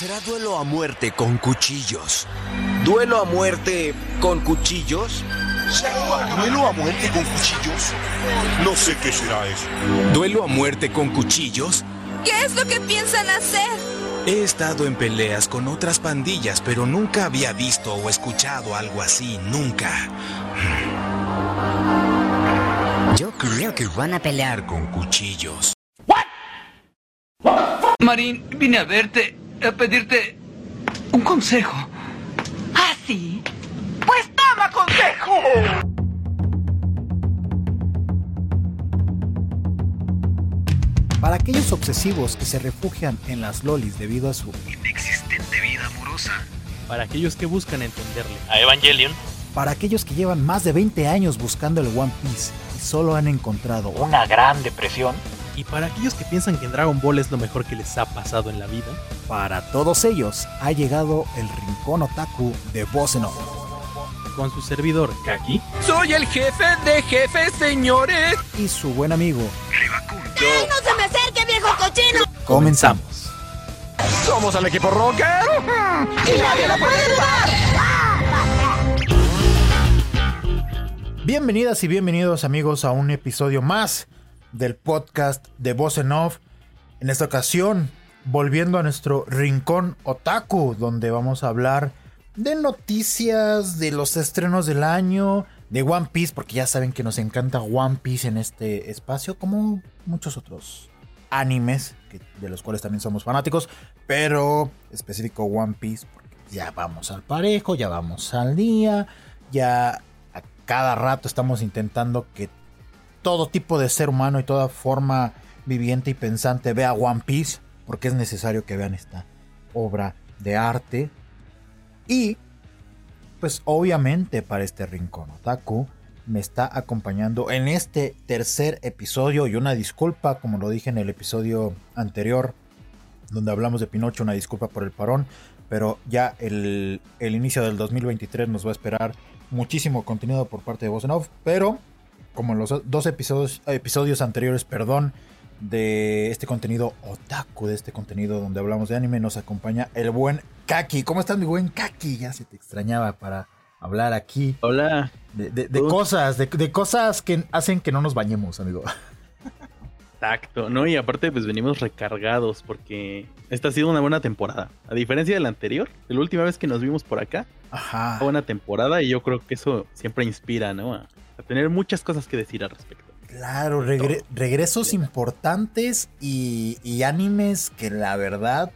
Será duelo a muerte con cuchillos. ¿Duelo a muerte con cuchillos? ¿Duelo a muerte con cuchillos? No sé qué será eso. ¿Duelo a muerte con cuchillos? ¿Qué es lo que piensan hacer? He estado en peleas con otras pandillas, pero nunca había visto o escuchado algo así, nunca. Yo creo que van a pelear con Cuchillos. Marín, vine a verte, a pedirte un consejo. ¿Ah, sí? Pues toma consejo. Para aquellos obsesivos que se refugian en las lolis debido a su Inexistente vida amorosa. Para aquellos que buscan entenderle. A Evangelion. Para aquellos que llevan más de 20 años buscando el One Piece y solo han encontrado Una gran depresión. Y para aquellos que piensan que en Dragon Ball es lo mejor que les ha pasado en la vida. Para todos ellos ha llegado el rincón otaku de Bosenov. Con su servidor, Kaki. Soy el jefe de jefes, señores. Y su buen amigo. ¡Ay, no se me acerque, viejo cochino! Comenzamos. Somos el equipo Rocker. ¡Y nadie lo puede dudar! Bienvenidas y bienvenidos amigos a un episodio más del podcast de Voz en Off. En esta ocasión, volviendo a nuestro rincón otaku, donde vamos a hablar de noticias, de los estrenos del año, de One Piece, porque ya saben que nos encanta One Piece en este espacio, como muchos otros animes, de los cuales también somos fanáticos, pero específico One Piece, porque ya vamos al parejo, ya vamos al día, ya a cada rato estamos intentando que todo tipo de ser humano y toda forma viviente y pensante vea One Piece, porque es necesario que vean esta obra de arte. Y, pues obviamente para este rincón otaku, me está acompañando en este tercer episodio y una disculpa, como lo dije en el episodio anterior, donde hablamos de Pinocho, una disculpa por el parón, pero ya el, el inicio del 2023 nos va a esperar muchísimo contenido por parte de Voz pero como en los dos episodios, episodios anteriores, perdón, de este contenido otaku, de este contenido donde hablamos de anime, nos acompaña el buen Kaki. ¿Cómo estás, mi buen Kaki? Ya se te extrañaba para hablar aquí Hola. de, de- de cosas, de, de cosas que hacen que no nos bañemos, amigo. Tacto, ¿no? Y aparte, pues venimos recargados porque esta ha sido una buena temporada. A diferencia de la anterior, la última vez que nos vimos por acá, Ajá. fue buena temporada y yo creo que eso siempre inspira, ¿no? A, a tener muchas cosas que decir al respecto. Claro, regre- regresos importantes y, y animes que la verdad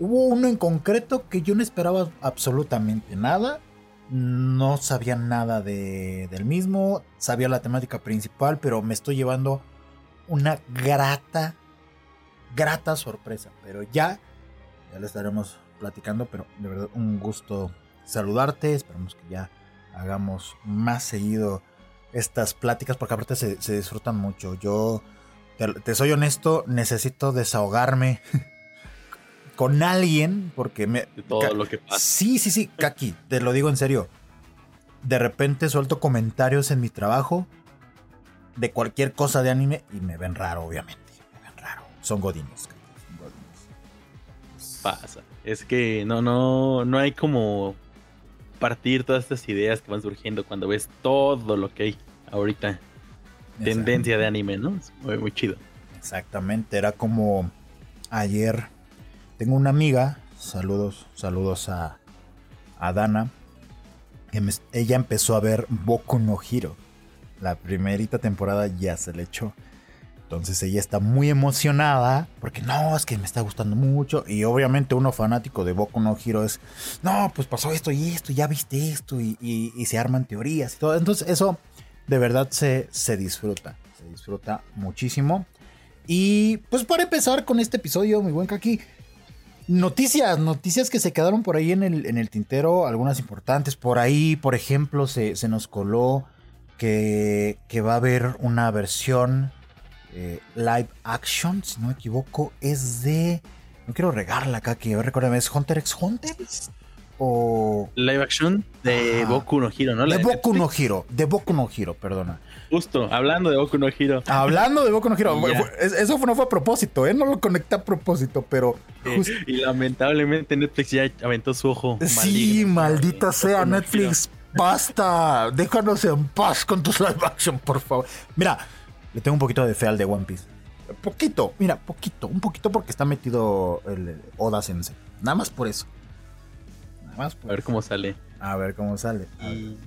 hubo uno en concreto que yo no esperaba absolutamente nada. No sabía nada de- del mismo, sabía la temática principal, pero me estoy llevando una grata, grata sorpresa. Pero ya, ya lo estaremos platicando, pero de verdad un gusto saludarte. Esperamos que ya hagamos más seguido estas pláticas porque aparte se, se disfrutan mucho. Yo, te, te soy honesto, necesito desahogarme con alguien porque me... De todo lo que pasa. Sí, sí, sí, Kaki, te lo digo en serio. De repente suelto comentarios en mi trabajo de cualquier cosa de anime y me ven raro, obviamente. Me ven raro. Son godines. Son godines. Pasa. Es que no, no, no hay como partir todas estas ideas que van surgiendo cuando ves todo lo que hay ahorita. Tendencia de anime, ¿no? Es muy, muy chido. Exactamente, era como ayer. Tengo una amiga, saludos, saludos a, a Dana. que me- ella empezó a ver Boku no Hero. La primerita temporada ya se le echó. Entonces ella está muy emocionada porque no, es que me está gustando mucho. Y obviamente uno fanático de Boku no Hero es, no, pues pasó esto y esto, ya viste esto y, y- y se arman teorías y todo. Entonces eso de verdad se, se disfruta, se disfruta muchísimo. Y pues para empezar con este episodio, mi buen Kaki, noticias, noticias que se quedaron por ahí en el, en el tintero, algunas importantes. Por ahí, por ejemplo, se, se nos coló que, que va a haber una versión eh, live action, si no me equivoco, es de... No quiero regarla, Kaki, a ver, recuérdame, ¿es Hunter x Hunter? o Live action de Ajá. Boku no Hero, ¿no? La de Boku no Netflix. Hiro, de Boku no Hiro, perdona. Justo, hablando de Boku no Hero. Hablando de Boku no Hiro, eso fue- no fue a propósito, ¿eh? No lo conecté a propósito, pero Eh, y lamentablemente Netflix ya aventó su ojo. sí, maligno. maldita Eh, sea Boku no Netflix, basta, déjanos en paz con tus live action, por favor. Mira, le tengo un poquito de fe al de One Piece. Poquito, mira, poquito, un poquito porque está metido el, el Oda Sensei. Nada más por eso. Nada más por A ver cómo sale. A ver cómo sale. A ver. Y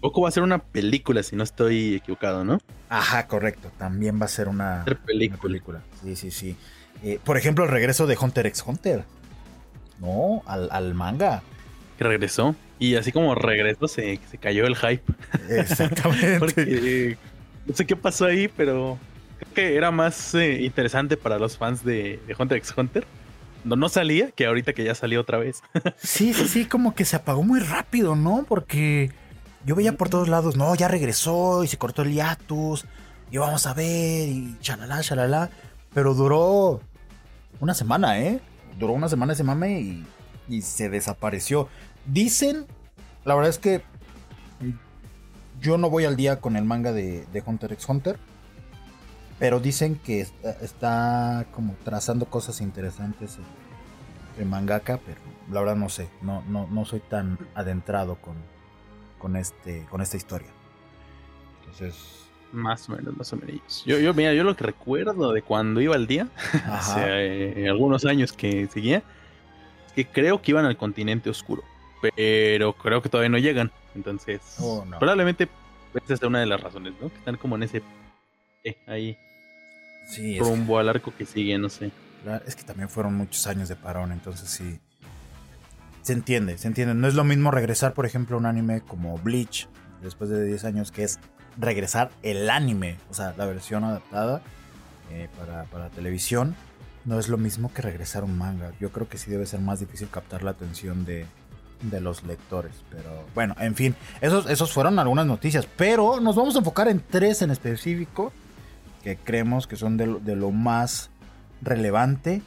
Boku va a ser una película, si no estoy equivocado, ¿no? Ajá, correcto. También va a ser una, Ser película. una película. Sí, sí, sí. Eh, por ejemplo, el regreso de Hunter x Hunter. No, al, al manga. Que regresó. Y así como regresó, se, se cayó el hype. Exactamente. Porque eh, no sé qué pasó ahí, pero creo que era más eh, interesante para los fans de, Hunter x Hunter. No, no salía que ahorita que ya salió otra vez. Sí, sí, sí, como que se apagó muy rápido, ¿no? Porque yo veía por todos lados, no, ya regresó y se cortó el hiatus. Y vamos a ver, y chalala, chalala. Pero duró una semana, ¿eh? Duró una semana ese mame y, y se desapareció. Dicen, la verdad es que yo no voy al día con el manga de, de Hunter x Hunter. Pero dicen que está, está como trazando cosas interesantes el, el mangaka, pero la verdad no sé. No, no, no soy tan adentrado con, con, este, con esta historia. Entonces. Más o menos, más o menos. Yo, yo, mira, yo lo que recuerdo de cuando iba al día, hace eh, algunos años que seguía, es que creo que iban al continente oscuro. Pero creo que todavía no llegan. Entonces, Oh, no. probablemente esa es una de las razones, ¿no? Que están como en ese. eh, ahí, Sí, es, rumbo al arco que sigue, no sé. es que también fueron muchos años de parón, entonces sí. Se entiende, se entiende. No es lo mismo regresar, por ejemplo, a un anime como Bleach, después de 10 años, que es regresar el anime, o sea, la versión adaptada eh, para, para televisión. No es lo mismo que regresar un manga. Yo creo que sí debe ser más difícil captar la atención de, de los lectores. Pero bueno, en fin, esos, esos fueron algunas noticias. Pero nos vamos a enfocar en tres en específico que creemos que son de lo, de lo más relevante.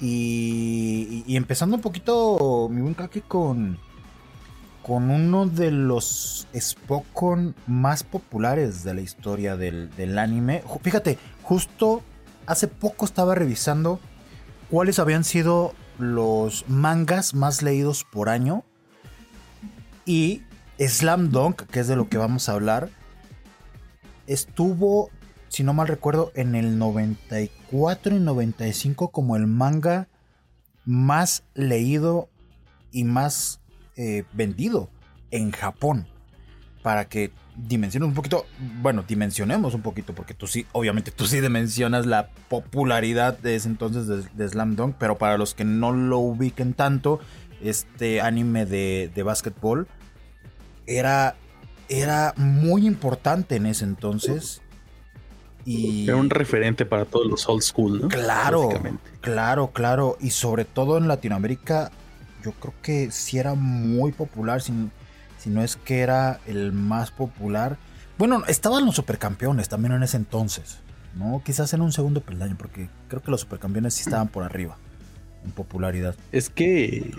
Y, y- empezando un poquito, mi buen Kaki, con, con uno de los Spokon más populares de la historia del, del anime. Fíjate, justo hace poco estaba revisando cuáles habían sido los mangas más leídos por año. Y Slam Dunk, que es de lo que vamos a hablar, estuvo, si no mal recuerdo, en el 94 y 95 como el manga más leído y más eh, vendido en Japón. Para que dimensiones un poquito, bueno, dimensionemos un poquito, porque tú sí, obviamente tú sí dimensionas la popularidad de ese entonces de, de Slam Dunk, pero para los que no lo ubiquen tanto, este anime de, de básquetbol era, era muy importante en ese entonces. Y Era un referente para todos los old school, ¿no? Claro, claro, claro. Y sobre todo en Latinoamérica, yo creo que sí era muy popular, si, si no es que era el más popular. Bueno, estaban los supercampeones también en ese entonces, ¿no? Quizás en un segundo peldaño, porque creo que los supercampeones sí estaban por arriba en popularidad. Es que.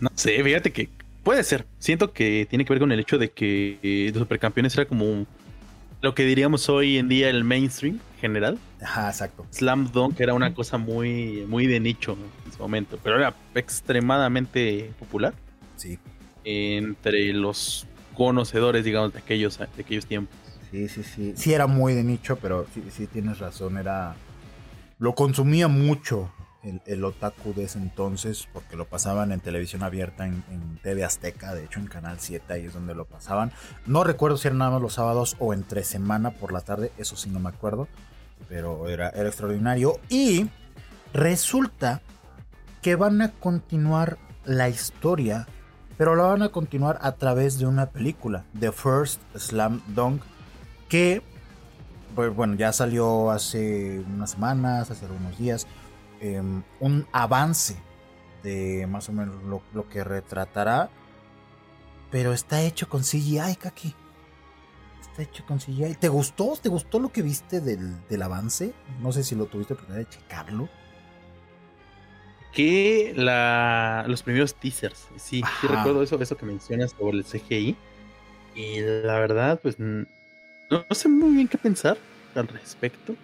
No sé, fíjate que puede ser. Siento que tiene que ver con el hecho de que eh, los supercampeones era como un- lo que diríamos hoy en día el mainstream general. Ajá, exacto. Slam Dunk era una cosa muy, muy de nicho en su momento, pero era extremadamente popular Sí, entre los conocedores, digamos, de aquellos, de aquellos tiempos. sí, sí, sí. Sí era muy de nicho, pero sí, sí tienes razón, era... Lo consumía mucho el, otaku de ese entonces, porque lo pasaban en televisión abierta, en, TV Azteca, de hecho en Canal 7, ahí es donde lo pasaban. No recuerdo si eran nada más los sábados o entre semana por la tarde, eso sí no me acuerdo, pero era extraordinario. Y resulta que van a continuar la historia, pero la van a continuar a través de una película, The First Slam Dunk, que pues, bueno, ya salió hace unas semanas, hace algunos días, eh, un avance de más o menos lo, lo que retratará, pero está hecho con CGI, Kaki. Está hecho con CGI. ¿Te gustó? ¿Te gustó lo que viste del, del avance? No sé si lo tuviste oportunidad de checarlo. Que la, los primeros teasers. Sí, sí recuerdo eso, eso que mencionas sobre el CGI. Y la verdad, pues no sé muy bien qué pensar al respecto.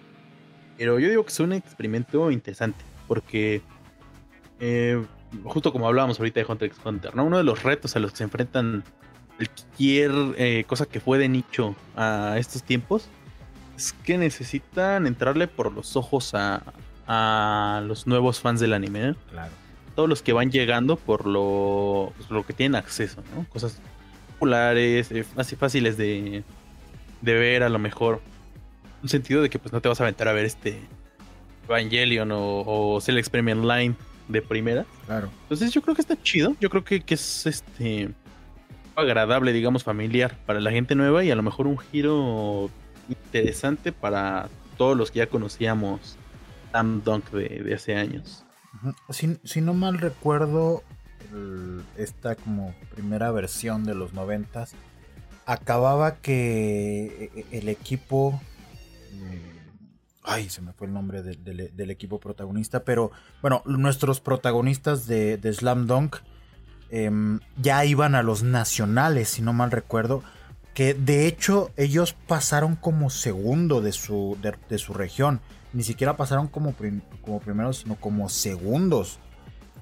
Pero yo digo que es un experimento interesante. Porque eh, justo como hablábamos ahorita de Hunter x Hunter, ¿no? Uno de los retos a los que se enfrentan cualquier eh, cosa que fue de nicho a estos tiempos es que necesitan entrarle por los ojos a, a los nuevos fans del anime. ¿eh? Claro. Todos los que van llegando por lo, pues, lo que tienen acceso, ¿no? Cosas populares, eh, así fáciles de, de ver a lo mejor. Un sentido de que pues no te vas a aventar a ver este Evangelion o, o Cell Experiment Line de primera. Claro. Entonces yo creo que está chido. Yo creo que, que es este agradable, digamos, familiar para la gente nueva y a lo mejor un giro interesante para todos los que ya conocíamos Slam Dunk de, hace años. Si, si no mal recuerdo, esta como primera versión de los noventas acababa que e- e- el equipo eh, ay se me fue el nombre de- de- del equipo protagonista pero bueno nuestros protagonistas de, de Slam Dunk em, ya iban a los nacionales si no mal recuerdo que de hecho ellos pasaron como segundo de su, de su región. Ni siquiera pasaron como, como primeros, sino como segundos.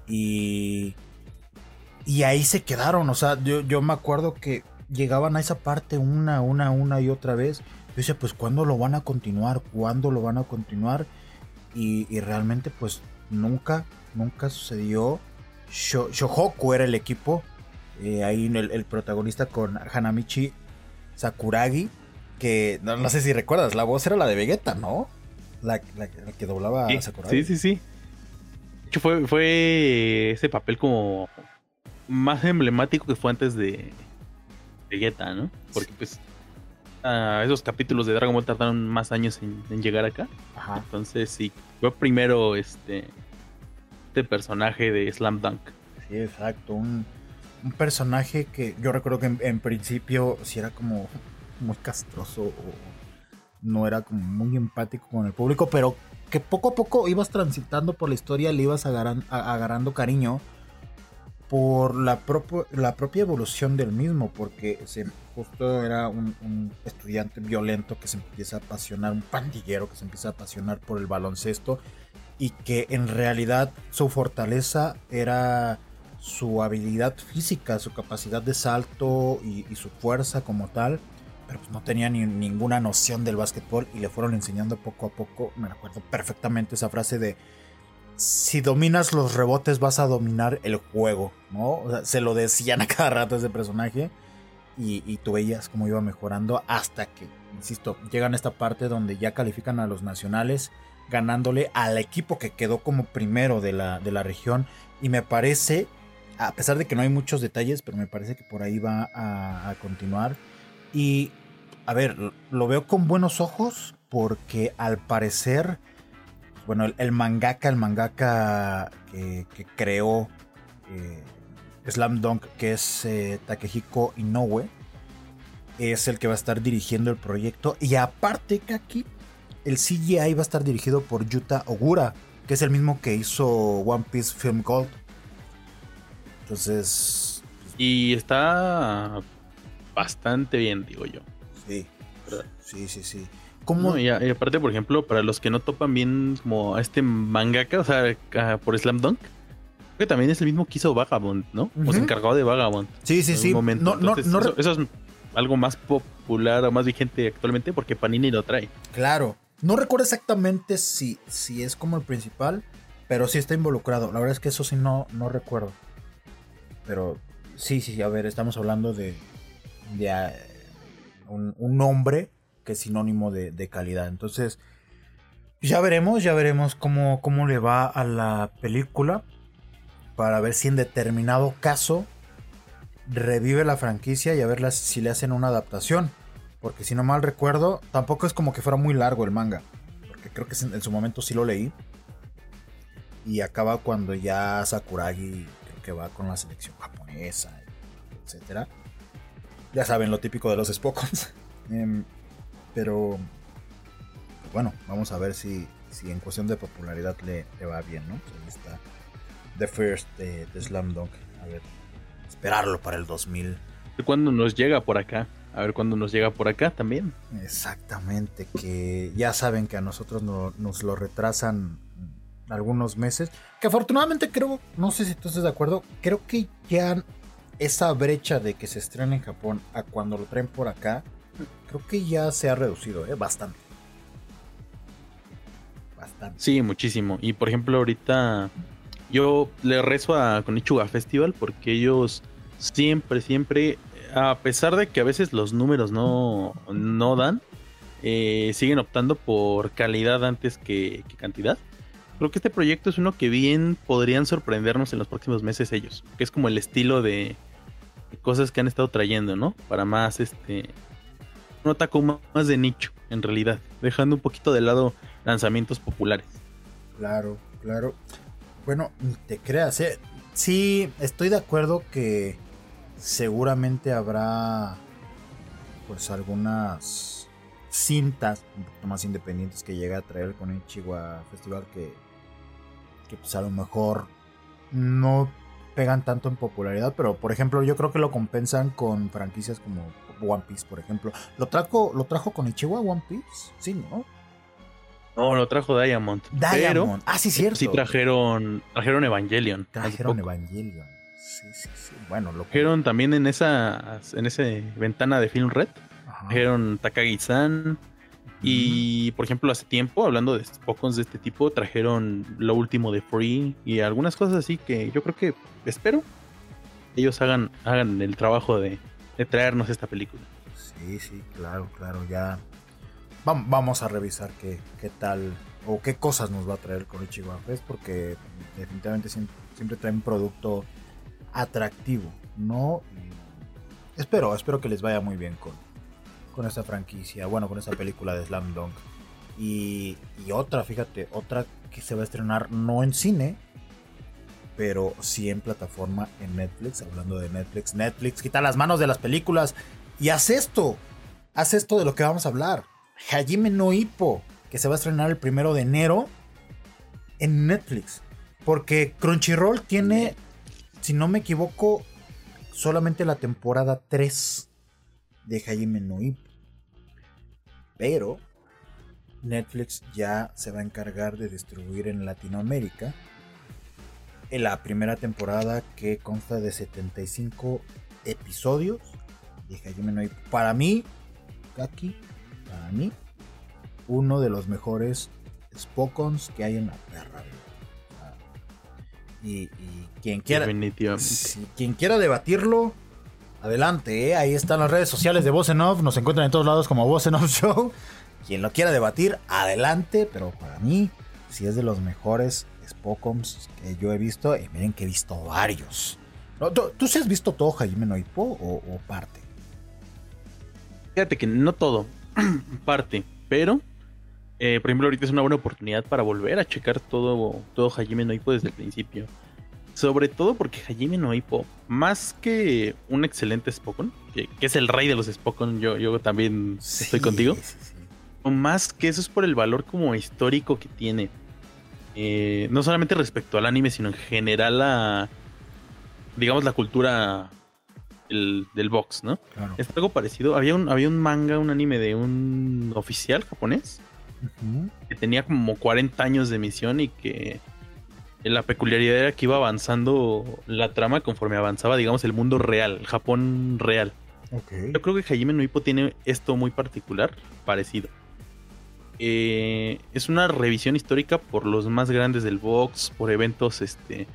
Y, y ahí se quedaron. O sea, yo, yo me acuerdo que llegaban a esa parte una, una, una y otra vez. Yo decía, pues, ¿cuándo lo van a continuar? ¿Cuándo lo van a continuar? Y, y realmente, pues, nunca, nunca sucedió. Sho- Shohoku era el equipo. Eh, ahí el, el protagonista con Hanamichi Sakuragi. Que no, no sé si recuerdas, la voz era la de Vegeta, ¿no? La, la- la que doblaba Sí, a sí, sí, sí. De hecho, fue, fue ese papel como más emblemático que fue antes de Vegeta, ¿no? Porque pues esos capítulos de Dragon Ball tardaron más años en, en llegar acá. Ajá. Entonces sí, fue primero este, este personaje de Slam Dunk. Sí, exacto. Un, un personaje que yo recuerdo que en, en principio sí era como muy castroso o no era como muy empático con el público, pero que poco a poco ibas transitando por la historia, le ibas agarran- agarrando cariño por la, propo- la propia evolución del mismo, porque se, justo era un, un estudiante violento que se empieza a apasionar, un pandillero que se empieza a apasionar por el baloncesto y que en realidad su fortaleza era su habilidad física, su capacidad de salto y su fuerza como tal, pero pues no tenía ni, ninguna noción del básquetbol y le fueron enseñando poco a poco, me acuerdo perfectamente esa frase de si dominas los rebotes vas a dominar el juego, ¿no? O sea, se lo decían a cada rato ese personaje y, y tú veías cómo iba mejorando hasta que, insisto, llegan a esta parte donde ya califican a los nacionales ganándole al equipo que quedó como primero de la, de la región. Y me parece, a pesar de que no hay muchos detalles, pero me parece que por ahí va a, a continuar. Y, a ver, lo- veo con buenos ojos porque al parecer bueno, el, mangaka, el mangaka que, que creó eh, Slam Dunk, que es eh, Takehiko Inoue, es el que va a estar dirigiendo el proyecto. Y aparte, Kaki, el CGI va a estar dirigido por Yuta Ogura, que es el mismo que hizo One Piece Film Gold. Entonces, Y está bastante bien, digo yo. Sí, sí, sí, sí. ¿Cómo? No, y, a- y aparte, por ejemplo, para los que no topan bien como a este mangaka, o sea, a- por Slam Dunk, creo que también es el mismo que hizo Vagabond, ¿no? O Ujú. se encargó de Vagabond. sí, sí, en sí. momento. No, no, Entonces, no eso, eso es algo más popular o más vigente actualmente porque Panini lo trae. Claro. No recuerdo exactamente si, si es como el principal, pero sí está involucrado. La verdad es que eso sí no, no recuerdo. Pero sí, sí, a ver, estamos hablando de, de un, nombre que es sinónimo de, calidad. Entonces, ya veremos, ya veremos cómo, cómo le va a la película. Para ver si en determinado caso revive la franquicia y a ver si le hacen una adaptación. Porque si no mal recuerdo, tampoco es como que fuera muy largo el manga. Porque creo que en, en su momento sí lo leí. Y acaba cuando ya Sakuragi creo que va con la selección japonesa, etcétera. Ya saben lo típico de los Spokons. Em, pero bueno, vamos a ver si, si en cuestión de popularidad le, le va bien, ¿no? Pues ahí está The First de, de Slam Dunk. A ver, esperarlo para el 2000. ¿Cuándo nos llega por acá? A ver cuándo nos llega por acá también. Exactamente, que ya saben que a nosotros no- nos lo retrasan algunos meses. Que afortunadamente creo, no sé si tú estás de acuerdo, creo que ya esa brecha de que se estrena en Japón a cuando lo traen por acá, creo que ya se ha reducido, ¿eh? Bastante. Bastante. Sí, muchísimo. Y por ejemplo, ahorita yo le rezo a Konichiwa Festival porque ellos siempre, siempre, a pesar de que a veces los números no, no dan, eh, siguen optando por calidad antes que, que cantidad. Creo que este proyecto es uno que bien podrían sorprendernos en los próximos meses ellos, que es como el estilo de, cosas que han estado trayendo, ¿no? Para más este un otaku más de nicho, en realidad, dejando un poquito de lado lanzamientos populares. Claro, claro. Bueno, te creas, ¿eh? Sí, estoy de acuerdo que seguramente habrá pues algunas cintas un poquito más independientes que llega a traer con el Chihuahua Festival que, que pues a lo mejor no pegan tanto en popularidad, pero por ejemplo yo creo que lo compensan con franquicias como One Piece, por ejemplo. ¿Lo trajo, lo trajo con Ichiwa One Piece? Sí, ¿no? No, lo trajo Diamond. Diamond. Pero ah, sí, cierto. sí trajeron, trajeron Evangelion. Trajeron. Evangelion. Sí, sí, sí. Bueno, lo Trajeron también en esa, en ese ventana de Film Red. Trajeron Takagi-san. Y por ejemplo, hace tiempo, hablando de Spokons de este tipo, trajeron lo último de Free y algunas cosas así que yo creo que espero ellos hagan, hagan el trabajo de, de traernos esta película. Sí, sí, claro, claro. Ya vam- vamos a revisar qué, qué tal o qué cosas nos va a traer con Ichigo Fest porque definitivamente siempre, siempre trae un producto atractivo, ¿no? Espero, espero que les vaya muy bien con, con esta franquicia, bueno, con esta película de Slam Dunk. Y, y otra, fíjate, otra que se va a estrenar no en cine, pero sí en plataforma en Netflix. Hablando de Netflix, Netflix quita las manos de las películas y haz esto, haz esto de lo que vamos a hablar. Hajime no Ippo, que se va a estrenar el primero de enero en Netflix. Porque Crunchyroll tiene, si no me equivoco, solamente la temporada 3 de Hajime no Ippo. Pero Netflix ya se va a encargar de distribuir en Latinoamérica en la primera temporada que consta de 75 episodios Ippo. Para mí, Kaki, para mí, uno de los mejores Spokons que hay en la perra. Y, y quien quiera, si quien quiera debatirlo, adelante, ¿eh? ahí están las redes sociales de Voz en Off, nos encuentran en todos lados como Voz en Off Show. Quien lo quiera debatir, adelante, pero para mí, si es de los mejores Spokons que yo he visto, y miren que he visto varios. ¿Tú, tú sí has visto todo Hajime no Ippo o, o parte? Fíjate que no todo, parte, pero eh, por ejemplo ahorita es una buena oportunidad para volver a checar todo, todo Hajime no Ippo desde el principio. Sobre todo porque Hajime no Ippo, más que un excelente Spokon, que, que es el rey de los Spokon, yo, yo también estoy contigo. Sí, sí. O más que eso es por el valor como histórico que tiene. Eh, no solamente respecto al anime, sino en general a, digamos, la cultura del, del box, ¿no? Claro. Es algo parecido. Había un, había un manga, un anime de un oficial japonés que tenía como 40 años de emisión y que la peculiaridad era que iba avanzando la trama conforme avanzaba, digamos, el mundo real, el Japón real. Yo creo que Hajime no tiene esto muy particular, parecido. Eh, es una revisión histórica por los más grandes del box, por eventos este,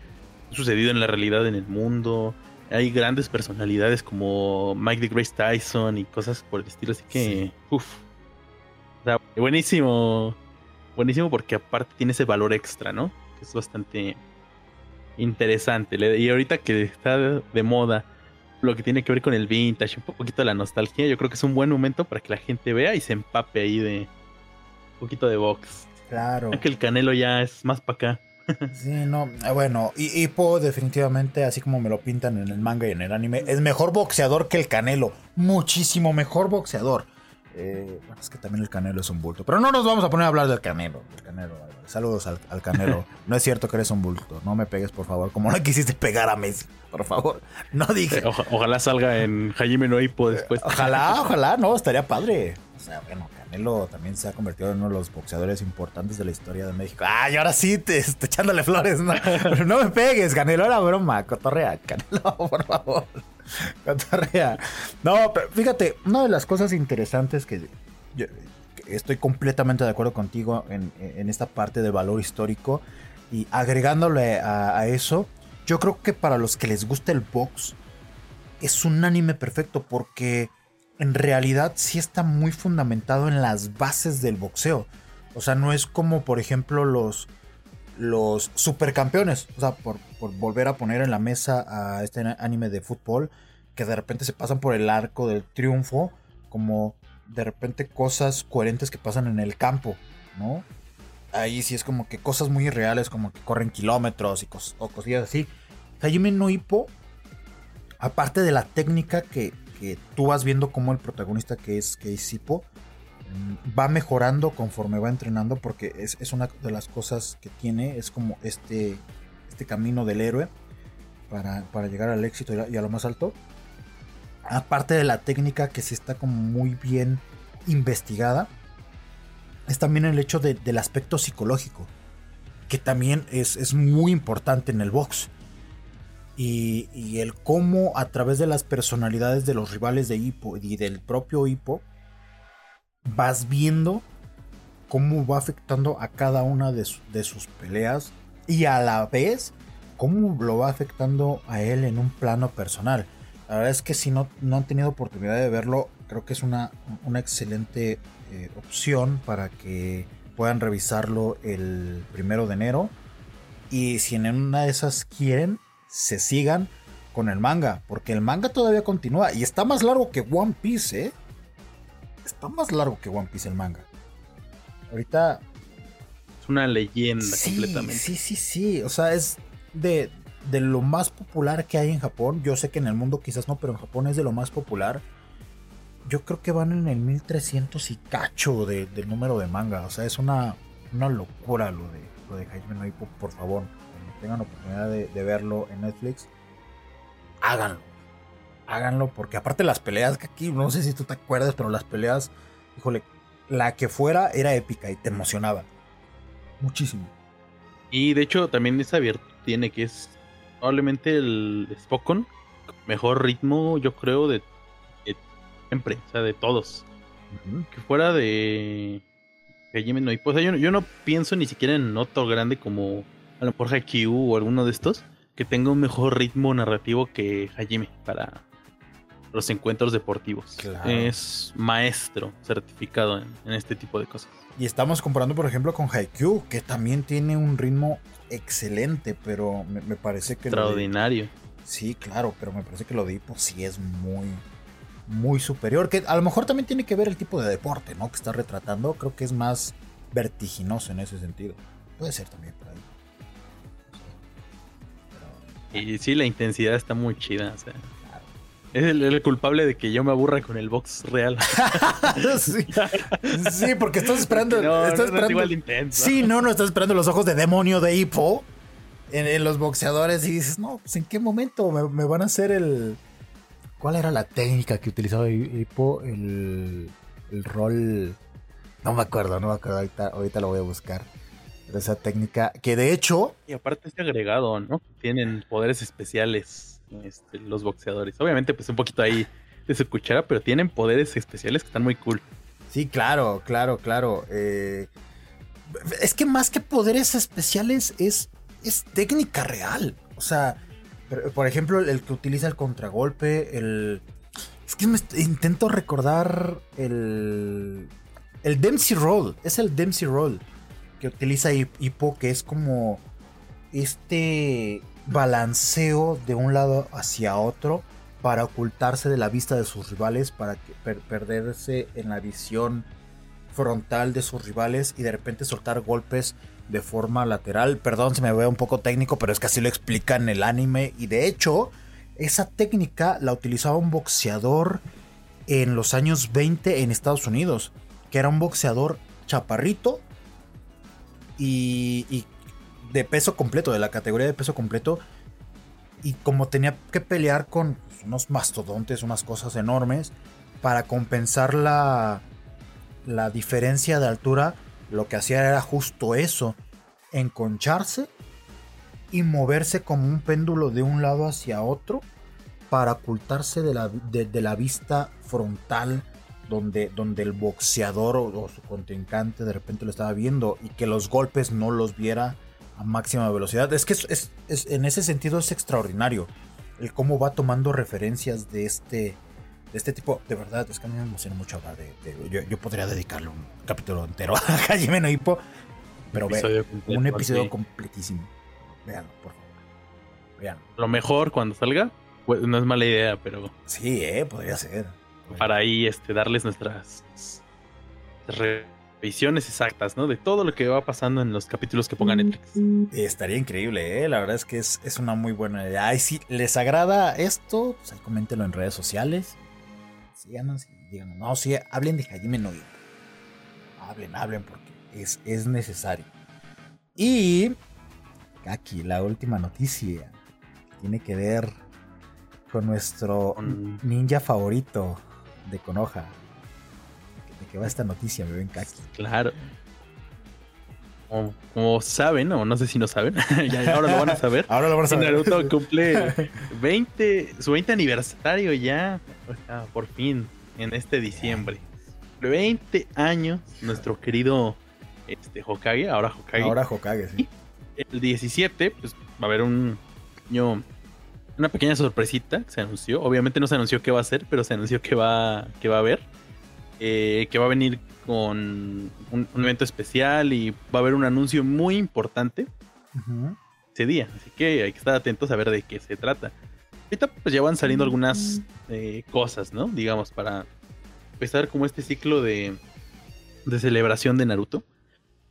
sucedido en la realidad en el mundo. Hay grandes personalidades como Mike de Grace Tyson y cosas por el estilo, así que, Sí. uff. buenísimo. Buenísimo porque aparte tiene ese valor extra, ¿no? Que es bastante interesante. Y ahorita que está de moda lo que tiene que ver con el vintage, un poquito de la nostalgia, yo creo que es un buen momento para que la gente vea y se empape ahí de un poquito de box. Claro. Que el canelo ya es más para acá. Sí, no, eh, bueno, y Hippo definitivamente, así como me lo pintan en el manga y en el anime, es mejor boxeador que el Canelo, muchísimo mejor boxeador. Eh, bueno, es que también el Canelo es un bulto. Pero no nos vamos a poner a hablar del Canelo. del Canelo. Saludos al, al Canelo. No es cierto que eres un bulto. No me pegues, por favor. Como no quisiste pegar a Messi. Por favor. No dije. Oja- ojalá salga en Jaime Noipo después. Ojalá, ojalá, no, estaría padre. O sea, bueno, Canelo también se ha convertido en uno de los boxeadores importantes de la historia de México. Ay, ahora sí, te, te echándole flores. No, Pero no me pegues, Canelo, era broma. Cotorrea, Canelo, por favor. No, pero fíjate, una de las cosas interesantes que estoy completamente de acuerdo contigo en, en esta parte del valor histórico y agregándole a, a eso, yo creo que para los que les gusta el box, es un anime perfecto porque en realidad sí está muy fundamentado en las bases del boxeo. O sea, no es como, por ejemplo, los, los supercampeones. O sea, por, por volver a poner en la mesa a este anime de fútbol, que de repente se pasan por el arco del triunfo, como de repente cosas coherentes que pasan en el campo, ¿no? Ahí sí es como que cosas muy irreales, como que corren kilómetros y o cosillas así. Hajime no Ippo aparte de la técnica que, que tú vas viendo como el protagonista que es, que es Hippo, va mejorando conforme va entrenando porque es, es una de las cosas que tiene, es como este, este camino del héroe para, para llegar al éxito y a, lo más alto. Aparte de la técnica que sí está como muy bien investigada, es también el hecho de- del aspecto psicológico, que también es, es muy importante en el box y, y el cómo a través de las personalidades de los rivales de Hippo y del propio Hippo vas viendo cómo va afectando a cada una de, su- de sus peleas y a la vez cómo lo va afectando a él en un plano personal. La verdad es que si no, no han tenido oportunidad de verlo, creo que es una, una excelente eh, opción para que puedan revisarlo el primero de enero. Y si en una de esas quieren, se sigan con el manga. Porque el manga todavía continúa. Y está más largo que One Piece, ¿eh? Está más largo que One Piece el manga. Ahorita. Es una leyenda Sí, completamente. sí, sí, sí. O sea, es de, de lo más popular que hay en Japón. Yo sé que en el mundo quizás no, pero en Japón es de lo más popular. Yo creo que van en el 1300 y cacho de- del número de manga. O sea, es una, una locura lo de, lo de Hajime no Ippo. Por favor, cuando tengan oportunidad de, de verlo en Netflix, háganlo. Háganlo, porque aparte las peleas que aquí, no sé si tú te acuerdas, pero las peleas, híjole, la que fuera era épica y te emocionaba. Muchísimo. Y de hecho también esa virtud tiene que es probablemente el Spokon mejor ritmo, yo creo, de, de siempre, o sea, de todos. Que fuera de Hajime no Ippo, o sea, yo, no- yo no pienso ni siquiera en otro grande como a lo mejor Haikyuu o alguno de estos que tenga un mejor ritmo narrativo que Hajime para los encuentros deportivos. Claro. Es maestro certificado en, en este tipo de cosas. Y estamos comparando, por ejemplo, con Haikyuu, que también tiene un ritmo excelente, pero me, me parece que... de- Extraordinario. sí, claro, pero me parece que lo de Hippo sí es muy, muy superior. Que a lo mejor también tiene que ver el tipo de deporte, ¿no? Que está retratando. Creo que es más vertiginoso en ese sentido. Puede ser también por ahí. Y sí, la intensidad está muy chida. O sea, es el, el culpable de que yo me aburra con el box real. sí. Sí, porque estás esperando. No, estás no, no es esperando- igual de intenso. Sí, no, no estás esperando los ojos de demonio de Hippo en, en los boxeadores y dices, no, pues en qué momento me, me van a hacer el. ¿Cuál era la técnica que utilizaba Hi- Hippo? El, el rol. No me acuerdo, no me acuerdo. Ahorita, ahorita lo voy a buscar. Esa técnica que de hecho. Y aparte este agregado, ¿no? Tienen poderes especiales este, los boxeadores. Obviamente, pues un poquito ahí de su cuchara, pero tienen poderes especiales que están muy cool. Sí, claro, claro, claro. eh, es que más que poderes especiales es, es técnica real. O sea, por, ejemplo, el que utiliza el contragolpe, el... Es que me intento recordar el... El Dempsey Roll. Es el Dempsey Roll que utiliza Hip- Hippo, que es como este balanceo de un lado hacia otro para ocultarse de la vista de sus rivales, para perderse en la visión frontal de sus rivales y de repente soltar golpes de forma lateral. Perdón si me veo un poco técnico, pero es que así lo explica en el anime. Y de hecho, esa técnica la utilizaba un boxeador en los años 20 en Estados Unidos, que era un boxeador chaparrito y de peso completo, de la categoría de peso completo. Y como tenía que pelear con pues, unos mastodontes, unas cosas enormes, para compensar la, la diferencia de altura, lo que hacía era justo eso, enconcharse y moverse como un péndulo de un lado hacia otro para ocultarse de la, de, la vista frontal donde, donde el boxeador o, o, su contrincante de repente lo estaba viendo y que los golpes no los viera a máxima velocidad. Es que es, es, es, en ese sentido es extraordinario el cómo va tomando referencias de este, de este tipo. De verdad, es que a mí me emociona mucho hablar de. de yo, yo, podría dedicarle un capítulo entero a Jaime no Hippo, pero episodio ve, un episodio sí. completísimo. Veanlo, por favor. Veanlo. Lo mejor cuando salga, pues, no es mala idea, pero Sí, eh, podría ser. para ahí este, darles nuestras revisiones exactas, ¿no? De todo lo que va pasando en los capítulos que ponga Netflix. Estaría increíble, ¿eh? La verdad es que es, es una muy buena idea. Ay, si les agrada esto, pues ahí coméntenlo en redes sociales. Síganos y díganos. No, sí, hablen de Hajime no. Hablen, hablen, porque es, es necesario. Y aquí la última noticia tiene que ver con nuestro ninja favorito de Konoha. ¿De qué va esta noticia, me ven Kaki? Claro. Como, como saben, o no sé si no saben, ya ahora lo van a saber. Ahora lo van a saber. Naruto cumple 20, su 20 aniversario ya, o sea, por fin, en este diciembre. 20 años, nuestro querido este, Hokage, ahora Hokage. Ahora Hokage, sí. El 17, pues va a haber un pequeño- una pequeña sorpresita que se anunció. Obviamente no se anunció qué va a ser, pero se anunció que va, que va a haber. Eh, que va a venir con un, un evento especial y va a haber un anuncio muy importante ese día. Así que hay que estar atentos a ver de qué se trata. Ahorita pues ya van saliendo algunas eh, cosas, ¿no? Digamos, para empezar como este ciclo de, de celebración de Naruto.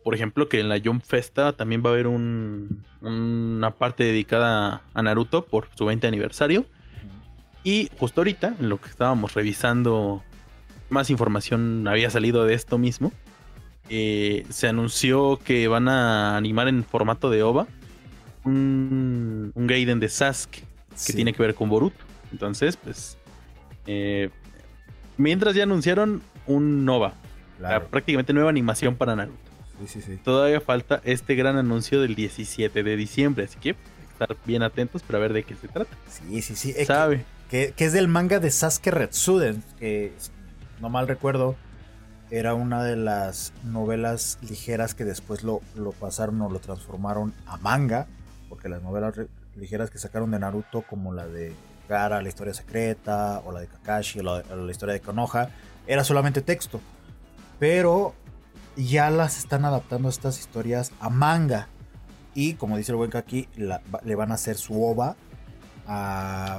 Por ejemplo, que en la Jump Festa también va a haber un- una parte dedicada a Naruto por su 20 aniversario. Y justo ahorita, en lo que estábamos revisando, más información había salido de esto mismo. eh, se anunció que van a animar en formato de OVA un, un Gaiden de Sasuke que Sí. tiene que ver con Boruto. Entonces, pues. eh, mientras ya anunciaron un Nova, Claro. prácticamente nueva animación para Naruto. Sí, sí, sí. Todavía falta este gran anuncio del 17 de diciembre, así que estar bien atentos para ver de qué se trata. Sí, sí, sí. Que- ¿Sabe? Que, que es del manga de Sasuke Retsuden, que no mal recuerdo, era una de las novelas ligeras que después lo, lo pasaron o lo transformaron a manga, porque las novelas ligeras que sacaron de Naruto, como la de Gara, la historia secreta, o la de Kakashi, o la, historia de Konoha, era solamente texto. Pero ya las están adaptando estas historias a manga. Y como dice el buen Kaki, le van a hacer su ova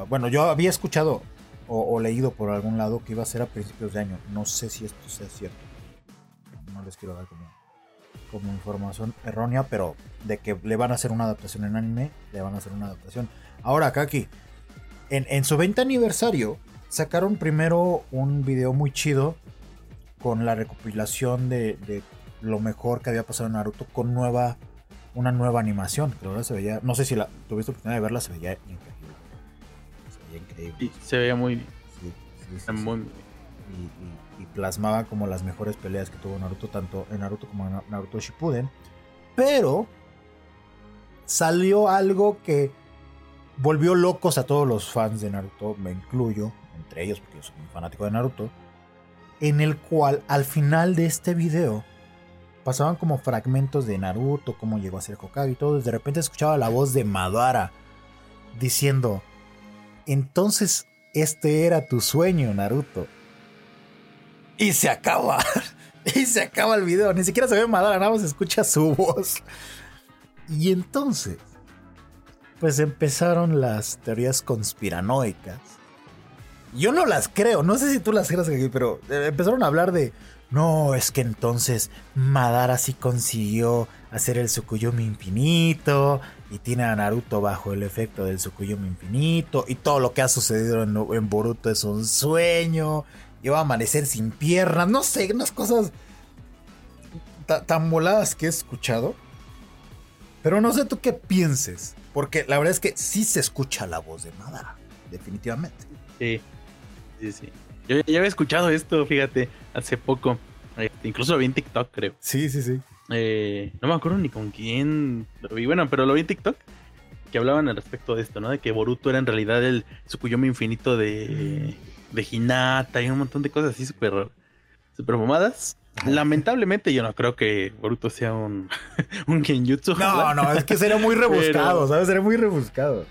bueno, yo había escuchado o, leído por algún lado que iba a ser a principios de año. No sé si esto sea cierto. No les quiero dar como, información errónea, pero de que le van a hacer una adaptación en anime, le van a hacer una adaptación. Ahora, Kaki, en, en su 20 aniversario, sacaron primero un video muy chido con la recopilación de, de lo mejor que había pasado en Naruto con nueva una nueva animación. Que verdad se veía, no sé si la tuviste oportunidad de verla, se veía increíble. Veía increíble. Se veía muy, Sí, sí, sí, está sí. muy- Y, y- y plasmaba como las mejores peleas que tuvo Naruto, tanto en Naruto como en Na- Naruto Shippuden. Pero salió algo que volvió locos a todos los fans de Naruto, me incluyo, entre ellos porque yo soy un fanático de Naruto, en el cual al final de este video pasaban como fragmentos de Naruto, cómo llegó a ser Hokage y todo, y de repente escuchaba la voz de Madara diciendo, entonces este era tu sueño, Naruto. Y se acaba. Y se acaba el video. Ni siquiera se ve Madara, nada más escucha su voz. Y entonces, pues empezaron las teorías conspiranoicas. Yo no las creo, no sé si tú las creas, pero eh, empezaron a hablar de, no, es que entonces Madara sí consiguió hacer el Tsukuyomi infinito y tiene a Naruto bajo el efecto del Tsukuyomi infinito y todo lo que ha sucedido en, en Boruto es un sueño iba a amanecer sin piernas, no sé, unas cosas tan voladas que he escuchado. Pero no sé tú qué pienses, porque la verdad es que sí se escucha la voz de Madara, definitivamente. Sí, sí, sí. Yo ya había escuchado esto, fíjate, hace poco. Este, incluso lo vi en TikTok, creo. Sí, sí, sí. Eh, no me acuerdo ni con quién lo vi. Bueno, pero lo vi en TikTok. Que hablaban al respecto de esto, ¿no? De que Boruto era en realidad el Tsukuyomi infinito de, de Hinata y un montón de cosas así súper super fumadas. Lamentablemente yo no creo que Boruto sea un, un genjutsu. No, no, es que sería muy rebuscado, ¿sabes? Sería muy rebuscado.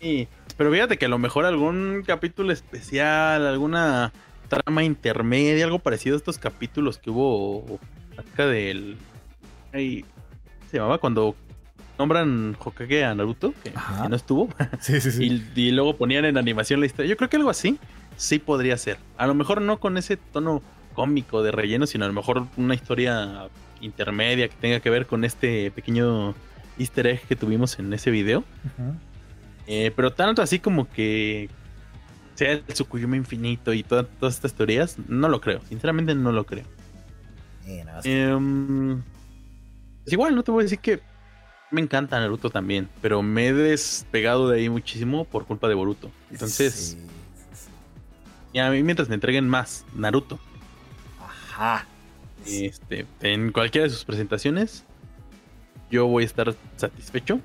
Sí, pero fíjate que a lo mejor algún capítulo especial, alguna trama intermedia, algo parecido a estos capítulos que hubo acá del... Ahí, se llamaba cuando nombran Hokage a Naruto, que, no estuvo. Sí, sí, sí. Y, y, luego ponían en animación la historia. Yo creo que algo así sí podría ser. A lo mejor no con ese tono cómico de relleno, sino a lo mejor una historia intermedia que tenga que ver con este pequeño easter egg que tuvimos en ese video. eh, pero tanto así como que sea el Tsukuyuma infinito y todas estas teorías, no lo creo. Sinceramente no lo creo. Eh, igual, no te voy a decir que me encanta Naruto también, pero me he despegado de ahí muchísimo por culpa de Boruto. Entonces, sí, y a mí mientras me entreguen más Naruto este, en cualquiera de sus presentaciones, yo voy a estar satisfecho.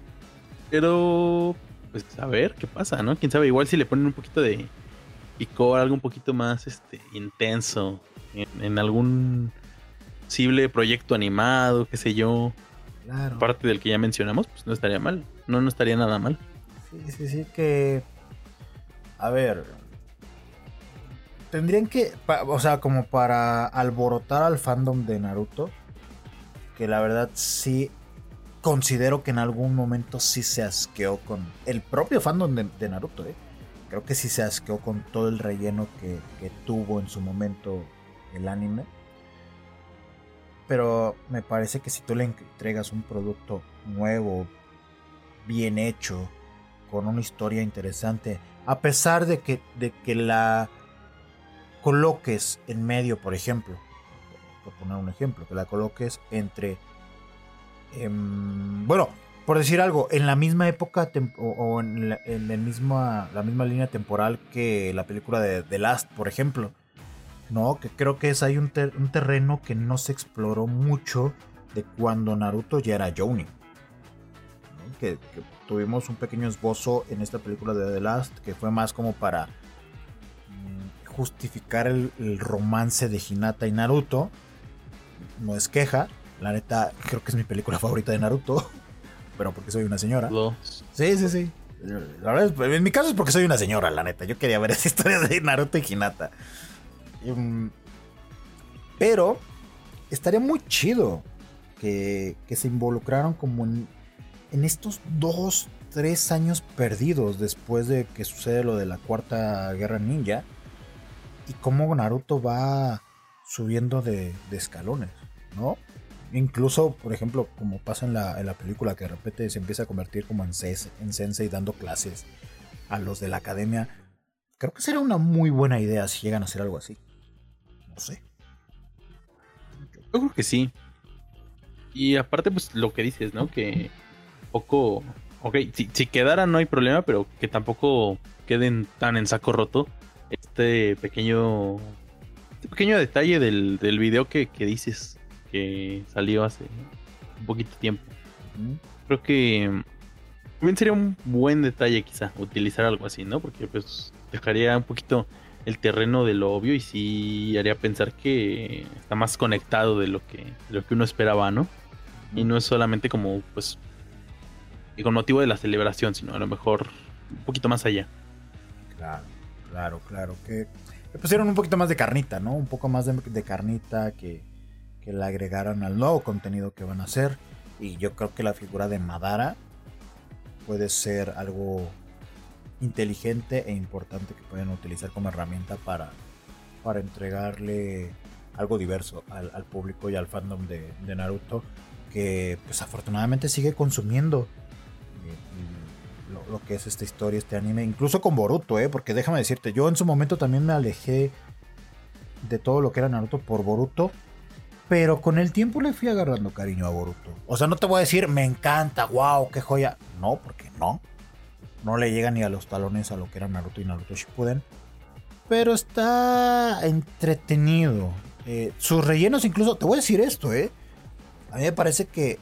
Pero, pues a ver qué pasa, ¿no? Quién sabe, igual si le ponen un poquito de picor, algo un poquito más este, intenso en, algún posible proyecto animado, qué sé yo. Claro. Aparte del que ya mencionamos, pues no estaría mal. No, no estaría nada mal. Sí, sí, sí, que. A ver, tendrían que, o sea, como para alborotar al fandom de Naruto, que la verdad sí considero que en algún momento sí se asqueó con el propio fandom de, Naruto, ¿eh? Creo que sí se asqueó con todo el relleno que, que tuvo en su momento el anime. Pero me parece que si tú le entregas un producto nuevo, bien hecho, con una historia interesante, a pesar de que, de que la coloques en medio, por ejemplo, por poner un ejemplo, que la coloques entre, em, bueno, por decir algo, en la misma época o, en, la, misma, la misma línea temporal que la película de The Last, por ejemplo. No, que creo que es ahí un, terreno que no se exploró mucho de cuando Naruto ya era Johnny. Que, que, tuvimos un pequeño esbozo en esta película de The Last, que fue más como para justificar el, romance de Hinata y Naruto. No es queja. La neta, creo que es mi película favorita de Naruto. Pero porque soy una señora. Sí, sí, sí. en mi caso es porque soy una señora, la neta. Yo quería ver esa historia de Naruto y Hinata. Mm, pero estaría muy chido que, se involucraron como en, estos dos, tres años perdidos después de que sucede lo de la cuarta guerra ninja y cómo Naruto va subiendo de, escalones, ¿no? Incluso, por ejemplo, como pasa en la, en la, película, que de repente se empieza a convertir como en, en sensei dando clases a los de la academia. Creo que sería una muy buena idea si llegan a hacer algo así. No sé. Yo creo que sí. Y aparte, pues lo que dices, ¿no? Que poco... Ok, si, si quedara no hay problema, pero que tampoco queden tan en saco roto este pequeño este pequeño detalle del, del video que, dices que salió hace un poquito tiempo. Creo que también sería un buen detalle quizá utilizar algo así, ¿no? Porque pues dejaría un poquito el terreno de lo obvio y sí haría pensar que está más conectado de lo que, lo que uno esperaba, ¿no? Y no es solamente como pues y con motivo de la celebración, sino a lo mejor un poquito más allá. Claro. Claro, claro. Que le pusieron un poquito más de carnita, ¿no? Un poco más de, carnita que, que le agregaran al nuevo contenido que van a hacer. Y yo creo que la figura de Madara puede ser algo inteligente e importante que pueden utilizar como herramienta para, para entregarle algo diverso al, público y al fandom de, Naruto que pues afortunadamente sigue consumiendo lo, que es esta historia, este anime, incluso con Boruto, ¿eh? porque déjame decirte, yo en su momento también me alejé de todo lo que era Naruto por Boruto. Pero con el tiempo le fui agarrando cariño a Boruto. O sea, no te voy a decir, me encanta, wow, qué joya. No, porque no. No le llega ni a los talones a lo que era Naruto y Naruto Shippuden. Pero está entretenido. Eh, sus rellenos incluso, te voy a decir esto, ¿eh? A mí me parece que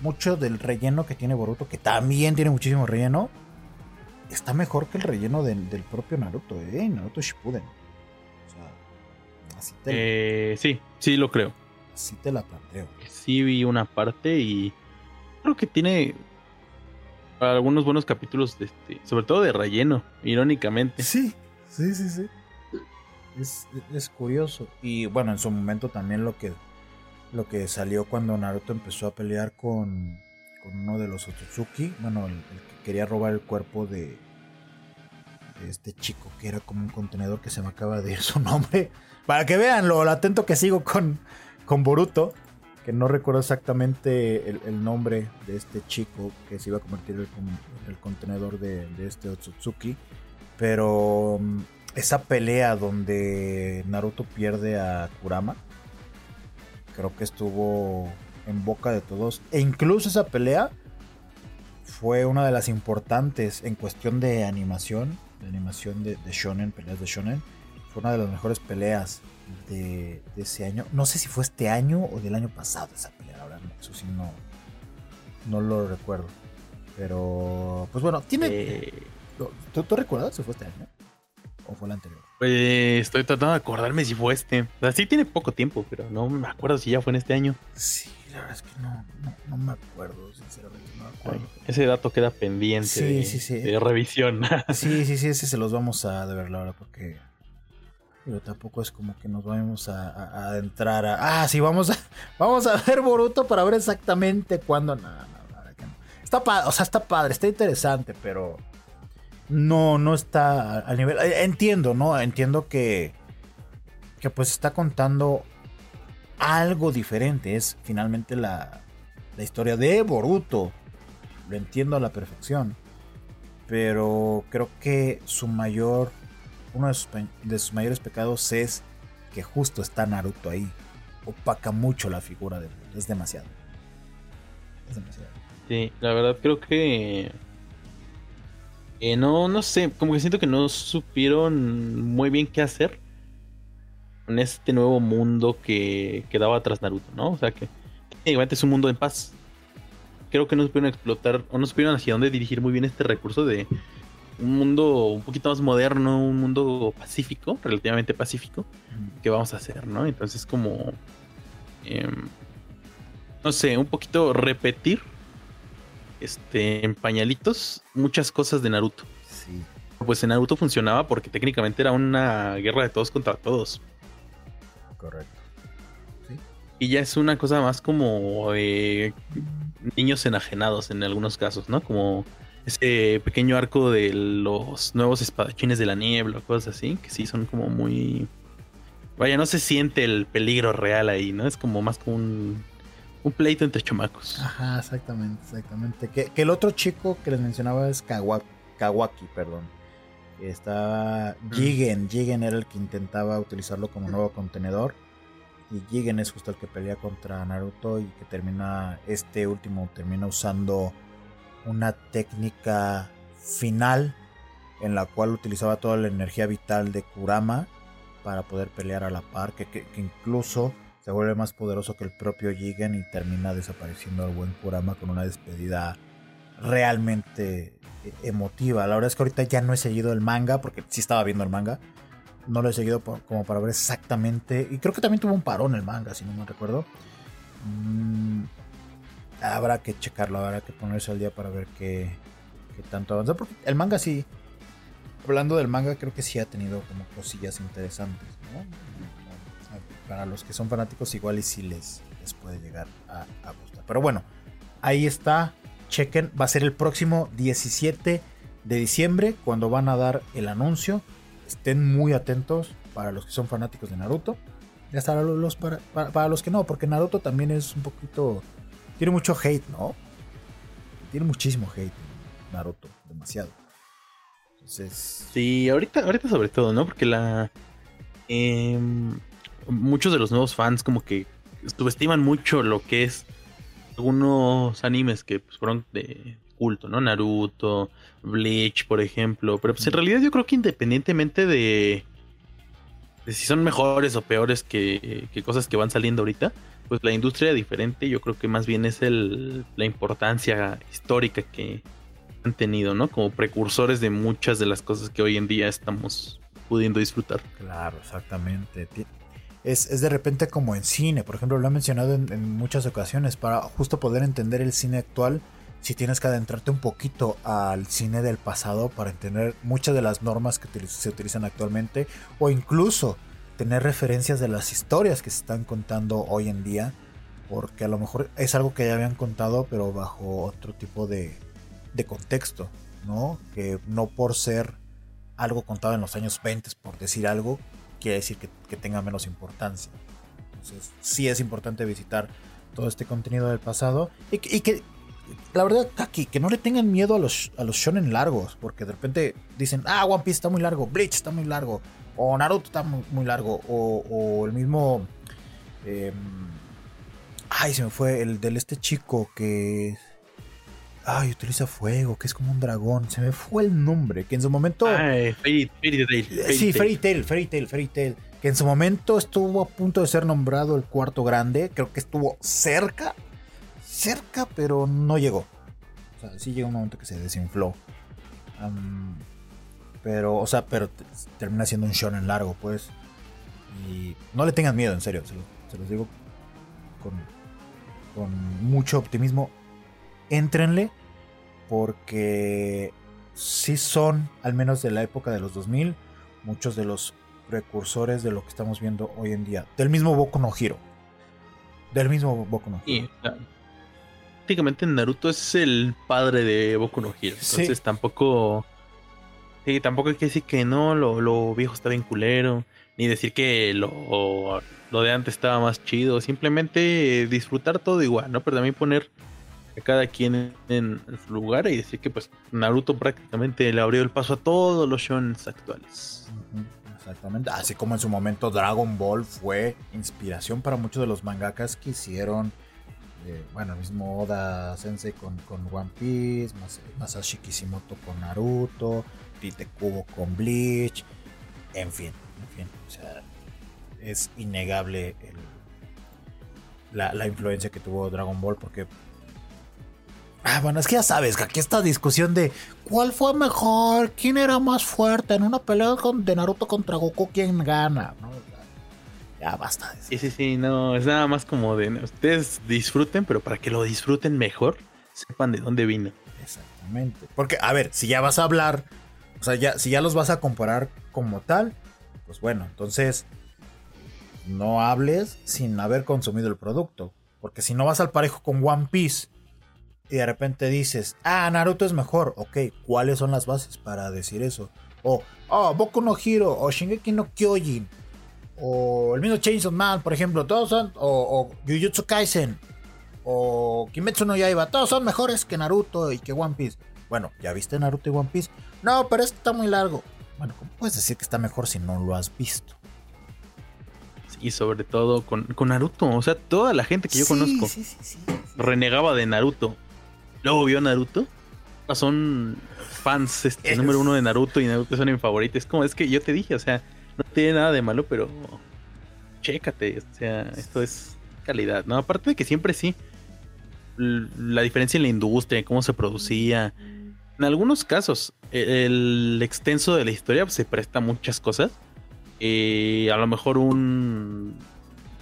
mucho del relleno que tiene Boruto, que también tiene muchísimo relleno, está mejor que el relleno del, del propio Naruto, ¿eh? Naruto Shippuden. O sea, así te, Eh, sí, sí lo creo. así te la planteo. Sí vi una parte y creo que tiene algunos buenos capítulos, de este, sobre todo de relleno, irónicamente. Sí, sí, sí, sí. Es, es curioso. Y bueno, en su momento también lo que, lo que salió cuando Naruto empezó a pelear con, con uno de los Otsutsuki. Bueno, el, que quería robar el cuerpo de, de este chico que era como un contenedor que se me acaba de ir su nombre. Para que vean lo, lo atento que sigo con, con Boruto. Que no recuerdo exactamente el, nombre de este chico que se iba a convertir en el, con- el contenedor de, este Otsutsuki. Pero mm, esa pelea donde Naruto pierde a Kurama, creo que estuvo en boca de todos. E incluso esa pelea fue una de las importantes en cuestión de animación, de animación de Shonen, peleas de Shonen. Fue una de las mejores peleas de, de ese año. No sé si fue este año o del año pasado esa pelea, verdad. Eso sí no, no lo recuerdo. Pero, pues bueno, tiene... Eh, ¿Tú, tú recuerdas si fue este año? ¿O fue el anterior? pues, estoy tratando de acordarme si fue este. O sea, sí tiene poco tiempo, pero no me acuerdo si ya fue en este año. Sí, la verdad es que no, no, no me acuerdo, sinceramente, no me acuerdo. Ese dato queda pendiente Sí, de, sí, sí. de revisión. Sí, sí, sí, ese se los vamos a deber la verdad, porque digo, tampoco es como que nos vamos a, a- a adentrar a. Ah, sí, vamos a, vamos a ver Boruto para ver exactamente cuándo. No, no, no. Está padre, o sea, está padre, está interesante, pero no, no está al nivel. eh, Entiendo, ¿no? Entiendo que. Que pues está contando algo diferente. Es finalmente la, la historia de Boruto. Lo entiendo a la perfección. Pero creo que su mayor. Uno de sus, mayores pecados es que justo está Naruto ahí. Opaca mucho la figura de Boruto. Es demasiado. Es demasiado. Sí, la verdad creo que. eh, no, no sé, como que siento que no supieron muy bien qué hacer con este nuevo mundo que, que daba tras Naruto, ¿no? O sea que técnicamente es un mundo en paz. Creo que no supieron explotar o no supieron hacia dónde dirigir muy bien este recurso de un mundo un poquito más moderno, un mundo pacífico, relativamente pacífico, que vamos a hacer, ¿no? Entonces como... em, no sé, un poquito repetir este, en pañalitos muchas cosas de Naruto. Sí. Pues en Naruto funcionaba porque técnicamente era una guerra de todos contra todos. Correcto. Y ya es una cosa más como eh, niños enajenados en algunos casos, ¿no? Como ese pequeño arco de los nuevos espadachines de la niebla, cosas así, que sí son como muy... Vaya, no se siente el peligro real ahí, ¿no? Es como más como un, un pleito entre chamacos. Ajá, exactamente, exactamente. Que, que el otro chico que les mencionaba es Kawa- Kawaki, perdón. Que Está Jigen. Jigen era el que intentaba utilizarlo como nuevo contenedor. Y Jigen es justo el que pelea contra Naruto y que termina, este último termina usando una técnica final en la cual utilizaba toda la energía vital de Kurama para poder pelear a la par, que, incluso se vuelve más poderoso que el propio Jigen y termina desapareciendo el buen Kurama con una despedida realmente eh, emotiva. La verdad es que ahorita ya no he seguido el manga, porque sí estaba viendo el manga. No lo he seguido por- como para ver exactamente. Y creo que también tuvo un parón el manga, si no me recuerdo. Habrá que checarlo, habrá que ponerse al día para ver qué, qué tanto avanza. Porque el manga sí. Hablando del manga, creo que sí ha tenido como cosillas interesantes. Para los que son fanáticos, igual y sí les, les puede llegar a, gustar. Pero bueno, ahí está. Chequen, va a ser el próximo 17 de diciembre cuando van a dar el anuncio. Estén muy atentos para los que son fanáticos de Naruto. Y hasta los, los para, para- para los que no, porque Naruto también es un poquito. Tiene mucho hate, ¿no? Tiene muchísimo hate Naruto, demasiado. Entonces. Sí, ahorita, ahorita sobre todo, ¿no? Porque la. em, muchos de los nuevos fans como que subestiman mucho lo que es algunos animes que pues, fueron de culto, ¿no? Naruto, Bleach, por ejemplo. Pero pues en realidad yo creo que independientemente de, si son mejores o peores que, cosas que van saliendo ahorita, pues la industria diferente yo creo que más bien es el, la importancia histórica que han tenido, ¿no? Como precursores de muchas de las cosas que hoy en día estamos pudiendo disfrutar. Claro, exactamente. Es, es de repente como en cine, por ejemplo, lo he mencionado en, en muchas ocasiones, para justo poder entender el cine actual, si tienes que adentrarte un poquito al cine del pasado para entender muchas de las normas que se utilizan actualmente, o incluso tener referencias de las historias que se están contando hoy en día, porque a lo mejor es algo que ya habían contado, pero bajo otro tipo de, de contexto, ¿no? Que no por ser algo contado en los años 20, por decir algo, quiere decir que, que tenga menos importancia. Entonces, sí es importante visitar todo este contenido del pasado y, que- y que, la verdad, Kaki, que no le tengan miedo a los, a los shonen largos, porque de repente dicen, ah, One Piece está muy largo, Bleach está muy largo, o Naruto está muy, muy largo, o, o el mismo... em, ay, se me fue el del este chico que... Ay, utiliza fuego, que es como un dragón. Se me fue el nombre, que en su momento... Ay, Fairy, Fairy Tail, Fairy Sí. Fairy Tail, Fairy Tail, Fairy Tail. Que en su momento estuvo a punto de ser nombrado el cuarto grande. Creo que estuvo cerca. Cerca, pero no llegó. O sea, sí llegó un momento que se desinfló. Pero, o sea, pero termina siendo un shonen largo, pues. Y no le tengan miedo, en serio. Se, lo- se los digo con, con mucho optimismo. Éntrenle. Porque sí son, al menos de la época de los 2000, muchos de los precursores de lo que estamos viendo hoy en día. Del mismo Boku no Hero. Del mismo Boku no Hero. Sí, o sea, prácticamente Naruto es el padre de Boku no Hero. Sí. Entonces tampoco. Sí, tampoco hay que decir que no, lo, lo viejo está bien culero. Ni decir que lo, lo de antes estaba más chido. Simplemente disfrutar todo igual, ¿no? Pero también poner a cada quien en, en su lugar y decir que pues Naruto prácticamente le abrió el paso a todos los shonens actuales. Exactamente. Así como en su momento Dragon Ball fue inspiración para muchos de los mangakas que hicieron. Eh, bueno, mismo Oda Sensei con, con One Piece, Mas- Masashi Kishimoto con Naruto, Tite Kubo con Bleach, en fin, en fin. O sea, es innegable la, la influencia que tuvo Dragon Ball porque Ah, bueno, es que ya sabes que aquí esta discusión de cuál fue mejor, quién era más fuerte en una pelea de Naruto contra Goku, quién gana, ¿no? Ya basta. Sí, sí, sí, no, es nada más como de ustedes disfruten, pero para que lo disfruten mejor, sepan de dónde vino. Exactamente. Porque, a ver, si ya vas a hablar, o sea, ya, si ya los vas a comparar como tal, pues bueno, entonces no hables sin haber consumido el producto. Porque si no vas al parejo con One Piece y de repente dices, ah, Naruto es mejor, ok, ¿cuáles son las bases para decir eso? O, oh, Boku no Hero, o Shingeki no Kyojin, o el mismo Chainsaw Man, por ejemplo, todos son, o, o Jujutsu Kaisen, o Kimetsu no Yaiba, todos son mejores que Naruto y que One Piece. Bueno, ¿ya viste Naruto y One Piece? No, pero este está muy largo. Bueno, ¿cómo puedes decir que está mejor si no lo has visto? Y sobre todo con, con Naruto, o sea, toda la gente que yo Sí, conozco sí, sí, sí. renegaba de Naruto. Luego vio Naruto. Son fans este, Es- número uno de Naruto y Naruto son mi favorito. Es como, es que yo te dije, o sea, no tiene nada de malo, pero chécate, o sea, esto es calidad, ¿no? Aparte de que siempre sí, la diferencia en la industria, cómo se producía. En algunos casos, e- el extenso de la historia pues, se presta muchas cosas. Eh, a lo mejor un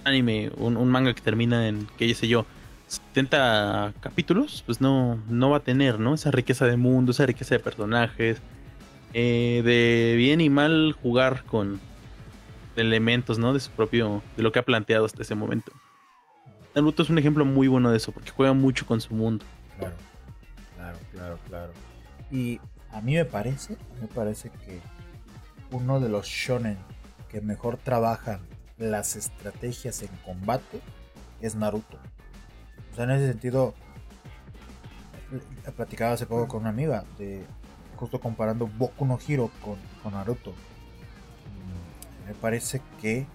anime, un, un manga que termina en, qué sé yo, 70 capítulos, pues no, no va a tener, ¿no? Esa riqueza de mundo, esa riqueza de personajes, eh, de bien y mal jugar con elementos, ¿no? De su propio, de lo que ha planteado hasta ese momento. Naruto es un ejemplo muy bueno de eso, porque juega mucho con su mundo. Claro, claro, claro, claro. Y a mí me parece, me parece que uno de los shonen que mejor trabajan las estrategias en combate es Naruto. O sea, en ese sentido, he platicado hace poco con una amiga de justo comparando Boku no Hero con, con Naruto. Mm, Me parece que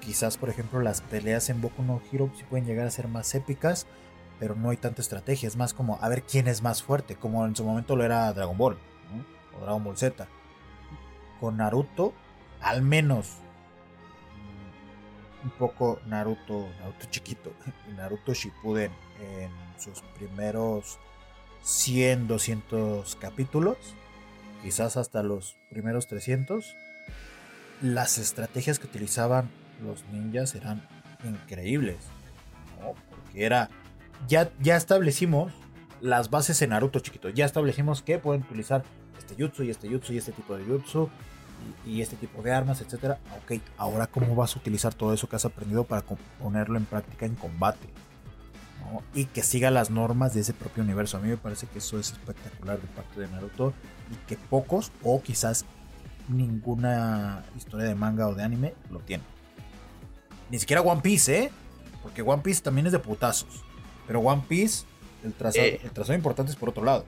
quizás, por ejemplo, las peleas en Boku no Hero sí pueden llegar a ser más épicas, pero no hay tanta estrategia. Es más como a ver quién es más fuerte, como en su momento lo era Dragon Ball ¿no? o Dragon Ball Z. Con Naruto, al menos mm, un poco Naruto, Naruto chiquito y Naruto Shippuden en sus primeros 100, 200 capítulos, quizás hasta los primeros 300, las estrategias que utilizaban los ninjas eran increíbles. Porque era. Ya, ya establecimos las bases en Naruto chiquito. Ya establecimos que pueden utilizar este jutsu y este jutsu y este tipo de jutsu y, este tipo de armas, etcétera. Ok, ahora cómo vas a utilizar todo eso que has aprendido para ponerlo en práctica en combate. Y que siga las normas de ese propio universo. A mí me parece que eso es espectacular de parte de Naruto que pocos o quizás ninguna historia de manga o de anime lo tiene. Ni siquiera One Piece, ¿eh? Porque One Piece también es de putazos. Pero One Piece, el trazado, Eh. el trazado importante es por otro lado.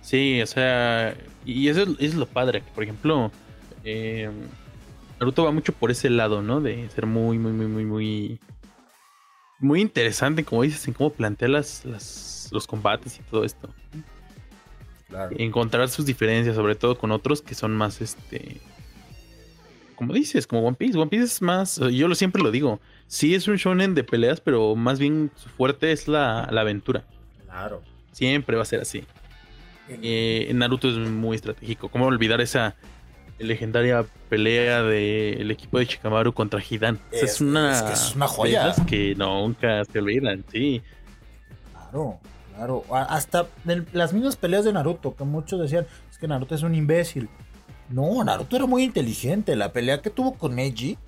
Sí, o sea, y eso es, lo padre, que por ejemplo, eh, Naruto va mucho por ese lado, ¿no? De ser muy, muy, muy, muy, muy, muy interesante, como dices, en cómo plantea las, las, los combates y todo esto. Claro. Encontrar sus diferencias, sobre todo con otros que son más, este, como dices, como One Piece. One Piece es más, yo lo siempre lo digo, sí es un shonen de peleas, pero más bien su fuerte es la, la aventura. Claro. Siempre va a ser así. Eh, Naruto es muy estratégico. ¿Cómo olvidar esa legendaria pelea del equipo de Shikamaru contra Hidan? Es- es, una, es que es una de joya. que nunca se olvidan, sí. Claro, claro. Hasta las mismas peleas de Naruto, que muchos decían, es que Naruto es un imbécil. No, Naruto era muy inteligente. La pelea que tuvo con Neji,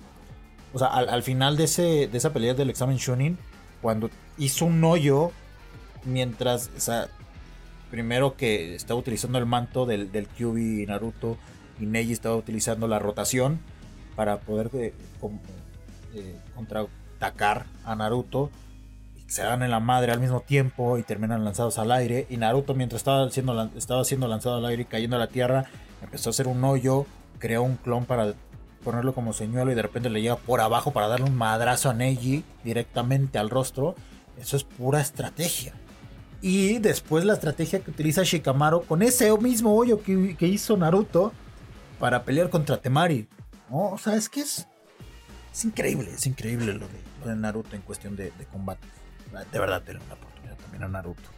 o sea, al, al final de, ese, de esa pelea del examen Shunin, cuando hizo un hoyo, mientras, o sea, primero que estaba utilizando el manto del, del Kyuubi Naruto y Neji estaba utilizando la rotación para poder eh, eh, contraatacar a Naruto se dan en la madre al mismo tiempo y terminan lanzados al aire y Naruto mientras estaba siendo, estaba siendo lanzado al aire y cayendo a la tierra empezó a hacer un hoyo creó un clon para ponerlo como señuelo y de repente le llega por abajo para darle un madrazo a Neji directamente al rostro eso es pura estrategia y después la estrategia que utiliza Shikamaru con ese mismo hoyo que, hizo Naruto para pelear contra Temari. ¿no? O sea, es que es, es increíble, es increíble lo de, Naruto en cuestión de combate. De verdad, denle una oportunidad también a Naruto.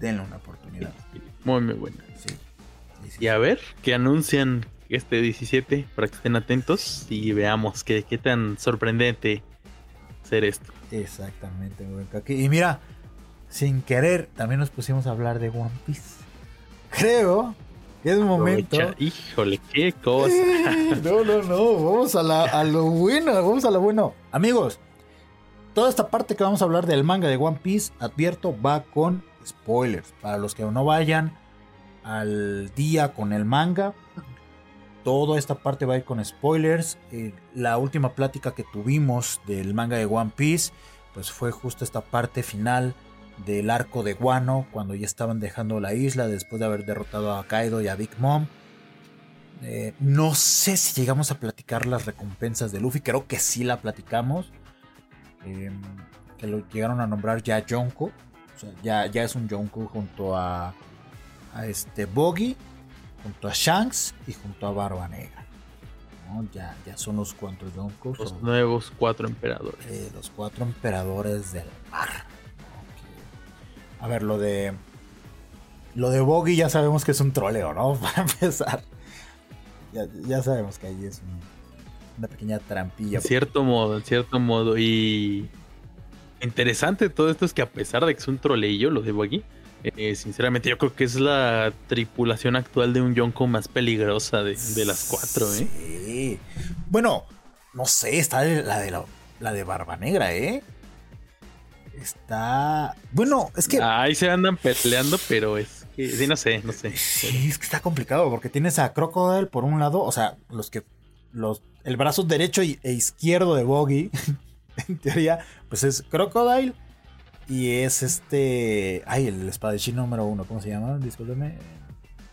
Denle una oportunidad. Muy, muy buena. Sí. sí, sí. Y a ver, que anuncian este 17 para que estén atentos y veamos qué, qué tan sorprendente ser esto. Exactamente. Y mira, sin querer, también nos pusimos a hablar de One Piece. Creo que es momento. Híjole, qué cosa. No, no, no. Vamos a, la, a lo bueno. Vamos a lo bueno. Amigos, toda esta parte que vamos a hablar del manga de One Piece, advierto, va con spoilers. Para los que no vayan al día con el manga, toda esta parte va a ir con spoilers. Eh, la última plática que tuvimos del manga de One Piece, pues fue justo esta parte final del arco de Guano, cuando ya estaban dejando la isla después de haber derrotado a Kaido y a Big Mom. Eh, no sé si llegamos a platicar las recompensas de Luffy, creo que sí la platicamos. Eh, que lo llegaron a nombrar ya Jonko. O sea, ya, ya es un Jonko junto a, a este Boggy, junto a Shanks y junto a Barba Negra. ¿no? Ya, ya son los cuatro Jonkos. Los nuevos cuatro emperadores. eh, los cuatro emperadores del mar. ¿no? Que- A ver, lo de. Lo de Boggy ya sabemos que es un troleo, ¿no? Para empezar. Ya, ya sabemos que ahí es un- una pequeña trampilla. En cierto modo, en cierto modo. Y interesante de todo esto es que a pesar de que es un troleillo, lo de Buggy, eh, sinceramente yo creo que es la tripulación actual de un Yonko más peligrosa de, de las cuatro, ¿eh? Sí. Bueno, no sé, está la de la, la de Barba Negra, ¿eh? Está. Bueno, es que. Ahí se andan peleando, pero es que, sí, no sé, no sé. Sí, es que está complicado porque tienes a Crocodile por un lado, o sea, los que los el brazo derecho y- e izquierdo de Boggy, en teoría, pues es Crocodile y es este, ay, el espadachín número uno, ¿cómo se llama? Discúlpeme.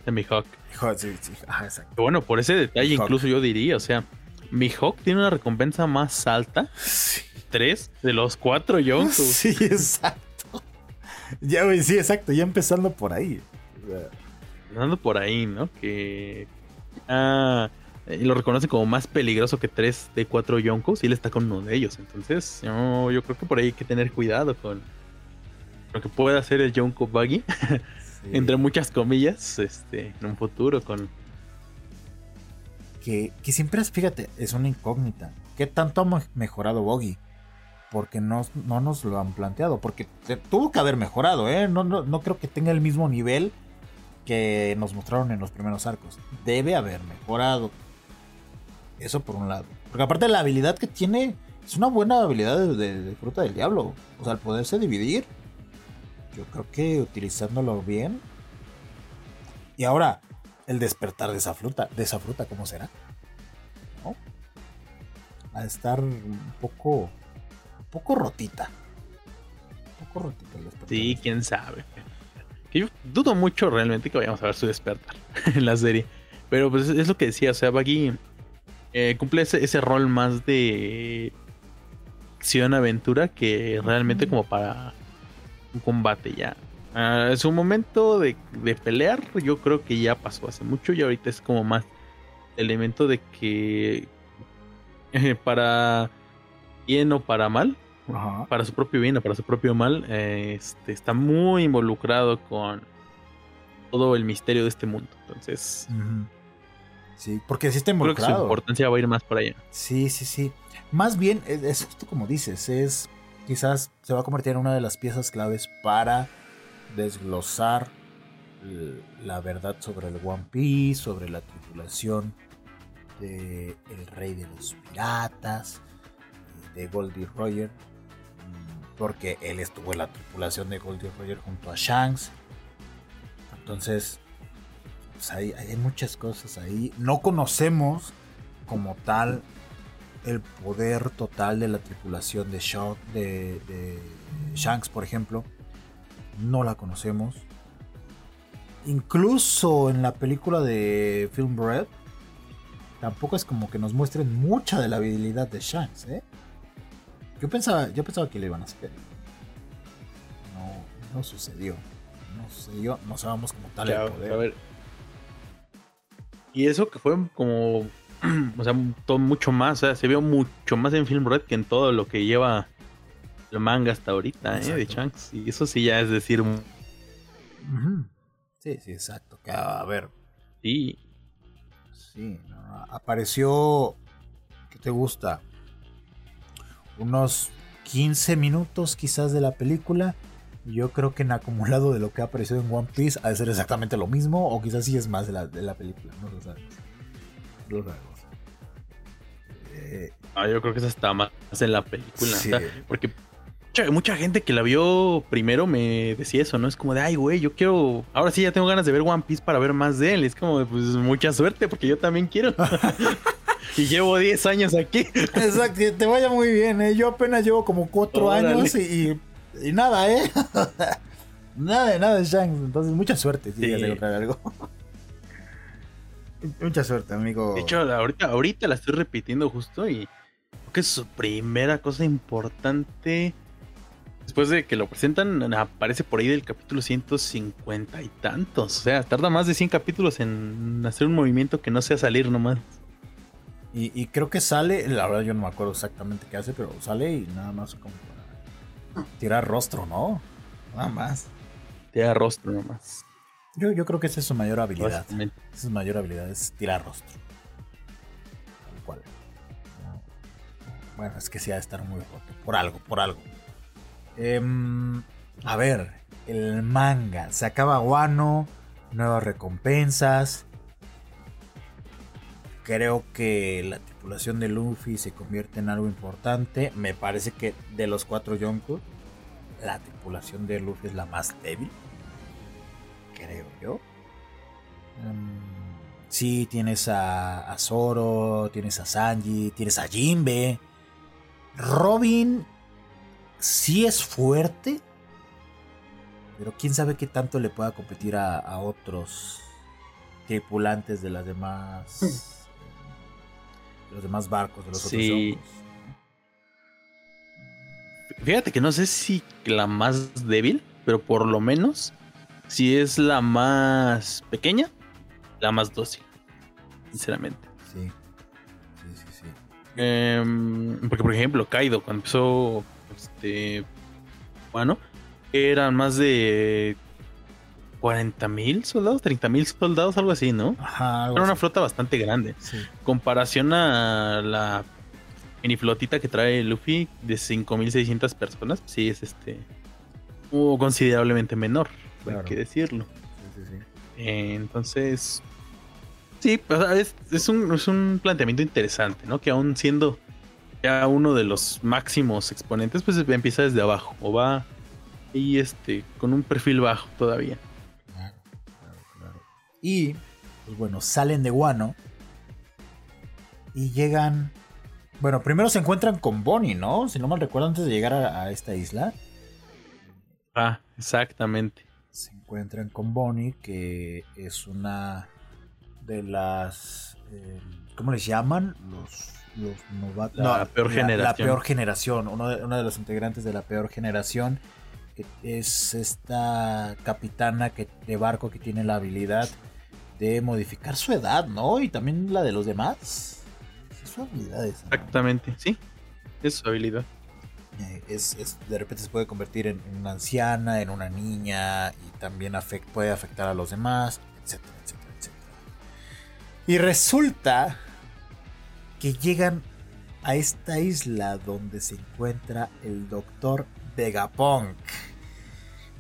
Mihawk. Hijo, sí, sí, ajá, exacto. Bueno, por ese detalle Mihawk. incluso yo diría, o sea, Mihawk tiene una recompensa más alta. Tres de los cuatro Yonkos. Sí, exacto. Ya, güey, sí, exacto. Ya empezando por ahí. O sea, Andando por ahí, ¿no? Que ah, eh, lo reconocen como más peligroso que tres de cuatro Yonkos y él está con uno de ellos. Entonces, yo, yo creo que por ahí hay que tener cuidado con lo que pueda hacer el Yonko Buggy, sí. entre muchas comillas, este, en un futuro con que, que siempre es, fíjate, es una incógnita. ¿Qué tanto ha mejorado Boggy? Porque no, no nos lo han planteado. Porque te- tuvo que haber mejorado, ¿eh? No, no, no creo que tenga el mismo nivel que nos mostraron en los primeros arcos. Debe haber mejorado. Eso por un lado. Porque aparte la habilidad que tiene es una buena habilidad de, fruta del diablo. O sea, el poderse dividir. Yo creo que utilizándolo bien. Y ahora, el despertar de esa fruta, de esa fruta, ¿cómo será? ¿No? A estar un poco, un poco rotita. Un poco rotita el despertar. Sí, quién sabe. Que yo dudo mucho realmente que vayamos a ver su despertar en la serie. Pero pues es lo que decía, o sea, Baggy eh, cumple ese, ese rol más de acción-aventura que realmente como para un combate ya. Ah, su momento de, de pelear yo creo que ya pasó hace mucho y ahorita es como más elemento de que eh, para bien o para mal Ajá. para su propio bien o para su propio mal, eh, este, está muy involucrado con todo el misterio de este mundo. Entonces. Sí, porque sí está creo que su involucrado. importancia va a ir más por allá. Sí, sí, sí. Más bien, es, es justo como dices, es quizás se va a convertir en una de las piezas claves para desglosar la verdad sobre el One Piece, sobre la tripulación de el rey de los piratas, de Goldie Roger, mm, porque él estuvo en la tripulación de Goldie Roger junto a Shanks. Entonces, pues hay, hay muchas cosas ahí. No conocemos como tal el poder total de la tripulación de, Shaw- de, de Shanks, por ejemplo. No la conocemos. Incluso en la película de Film Red, tampoco es como que nos muestren mucha de la habilidad de Shanks, ¿eh? Yo pensaba, yo pensaba que le iban a hacer. No, no sucedió. No sucedió. No sabemos como tal el poder. a ver. Y eso que fue como, o sea, todo mucho más, o sea, se vio mucho más en Film Red que en todo lo que lleva el manga hasta ahorita, ¿eh? De. Shanks. Y eso sí ya es decir. Sí, sí, exacto. A ver, sí, Sí, no, no, apareció. ¿Qué te gusta? Unos 15 minutos quizás de la película. Yo creo que en acumulado de lo que ha aparecido en One Piece ha de ser exactamente lo mismo. O quizás sí es más de la, de la película. No lo sabemos. No lo sabemos. Eh, Ah, yo creo que esa está más en la película. Sí. o sea, porque mucha, mucha gente que la vio primero me decía eso, ¿no? Es como de, ay, güey, yo quiero. Ahora sí ya tengo ganas de ver One Piece para ver más de él. Es como, de, pues mucha suerte, porque yo también quiero. y llevo 10 años aquí. Exacto, que te vaya muy bien, ¿eh? Yo apenas llevo como 4 Órale. años y, y- y nada, ¿eh? nada de nada de Shanks. Entonces, mucha suerte si Sí. encontrar algo. mucha suerte, amigo. De hecho, ahorita, ahorita la estoy repitiendo justo y creo que es su primera cosa importante. Después de que lo presentan, aparece por ahí del capítulo 150 y tantos. O sea, tarda más de 100 capítulos en hacer un movimiento que no sea salir nomás. Y, y creo que sale, la verdad yo no me acuerdo exactamente qué hace, pero sale y nada más como tirar rostro, ¿no? Nada más. Da rostro nomás. Yo, yo creo que esa es su mayor habilidad. Esa es su mayor habilidad, es tirar rostro. Tal cual. No. Bueno, es que sí ha de estar muy roto. Por algo, por algo. Em, a ver, el manga. Se acaba Wano. Nuevas recompensas. Creo que la tripulación de Luffy se convierte en algo importante. Me parece que de los cuatro Yonko, la tripulación de Luffy es la más débil. Creo yo. Mm, sí, tienes a, a Zoro, tienes a Sanji, tienes a Jinbe. Robin sí es fuerte, pero quién sabe qué tanto le pueda competir a, a otros tripulantes de las demás. De los demás barcos, de los Sí. otros. Fíjate que no sé si la más débil, pero por lo menos si es la más pequeña, la más dócil. Sinceramente. Sí. Sí, sí, sí. Em, porque, por ejemplo, Kaido, cuando empezó este. Bueno, eran más de 40 mil soldados, 30 mil soldados, algo así, ¿no? Ajá, Era una así. flota bastante grande. Sí. Comparación a la mini flotita que trae Luffy de 5600 personas, sí es este. considerablemente menor, Claro. qué decirlo. Sí, sí, sí. Eh, Entonces, sí, es, es un, es un planteamiento interesante, ¿no? Que aún siendo ya uno de los máximos exponentes, pues empieza desde abajo o va y este con un perfil bajo todavía. Y, pues bueno, salen de Guano y llegan. Bueno, primero se encuentran con Bonnie, ¿no? Si no mal recuerdo, antes de llegar a, a esta isla, Ah, exactamente. se encuentran con Bonnie, que es una de las. eh, ¿Cómo les llaman? Los, los novatos. La peor La generación. peor generación. Uno de, uno de los integrantes de la peor generación. Que es esta capitana que, de barco que tiene la habilidad de modificar su edad, ¿no? Y también la de los demás. Es su habilidad esa, ¿no? Exactamente, sí. Es su habilidad. Eh, es, es- de repente se puede convertir en, en una anciana, en una niña y también puede afectar a los demás, etcétera, etcétera, etcétera. Y resulta que llegan a esta isla donde se encuentra el doctor Vegapunk.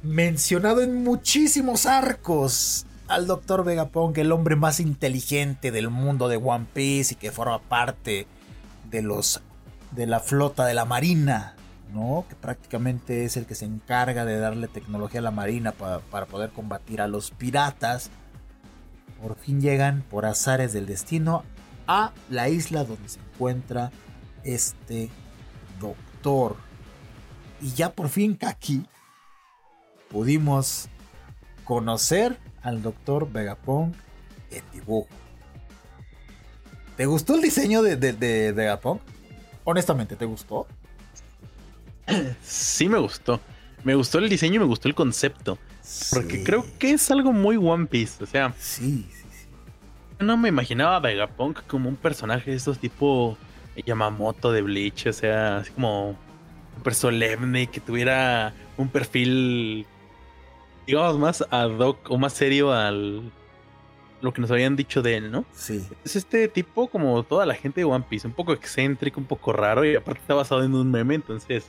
Mencionado en muchísimos arcos. Al doctor Vegapunk, el hombre más inteligente del mundo de One Piece y que forma parte de los de la flota de la marina, ¿no? Que prácticamente es el que se encarga de darle tecnología a la marina pa- para poder combatir a los piratas. Por fin llegan por azares del destino a la isla donde se encuentra este doctor. Y ya por fin aquí pudimos conocer al doctor Vegapunk en dibujo. ¿Te gustó el diseño de, de, de Vegapunk? Honestamente, ¿te gustó? Sí me gustó. Me gustó el diseño y me gustó el concepto. Porque creo que es algo muy One Piece. O sea, Sí, sí, sí. no me imaginaba a Vegapunk como un personaje de estos tipo Yamamoto de Bleach. O sea, así como súper solemne, que tuviera un perfil, digamos, más ad hoc o más serio al lo que nos habían dicho de él, ¿no? Sí. Es este tipo como toda la gente de One Piece, un poco excéntrico, un poco raro y aparte está basado en un meme, entonces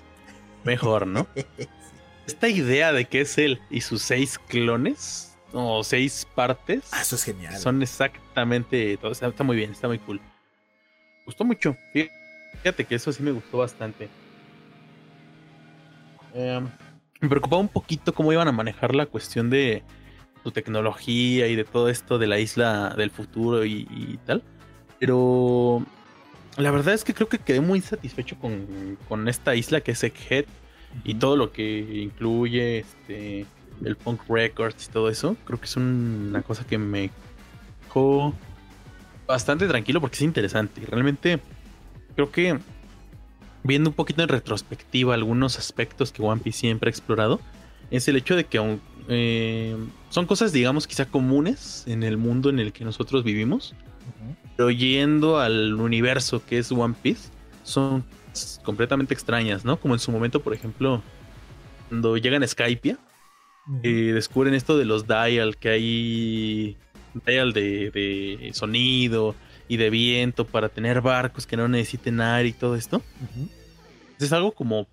mejor, ¿no? Esta idea de que es él y sus seis clones o seis partes Ah, eso es genial. son exactamente todo. Está, está muy bien, está muy cool. Gustó mucho. Fí- Fíjate que eso sí me gustó bastante. Em, me preocupaba un poquito cómo iban a manejar la cuestión de su tecnología y de todo esto de la isla del futuro y, y tal. Pero la verdad es que creo que quedé muy satisfecho con, con esta isla que es Egghead y todo lo que incluye este el Punk Records y todo eso. Creo que es una cosa que me dejó bastante tranquilo porque es interesante. Y realmente creo que viendo un poquito en retrospectiva algunos aspectos que One Piece siempre ha explorado, es el hecho de que eh, son cosas, digamos, quizá comunes en el mundo en el que nosotros vivimos, pero yendo al universo que es One Piece, son completamente extrañas, ¿no? Como en su momento, por ejemplo, cuando llegan a Skypia, eh, descubren esto de los dial, que hay dial de, de sonido y de viento para tener barcos que no necesiten aire y todo esto. Ujú. Es algo como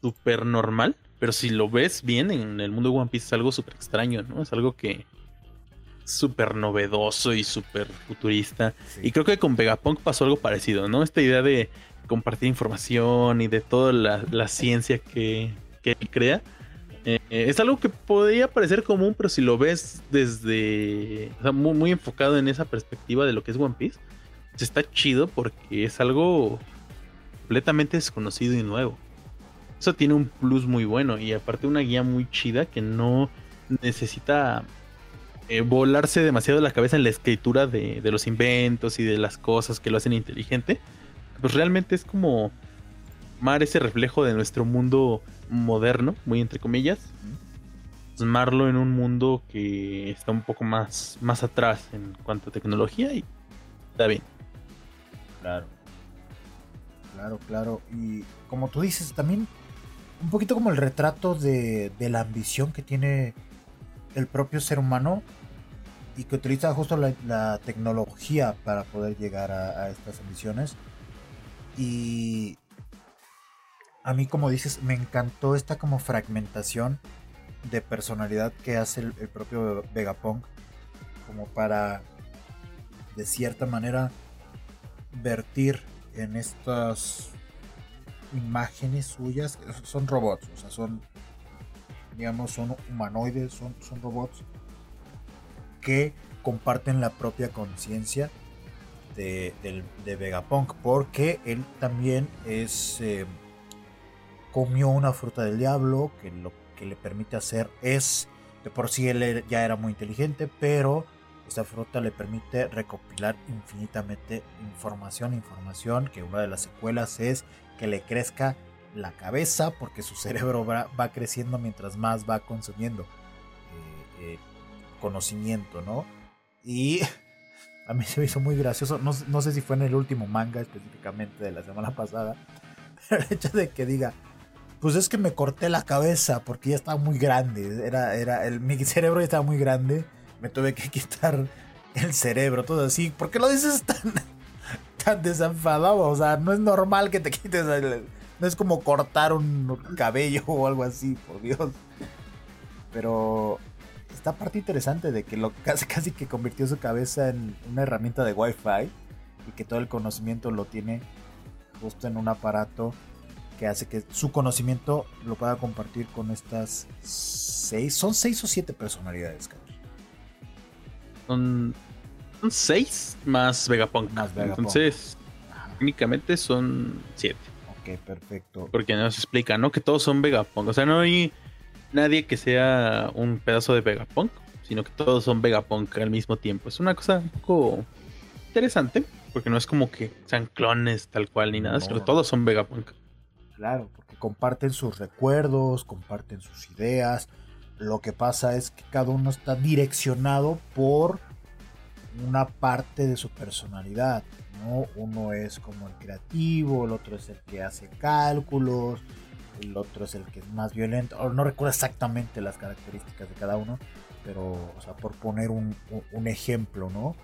súper normal, pero si lo ves bien en el mundo de One Piece es algo súper extraño, ¿no? Es algo que súper novedoso y súper futurista. Sí. Y creo que con Vegapunk pasó algo parecido, ¿no? Esta idea de compartir información y de toda la, la ciencia que, que él crea. eh, es algo que podría parecer común, pero si lo ves desde. O sea, muy, muy enfocado en esa perspectiva de lo que es One Piece, pues está chido porque es algo completamente desconocido y nuevo. Eso tiene un plus muy bueno y aparte una guía muy chida que no necesita eh, volarse demasiado la cabeza en la escritura de, de los inventos y de las cosas que lo hacen inteligente. Pues realmente es como mar ese reflejo de nuestro mundo moderno, muy entre comillas. Plasmarlo en un mundo que está un poco más, más atrás en cuanto a tecnología y está bien. Claro. Claro, claro. Y como tú dices, también un poquito como el retrato de, la ambición que tiene el propio ser humano y que utiliza justo la, tecnología para poder llegar a, a estas ambiciones. Y a mí, como dices, me encantó esta como fragmentación de personalidad que hace el, el propio Vegapunk como para de cierta manera vertir en estas imágenes suyas son robots o sea son digamos son humanoides son, son robots que comparten la propia conciencia de, de Vegapunk porque él también es eh, comió una fruta del diablo que lo que le permite hacer es de por sí él era- ya era muy inteligente pero esta fruta le permite recopilar infinitamente información información que una de las secuelas es que le crezca la cabeza porque su cerebro va, creciendo mientras más va consumiendo eh, eh, conocimiento no y a mí se me hizo muy gracioso no, no sé si fue en el último manga específicamente de la semana pasada pero el hecho de que diga pues es que me corté la cabeza porque ya estaba muy grande. Era, era, el, mi cerebro ya estaba muy grande. Me tuve que quitar el cerebro, todo así. ¿Por qué lo dices tan, tan desenfadado? O sea, no es normal que te quites. No es como cortar un cabello o algo así, por Dios. Pero esta parte interesante de que lo casi, casi que convirtió su cabeza en una herramienta de Wi-Fi y que todo el conocimiento lo tiene justo en un aparato que hace que su conocimiento lo pueda compartir con estas seis, son seis o siete personalidades, Carlos. Son, son seis más Vegapunk. Más Vegapunk. Entonces, técnicamente son siete. Ok, perfecto. Porque nos explica, ¿no? Que todos son Vegapunk. O sea, no hay nadie que sea un pedazo de Vegapunk, sino que todos son Vegapunk al mismo tiempo. Es una cosa un poco interesante, porque no es como que sean clones tal cual ni nada, No. sino que todos son Vegapunk. Claro, porque comparten sus recuerdos, comparten sus ideas. Lo que pasa es que cada uno está direccionado por una parte de su personalidad. ¿no? Uno es como el creativo, el otro es el que hace cálculos, el otro es el que es más violento. No recuerdo exactamente las características de cada uno, pero, o sea, por poner un ejemplo, ¿no?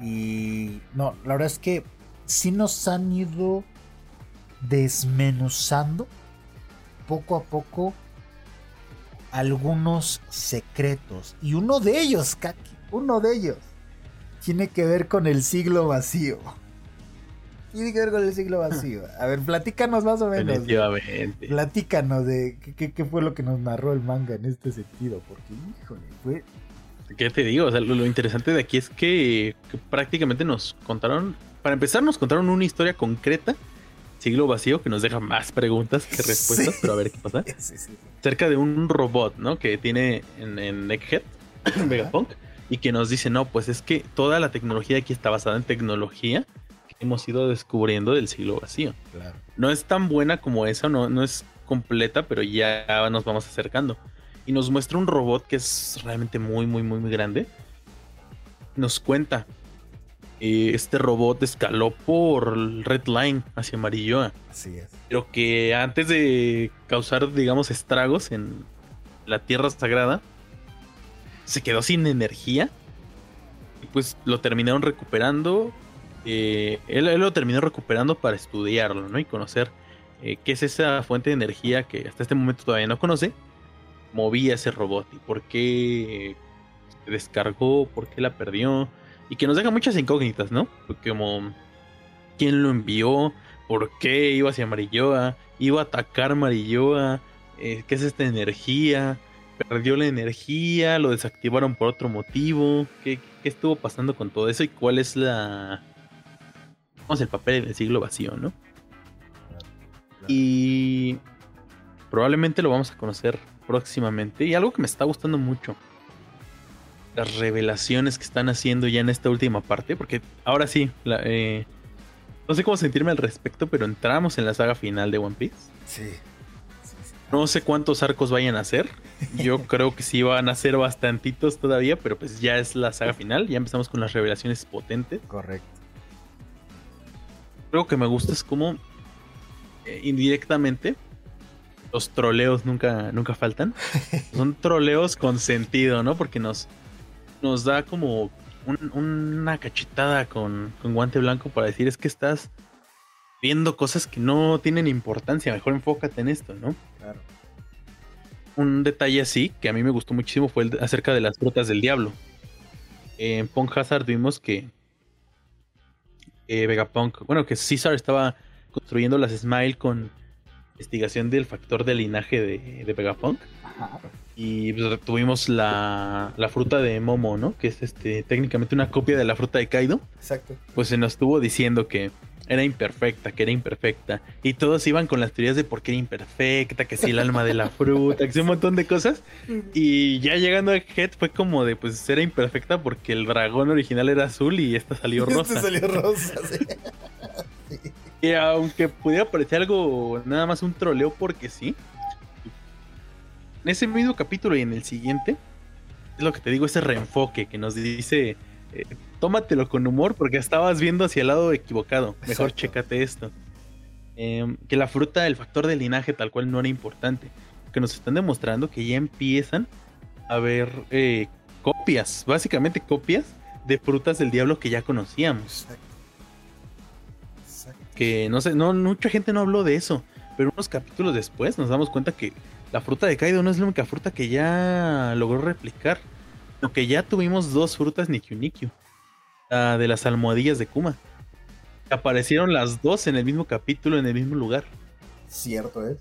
Y no, la verdad es que sí nos han ido desmenuzando poco a poco algunos secretos. Y uno de ellos, Kaki, uno de ellos, tiene que ver con el siglo vacío. Tiene que ver con el siglo vacío. A ver, platícanos más o menos. Definitivamente. Platícanos de qué, fue lo que nos narró el manga en este sentido. Porque, híjole, fue. ¿Qué te digo? O sea, lo, lo interesante de aquí es que, que prácticamente nos contaron, para empezar, nos contaron una historia concreta, siglo vacío, que nos deja más preguntas que respuestas, Sí. pero a ver qué pasa. Sí, sí, sí. Cerca de un robot, ¿no? Que tiene en, en Egghead, Vegapunk, y que nos dice, no, pues es que toda la tecnología aquí está basada en tecnología que hemos ido descubriendo del siglo vacío. Claro. No es tan buena como esa, no, no es completa, pero ya nos vamos acercando. Y nos muestra un robot que es realmente muy, muy, muy, muy grande. Nos cuenta. Eh, este robot escaló por Red Line hacia Amarilloa. Así es. Pero que antes de causar, digamos, estragos en la Tierra Sagrada, se quedó sin energía. Y pues lo terminaron recuperando. eh, él, él lo terminó recuperando para estudiarlo, ¿no? Y conocer eh, qué es esa fuente de energía que hasta este momento todavía no conoce. Movía ese robot y por qué se descargó, por qué la perdió. Y que nos deja muchas incógnitas, ¿no? Porque como quién lo envió, por qué iba hacia Marilloa, iba a atacar Marilloa, eh, qué es esta energía, perdió la energía, lo desactivaron por otro motivo, qué, qué estuvo pasando con todo eso y cuál es la... Vamos, el papel del siglo vacío, ¿no? Y probablemente lo vamos a conocer próximamente. Y algo que me está gustando mucho las revelaciones que están haciendo ya en esta última parte, porque ahora sí, la, eh, no sé cómo sentirme al respecto, pero entramos en la saga final de One Piece. Sí. No sé cuántos arcos vayan a ser. Yo creo que sí van a ser bastantitos todavía, pero pues ya es la saga final. Ya empezamos con las revelaciones potentes. Correcto. Creo que me gusta es como eh, indirectamente los troleos nunca, nunca faltan. Son troleos con sentido, ¿no? Porque nos, nos da como un- una cachetada con, con guante blanco para decir es que estás viendo cosas que no tienen importancia. Mejor enfócate en esto, ¿no? Claro. Un detalle así que a mí me gustó muchísimo fue el acerca de las frutas del diablo. En Punk Hazard vimos que eh, Vegapunk, bueno, que Caesar estaba construyendo las Smile con investigación del factor de linaje de, de Vegapunk. Y pues, tuvimos la, la fruta de Momo, ¿no? Que es este técnicamente una copia de la fruta de Kaido. Exacto. Pues se nos estuvo diciendo que era imperfecta, que era imperfecta. Y todos iban con las teorías de por qué era imperfecta, que si el alma de la fruta, que si un montón de cosas. Y ya llegando a Head fue como de, pues era imperfecta porque el dragón original era azul y esta salió rosa. Este salió rosa, sí. Y aunque pudiera parecer algo nada más un troleo porque sí. En ese mismo capítulo y en el siguiente, es lo que te digo, ese reenfoque que nos dice, eh, tómatelo con humor porque estabas viendo hacia el lado equivocado. Mejor Exacto. chécate esto. Em, que la fruta, el factor del linaje tal cual no era importante. Que nos están demostrando que ya empiezan a ver eh, copias, básicamente copias de frutas del diablo que ya conocíamos Exacto. Exacto. que no sé, no, mucha gente no habló de eso, pero unos capítulos después nos damos cuenta que la fruta de Kaido no es la única fruta que ya logró replicar, sino que ya tuvimos dos frutas Nikyu Nikyu, la de las almohadillas de Kuma. Aparecieron las dos en el mismo capítulo, en el mismo lugar. Cierto es.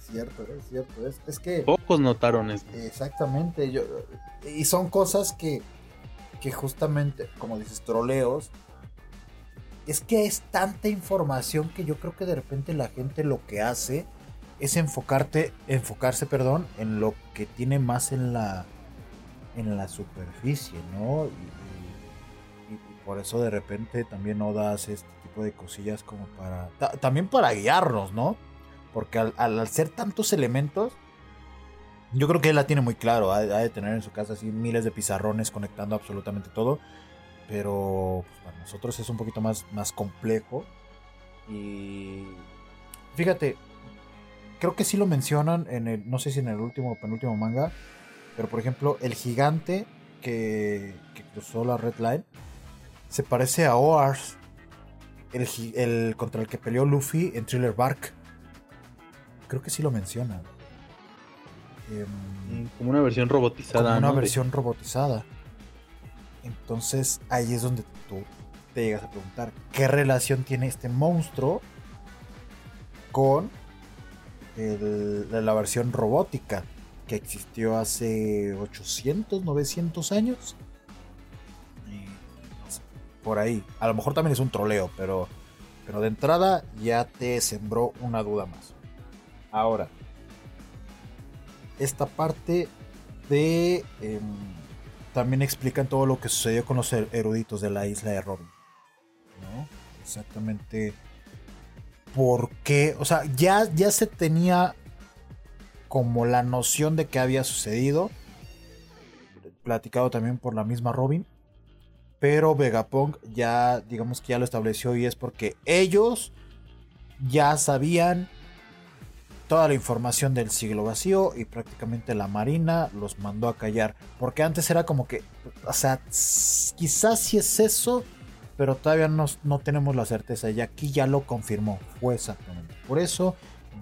Cierto es, cierto es. Es que. Pocos notaron eso. Exactamente. Yo, y son cosas que, que justamente, como dices, troleos. Es que es tanta información que yo creo que de repente la gente lo que hace es enfocarte, enfocarse, perdón, en lo que tiene más en la en la superficie, ¿no? Y, por eso de repente también no das este tipo de cosillas como para ta- también para guiarnos, ¿no? Porque al, al- ser tantos elementos, yo creo que él la tiene muy claro. Ha, ha de tener en su casa así miles de pizarrones conectando absolutamente todo. Pero pues, para nosotros es un poquito más, más complejo. Y fíjate, creo que sí lo mencionan en el, no sé si en el último o penúltimo manga. Pero por ejemplo, el gigante que, que cruzó la Red Line se parece a Oars, el, contra el que peleó Luffy en Thriller Bark. Creo que sí lo mencionan. Em, Como una versión robotizada. como una versión robotizada. Entonces ahí es donde tú te llegas a preguntar qué relación tiene este monstruo con el- la versión robótica que existió hace 800, 900 años. Por ahí. A lo mejor también es un troleo, pero, pero de entrada ya te sembró una duda más. Ahora, esta parte de... em, también explican todo lo que sucedió con los er- eruditos de la isla de Robin. ¿no? Exactamente por qué. O sea, ya, ya se tenía como la noción de que había sucedido. Platicado también por la misma Robin. Pero Vegapunk ya, digamos que ya lo estableció y es porque ellos ya sabían toda la información del siglo vacío y prácticamente la marina los mandó a callar. Porque antes era como que, o sea, quizás sí es eso, pero todavía no, no tenemos la certeza. Y aquí ya lo confirmó, fue exactamente. Por eso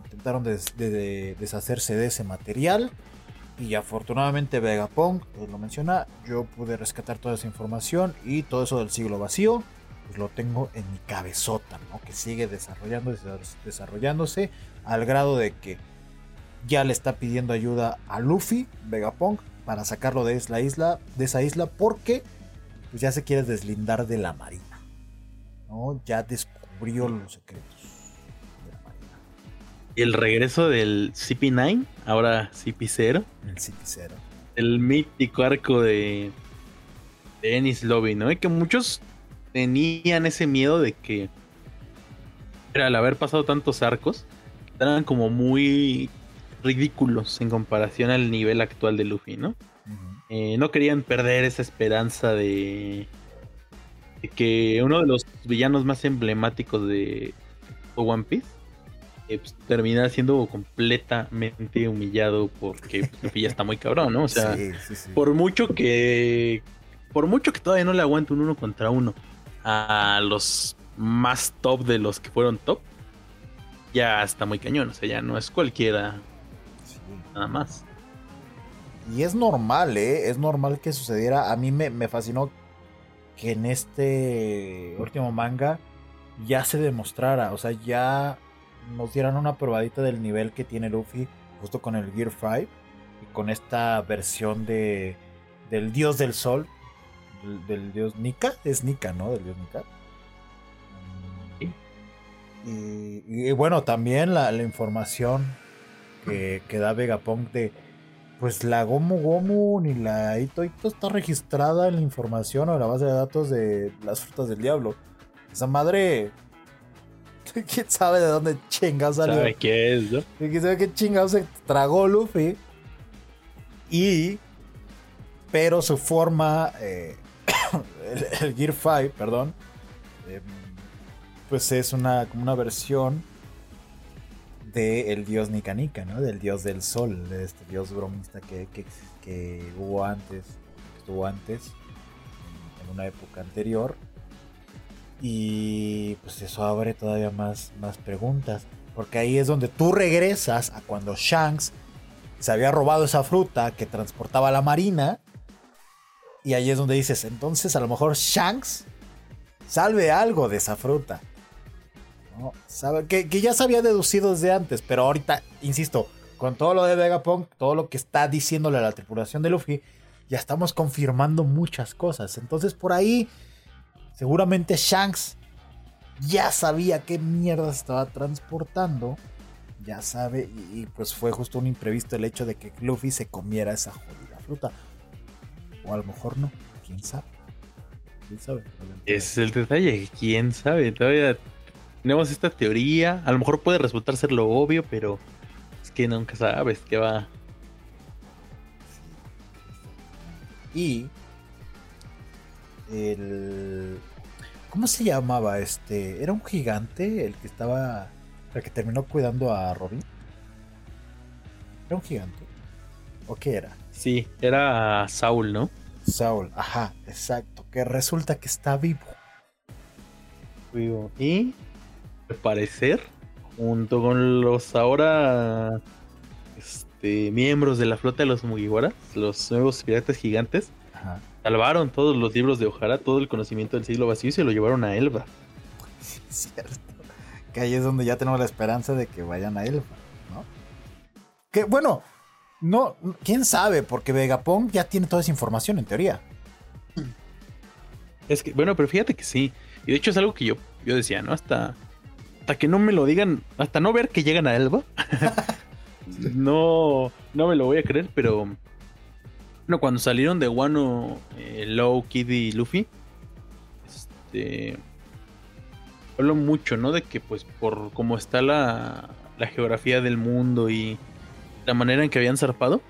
intentaron de- de- deshacerse de ese material. Y afortunadamente Vegapunk, pues lo menciona, yo pude rescatar toda esa información y todo eso del siglo vacío, pues lo tengo en mi cabezota, ¿no? Que sigue desarrollándose al grado de que ya le está pidiendo ayuda a Luffy, Vegapunk, para sacarlo de la isla, de esa isla, porque pues ya se quiere deslindar de la marina, ¿no? Ya descubrió los secretos de la marina, Y el regreso del CP9, ahora CP0. el City Zero. El mítico arco de Dennis Lobby, ¿no? Y que muchos tenían ese miedo de que al haber pasado tantos arcos, eran como muy ridículos en comparación al nivel actual de Luffy, ¿no? Eh, no querían perder esa esperanza de, de, que uno de los villanos más emblemáticos de One Piece eh, pues, terminara siendo completamente humillado porque pues, ya está muy cabrón, ¿no? O sea, sí, sí, sí. por mucho que por mucho que todavía no le aguante un uno contra uno a los más top de los que fueron top, ya está muy cañón, o sea, ya no es cualquiera nada más. Y es normal, ¿eh? Es normal que sucediera. A mí me, me fascinó que en este último manga ya se demostrara, o sea, ya nos dieran una probadita del nivel que tiene Luffy justo con el Gear 5 y con esta versión de del dios del sol, del, del dios Nika, es Nika, ¿no? Del dios Nika. Y, y, bueno, también la, la información que, que, da Vegapunk de pues la Gomu Gomu ni la Ito Ito está registrada en la información o en la base de datos de las frutas del diablo. Esa madre. ¿Quién sabe de dónde chingados salió? ¿Sabe qué es, no? ¿Quién sabe qué chingados se tragó Luffy? Y. Pero su forma. Eh, el, el, Gear 5, perdón. Eh, pues es una, como una versión del el dios Nika, ¿no? Del dios del sol, de este dios bromista que, que, que hubo antes, que estuvo antes, en, en, una época anterior. Y pues eso abre todavía más, más preguntas, porque ahí es donde tú regresas a cuando Shanks se había robado esa fruta que transportaba la marina. Y ahí es donde dices, entonces a lo mejor Shanks salve algo de esa fruta. Sabe, que, que, ya se había deducido desde antes, pero ahorita, insisto, con todo lo de Vegapunk, todo lo que está diciéndole a la tripulación de Luffy, ya estamos confirmando muchas cosas. Entonces por ahí, seguramente Shanks ya sabía qué mierda estaba transportando. Ya sabe, y, pues fue justo un imprevisto el hecho de que Luffy se comiera esa jodida fruta. O a lo mejor no, quién sabe. ¿Quién sabe? Es el detalle, quién sabe. Todavía tenemos esta teoría. A lo mejor puede resultar ser lo obvio, pero es que nunca sabes qué va. Y el ¿cómo se llamaba este? Era un gigante el que estaba el que terminó cuidando a Robin. Era un gigante. ¿O qué era? Sí, era Saul, ¿no? Saul, ajá, exacto. Que resulta que está vivo. Vivo. Y al parecer, junto con los ahora este, miembros de la flota de los Mugiwara, los nuevos piratas gigantes, Ajá. salvaron todos los libros de Ojara, todo el conocimiento del siglo vacío y se lo llevaron a Elba. Sí, es cierto. Que ahí es donde ya tenemos la esperanza de que vayan a Elba, ¿no? Que bueno, no, quién sabe, porque Vegapunk ya tiene toda esa información en teoría. Es que, bueno, pero fíjate que sí. Y de hecho es algo que yo, yo decía, ¿no? Hasta hasta que no me lo digan, hasta no ver que llegan a Elba, no, no me lo voy a creer, pero bueno, cuando salieron de Wano, eh, Low, Kid y Luffy, este, hablo mucho, ¿no? De que pues por cómo está la, la geografía del mundo y la manera en que habían zarpado,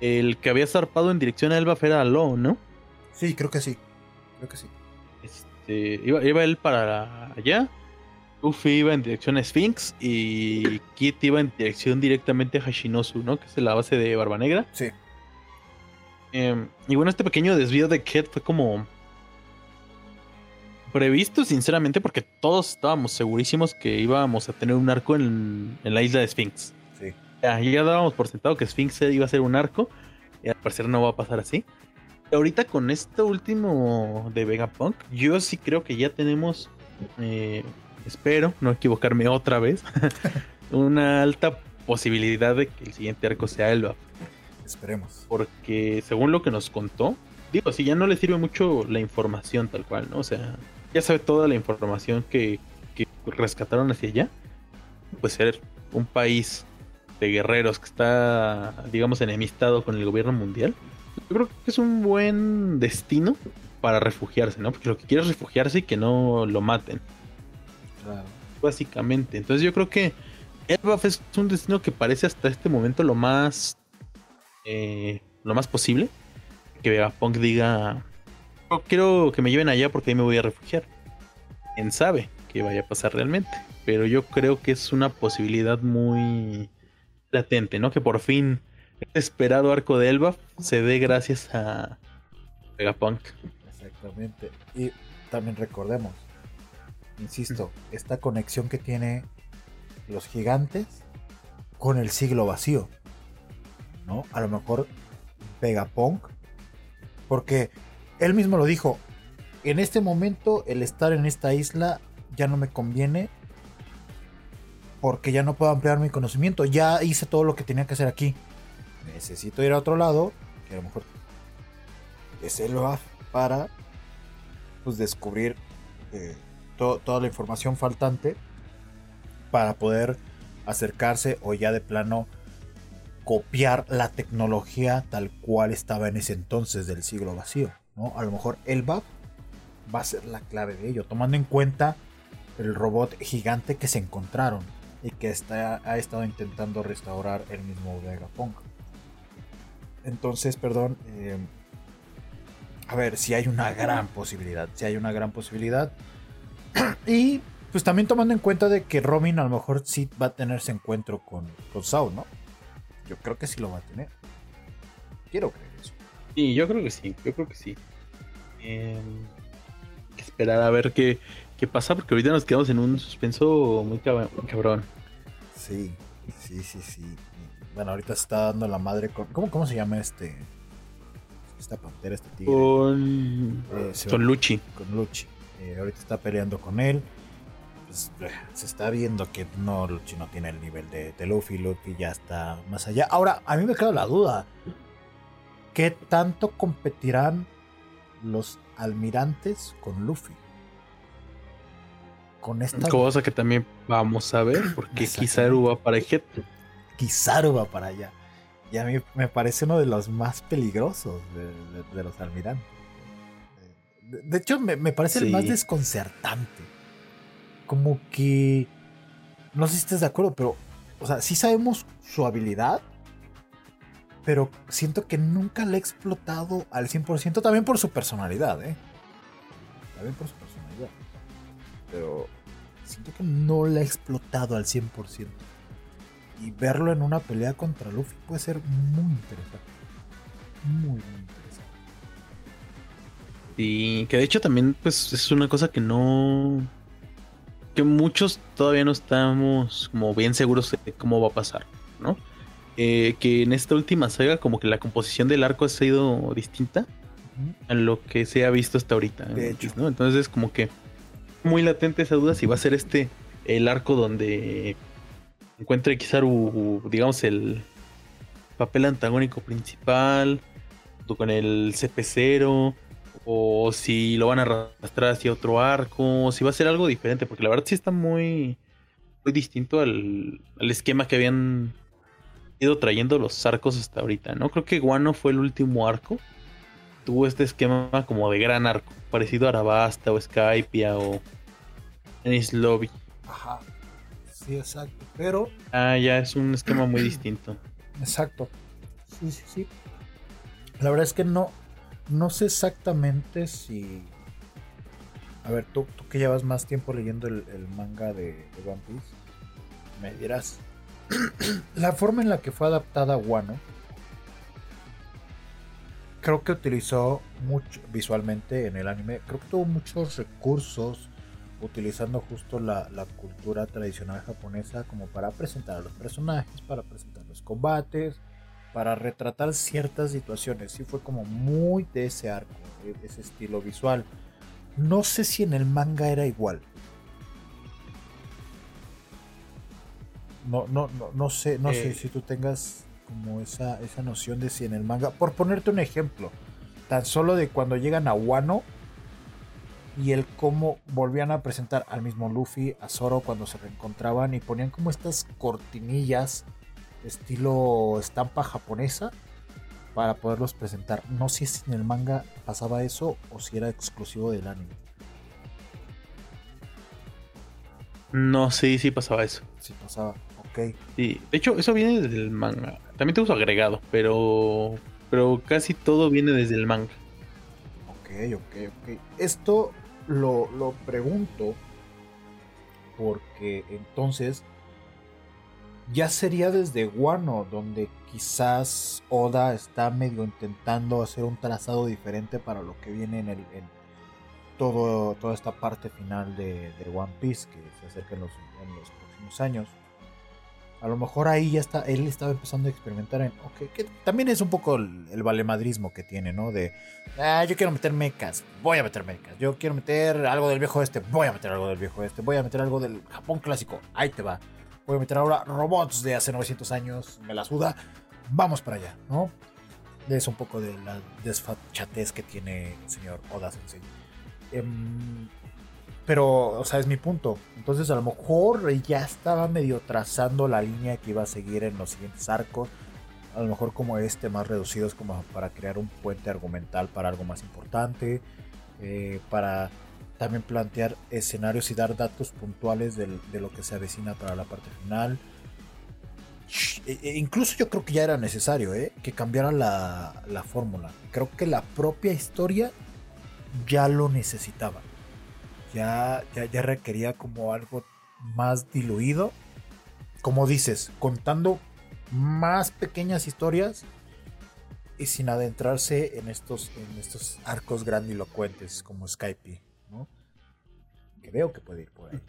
el que había zarpado en dirección a Elba era Low, ¿no? Sí, creo que sí, creo que sí. Este, iba, iba él para allá. Luffy iba en dirección a Sphinx y Kit iba en dirección directamente a Hashinosu, ¿no? Que es la base de Barba Negra. Sí. Eh, y bueno, este pequeño desvío de Kit fue como previsto, sinceramente, porque todos estábamos segurísimos que íbamos a tener un arco en, en la isla de Sphinx. Sí. Ya, ya dábamos por sentado que Sphinx iba a ser un arco y al parecer no va a pasar así. Ahorita con esto último de Vegapunk, yo sí creo que ya tenemos eh, espero no equivocarme otra vez, una alta posibilidad de que el siguiente arco sea Elba. Esperemos. Porque según lo que nos contó, digo, si ya no le sirve mucho la información tal cual, ¿no? O sea, ya sabe toda la información que, que rescataron hacia allá. Pues ser un país de guerreros que está, digamos, enemistado con el gobierno mundial. Yo creo que es un buen destino para refugiarse, ¿no? Porque lo que quiere es refugiarse y que no lo maten. Claro. Básicamente. Entonces yo creo que Elbaf es un destino que parece hasta este momento lo más. eh, lo más posible. Que Vegapunk diga. "No quiero que me lleven allá porque ahí me voy a refugiar. Quién sabe qué vaya a pasar realmente. Pero yo creo que es una posibilidad muy latente, ¿no? Que por fin el esperado arco de Elbaf se dé gracias a Vegapunk. Exactamente. Y también recordemos, insisto, esta conexión que tiene los gigantes con el siglo vacío. ¿No? A lo mejor Vegapunk. Porque él mismo lo dijo. En este momento el estar en esta isla ya no me conviene. Porque ya no puedo ampliar mi conocimiento. Ya hice todo lo que tenía que hacer aquí. Necesito ir a otro lado. Que a lo mejor es el para pues, descubrir eh, to- toda la información faltante para poder acercarse o ya de plano copiar la tecnología tal cual estaba en ese entonces del siglo vacío. ¿no? A lo mejor el BAF va a ser la clave de ello, tomando en cuenta el robot gigante que se encontraron y que está, ha estado intentando restaurar el mismo Vegapunk. Entonces, perdón, eh, a ver, si hay una gran posibilidad, si hay una gran posibilidad. y pues también tomando en cuenta de que Robin a lo mejor sí va a tener ese encuentro con, con Saul, ¿no? Yo creo que sí lo va a tener. Quiero creer eso. Sí, yo creo que sí, yo creo que sí. Eh, hay que esperar a ver qué, qué pasa, porque ahorita nos quedamos en un suspenso muy cab- muy cabrón. Sí, sí, sí, sí. Bueno, ahorita se está dando la madre con. ¿Cómo, cómo se llama este? Esta pantera, este tigre. Con, Eh, con Luchi. Con Luchi. Eh, ahorita está peleando con él. Pues, eh, se está viendo que no, Luchi no tiene el nivel de, de Luffy. Luffy ya está más allá. Ahora, a mí me queda la duda. ¿Qué tanto competirán los almirantes con Luffy? Con esta Cosa que también vamos a ver, porque. Kizaru va para Jet. Kizaru va para allá. Y a mí me parece uno de los más peligrosos de, de- de los almirantes. De, hecho, me, me parece el más desconcertante. Como que. No sé si estás de acuerdo, pero. O sea, sí sabemos su habilidad. Pero siento que nunca la he explotado al 100%. También por su personalidad, ¿eh? También por su personalidad. Pero siento que no la he explotado al 100%. Y verlo en una pelea contra Luffy puede ser muy interesante. Muy, muy interesante. Y que de hecho también, pues, es una cosa que no. que muchos todavía no estamos como bien seguros de cómo va a pasar, ¿no? Eh, que en esta última saga, como que la composición del arco ha sido distinta a lo que se ha visto hasta ahorita. De hecho. Entonces, como que muy latente esa duda si va a ser este el arco donde encuentre Kizaru, digamos, el papel antagónico principal, junto con el CP0, o si lo van a arrastrar hacia otro arco, o si va a ser algo diferente, porque la verdad sí está muy, muy distinto al, al esquema que habían ido trayendo los arcos hasta ahorita, ¿no? Creo que Guano fue el último arco. Tuvo este esquema como de gran arco, parecido a Arabasta o Skypia o Ennis Lobby. Ajá. Sí, exacto. Pero, Ah, ya es un esquema muy distinto. exacto. Sí, sí, sí. La verdad es que no, no sé exactamente si. A ver, tú, tú que llevas más tiempo leyendo el, manga de, One Piece, me dirás. la forma en la que fue adaptada Wano, creo que utilizó mucho visualmente en el anime, creo que tuvo muchos recursos utilizando justo la cultura tradicional japonesa como para presentar a los personajes, para presentar los combates, para retratar ciertas situaciones. Sí fue como muy de ese arco, de ese estilo visual. No sé si en el manga era igual. No, no, no, no sé, no sé Eh. si tú tengas como esa, esa noción de si en el manga. Por ponerte un ejemplo, tan solo de cuando llegan a Wano y el cómo volvían a presentar al mismo Luffy, a Zoro cuando se reencontraban y ponían como estas cortinillas estilo estampa japonesa para poderlos presentar. No sé si en el manga pasaba eso o si era exclusivo del anime. No, sí, sí pasaba eso. Sí pasaba, ok. Sí, de hecho, eso viene desde el manga. También tengo su agregado, pero, pero casi todo viene desde el manga. Ok, ok, ok. Esto lo, lo pregunto porque entonces ya sería desde Guano, donde quizás Oda está medio intentando hacer un trazado diferente para lo que viene en, el, todo, toda esta parte final de, One Piece que se acerca en los, próximos años. A lo mejor ahí ya está, él estaba empezando a experimentar en, ok, que también es un poco el, el valemadrismo que tiene, ¿no? De, ah, yo quiero meter mechas, voy a meter mechas, yo quiero meter algo del viejo este, voy a meter algo del viejo este, voy a meter algo del Japón clásico, ahí te va voy a meter ahora robots de hace 900 años, me la suda, vamos para allá, ¿no? Es un poco de la desfachatez que tiene el señor Oda Sensei. Um, pero, o sea, es mi punto. Entonces, a lo mejor ya estaba medio trazando la línea que iba a seguir en los siguientes arcos. A lo mejor como este, más reducidos, como para crear un puente argumental para algo más importante. Eh, para también plantear escenarios y dar datos puntuales de, lo que se avecina para la parte final. E, e incluso yo creo que ya era necesario ¿eh? que cambiara la, la fórmula. Creo que la propia historia ya lo necesitaba. Ya, ya, ya requería como algo más diluido. Como dices, contando más pequeñas historias y sin adentrarse en estos, en estos arcos grandilocuentes como Skype que veo que puede ir por ahí.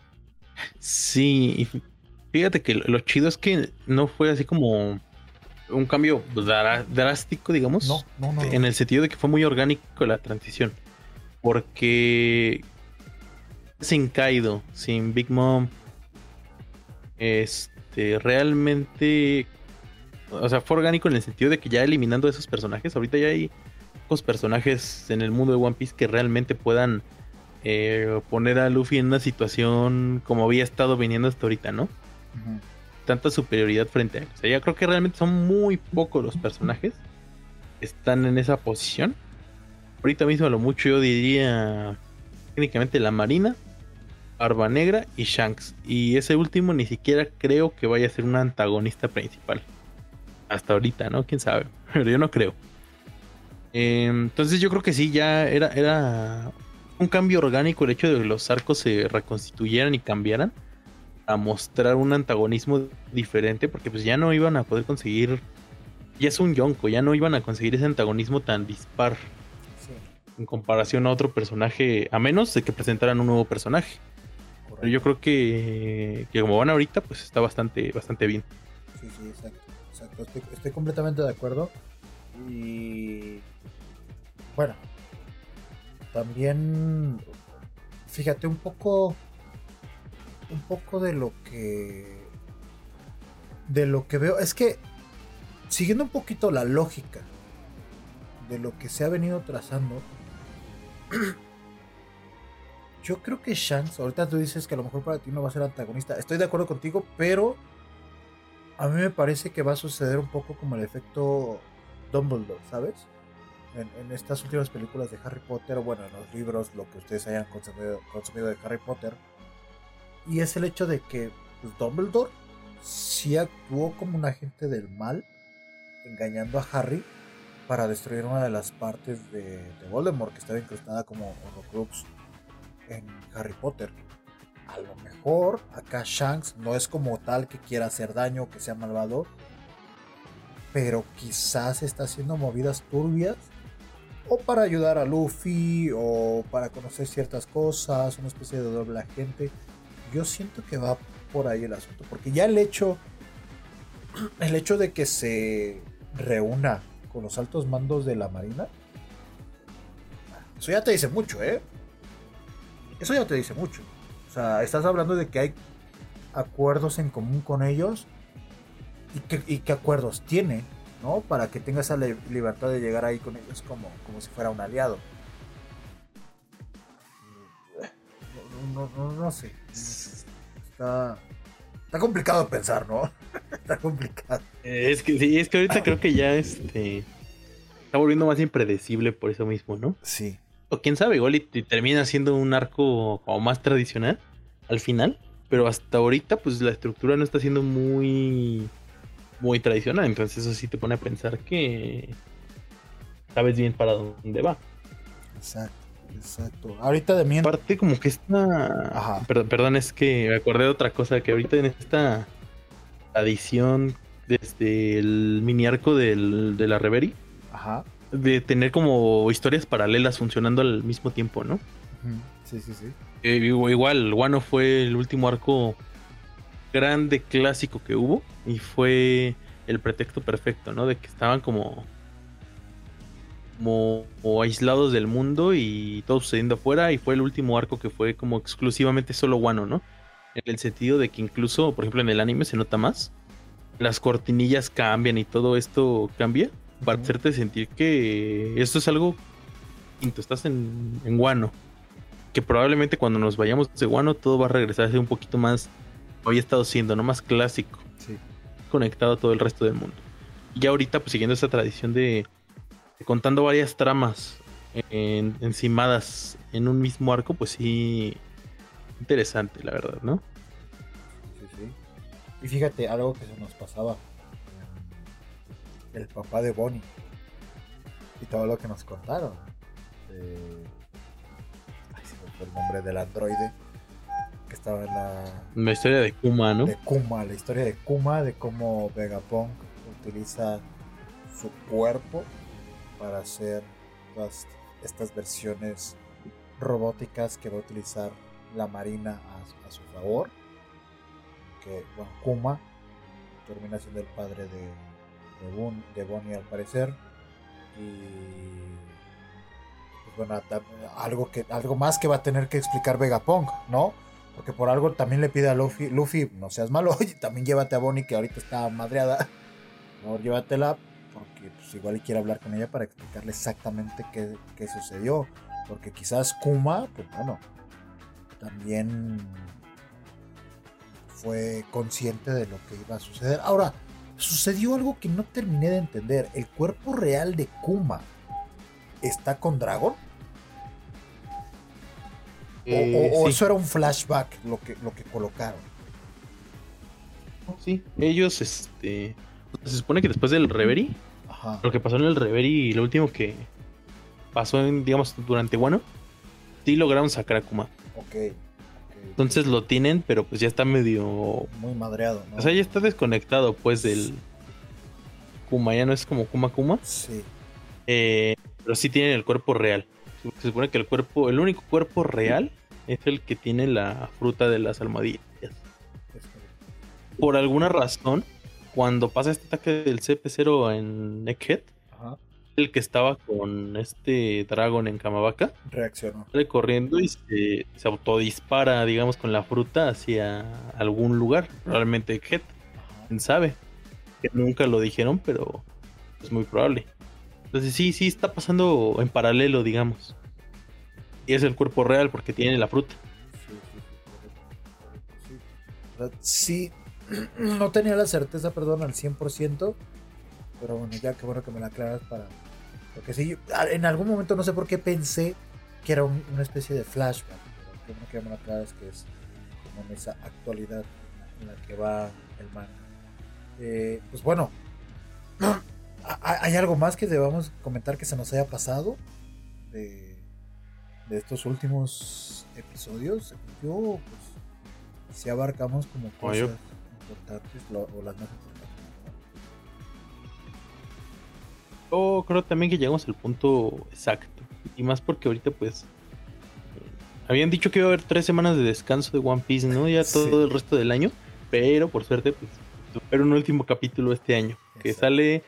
Sí, fíjate que lo chido es que no fue así como un cambio drástico, digamos. No, no, no. En el sentido de que fue muy orgánico la transición. Porque sin Kaido, sin Big Mom, este, realmente, o sea, fue orgánico en el sentido de que ya eliminando esos personajes, ahorita ya hay pocos personajes en el mundo de One Piece que realmente puedan eh, poner a Luffy en una situación como había estado viniendo hasta ahorita, ¿no? Tanta superioridad frente a él. O sea, ya creo que realmente son muy pocos los personajes que están en esa posición. Ahorita mismo a lo mucho yo diría técnicamente la Marina, Barba Negra y Shanks. Y ese último ni siquiera creo que vaya a ser un antagonista principal. Hasta ahorita, ¿no? Quién sabe. Pero yo no creo. Eh, entonces yo creo que sí, ya era, era un cambio orgánico el hecho de que los arcos se reconstituyeran y cambiaran a mostrar un antagonismo diferente porque pues ya no iban a poder conseguir ya es un yonko, ya no iban a conseguir ese antagonismo tan dispar en comparación a otro personaje, a menos de que presentaran un nuevo personaje. Pero yo creo que, que como van ahorita, pues está bastante, bastante bien. Sí, sí, exacto. Estoy, estoy completamente de acuerdo. Y bueno, también fíjate un poco un poco de lo que de lo que veo es que siguiendo un poquito la lógica de lo que se ha venido trazando yo creo que Shanks ahorita tú dices que a lo mejor para ti no va a ser antagonista estoy de acuerdo contigo pero a mí me parece que va a suceder un poco como el efecto Dumbledore sabes en, estas últimas películas de Harry Potter, bueno, en los libros, lo que ustedes hayan consumido, de Harry Potter. Y es el hecho de que pues, Dumbledore sí actuó como un agente del mal, engañando a Harry para destruir una de las partes de, de Voldemort que estaba incrustada como Horrocrux en Harry Potter. A lo mejor acá Shanks no es como tal que quiera hacer daño que sea malvado, pero quizás está haciendo movidas turbias o para ayudar a Luffy o para conocer ciertas cosas, una especie de doble agente. Yo siento que va por ahí el asunto, porque ya el hecho el hecho de que se reúna con los altos mandos de la Marina eso ya te dice mucho, ¿eh? Eso ya te dice mucho. O sea, estás hablando de que hay acuerdos en común con ellos y, y qué acuerdos tiene ¿no? Para que tenga esa libertad de llegar ahí con ellos como, como si fuera un aliado. No, sé. Está, está complicado pensar, ¿no? está complicado. Es que sí, es que ahorita creo que ya este está volviendo más impredecible por eso mismo, ¿no? Sí. O quién sabe, igual y te- termina siendo un arco como más tradicional al final. Pero hasta ahorita, pues la estructura no está siendo muy. Muy tradicional. Entonces, eso sí te pone a pensar que. sabes bien para dónde va. Exacto, exacto. Ahorita de mientras. Aparte, como que esta. Ajá. Perdón, perdón, es que me acordé de otra cosa. Que ahorita en esta adición, desde el mini arco del, de la Reverie, Ajá. de tener como historias paralelas funcionando al mismo tiempo, ¿no? Sí, sí, sí. Eh, igu- igual, Wano fue el último arco grande clásico que hubo y fue el pretexto perfecto, ¿no? De que estaban como, como, como aislados del mundo y todo sucediendo afuera y fue el último arco que fue como exclusivamente solo Wano, ¿no? En el sentido de que incluso, por ejemplo, en el anime se nota más. Las cortinillas cambian y todo esto cambia para hacerte sentir que esto es algo distinto, estás en, en Wano que probablemente cuando nos vayamos de Wano todo va a regresar a ser un poquito más había estado siendo, no más clásico, Sí. conectado a todo el resto del mundo. Y ya ahorita pues siguiendo esa tradición de, de contando varias tramas en- encimadas en un mismo arco, pues sí interesante, la verdad, ¿no? Sí, sí. Y fíjate, algo que se nos pasaba. El papá de Bonnie. Y todo lo que nos contaron. De- Ay, se me fue el nombre del androide. Que estaba en la. La historia de Kuma, ¿no? De Kuma, la historia de Kuma, de cómo Vegapunk utiliza su cuerpo para hacer todas estas versiones robóticas que va a utilizar la Marina a, a su favor. Que, bueno, Kuma termina siendo el padre de, de, Bun- de Bonnie al parecer. Y pues bueno, algo, que, algo más que va a tener que explicar Vegapunk, ¿no? Porque por algo también le pide a Luffy, Luffy, no seas malo, oye, también llévate a Bonnie que ahorita está madreada. Por llévatela porque pues, igual quiere hablar con ella para explicarle exactamente qué, qué sucedió. Porque quizás Kuma, pues bueno, también fue consciente de lo que iba a suceder. Ahora, sucedió algo que no terminé de entender. ¿El cuerpo real de Kuma está con Dragon? ¿O, Eh, o- o sí. eso era un flashback lo que, lo que colocaron? Sí, ellos, este... Se supone que después del Reverie, Ajá. lo que pasó en el Reverie y lo último que pasó, en, digamos, durante Wano, sí lograron sacar a Kuma. Ok. ok. Entonces lo tienen, pero pues ya está medio. Muy madreado, ¿no? O sea, ya está desconectado, pues, del. Kuma, ya no es como Kuma Kuma. Sí. Eh, pero sí tienen el cuerpo real. Se supone que el cuerpo, el único cuerpo real es el que tiene la fruta de las almohadillas. Por alguna razón, cuando pasa este ataque del CP0 en Egghead, Ajá. el que estaba con este Dragon en Kamabaka, Reaccionó. sale corriendo y se, se autodispara, digamos, con la fruta hacia algún lugar, probablemente Egghead. Quién sabe. Que nunca lo dijeron, pero es muy probable. Entonces sí, sí está pasando en paralelo, digamos. Y es el cuerpo real porque tiene la fruta. Sí, no tenía la certeza, perdón, al 100%, pero bueno, ya qué bueno que me la aclaras para... Porque sí, en algún momento no sé por qué pensé que era un- una especie de flashback, pero qué bueno que me la aclaras que es como en esa actualidad en la que va el manga. Eh, pues bueno, ¿ha- ¿hay algo más que debamos comentar que se nos haya pasado de, de estos últimos episodios? Yo, pues, si abarcamos como cosas importantes lo- o las más importantes. Yo creo también que llegamos al punto exacto. Y más porque ahorita pues... Habían dicho que iba a haber tres semanas de descanso de One Piece, ¿no? Ya todo Sí. el resto del año. Pero por suerte, pues... Era un último capítulo este año. Que Exacto. sale...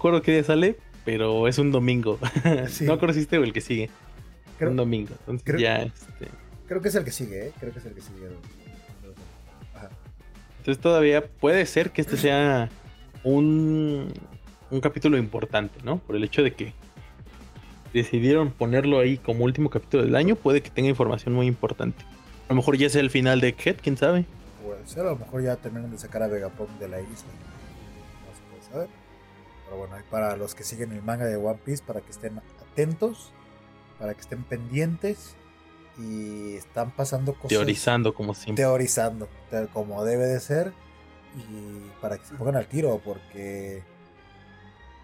Acuerdo qué día sale, pero es un domingo. Sí. no creo si este o el que sigue. Creo, un domingo. Entonces creo- ya, este... creo que es el que sigue, ¿eh? Creo que es el que sigue. Ajá. Entonces todavía puede ser que este sea un, un capítulo importante, ¿no? Por el hecho de que decidieron ponerlo ahí como último capítulo del año, puede que tenga información muy importante. A lo mejor ya sea el final de Head, quién sabe. Puede ser, a lo mejor ya terminan de sacar a Vegapunk de la isla. No se puede saber. Pero bueno, y para los que siguen el manga de One Piece, para que estén atentos, para que estén pendientes y están pasando cosas. Teorizando como siempre. Teorizando, te- como debe de ser. Y para que se pongan al tiro, porque,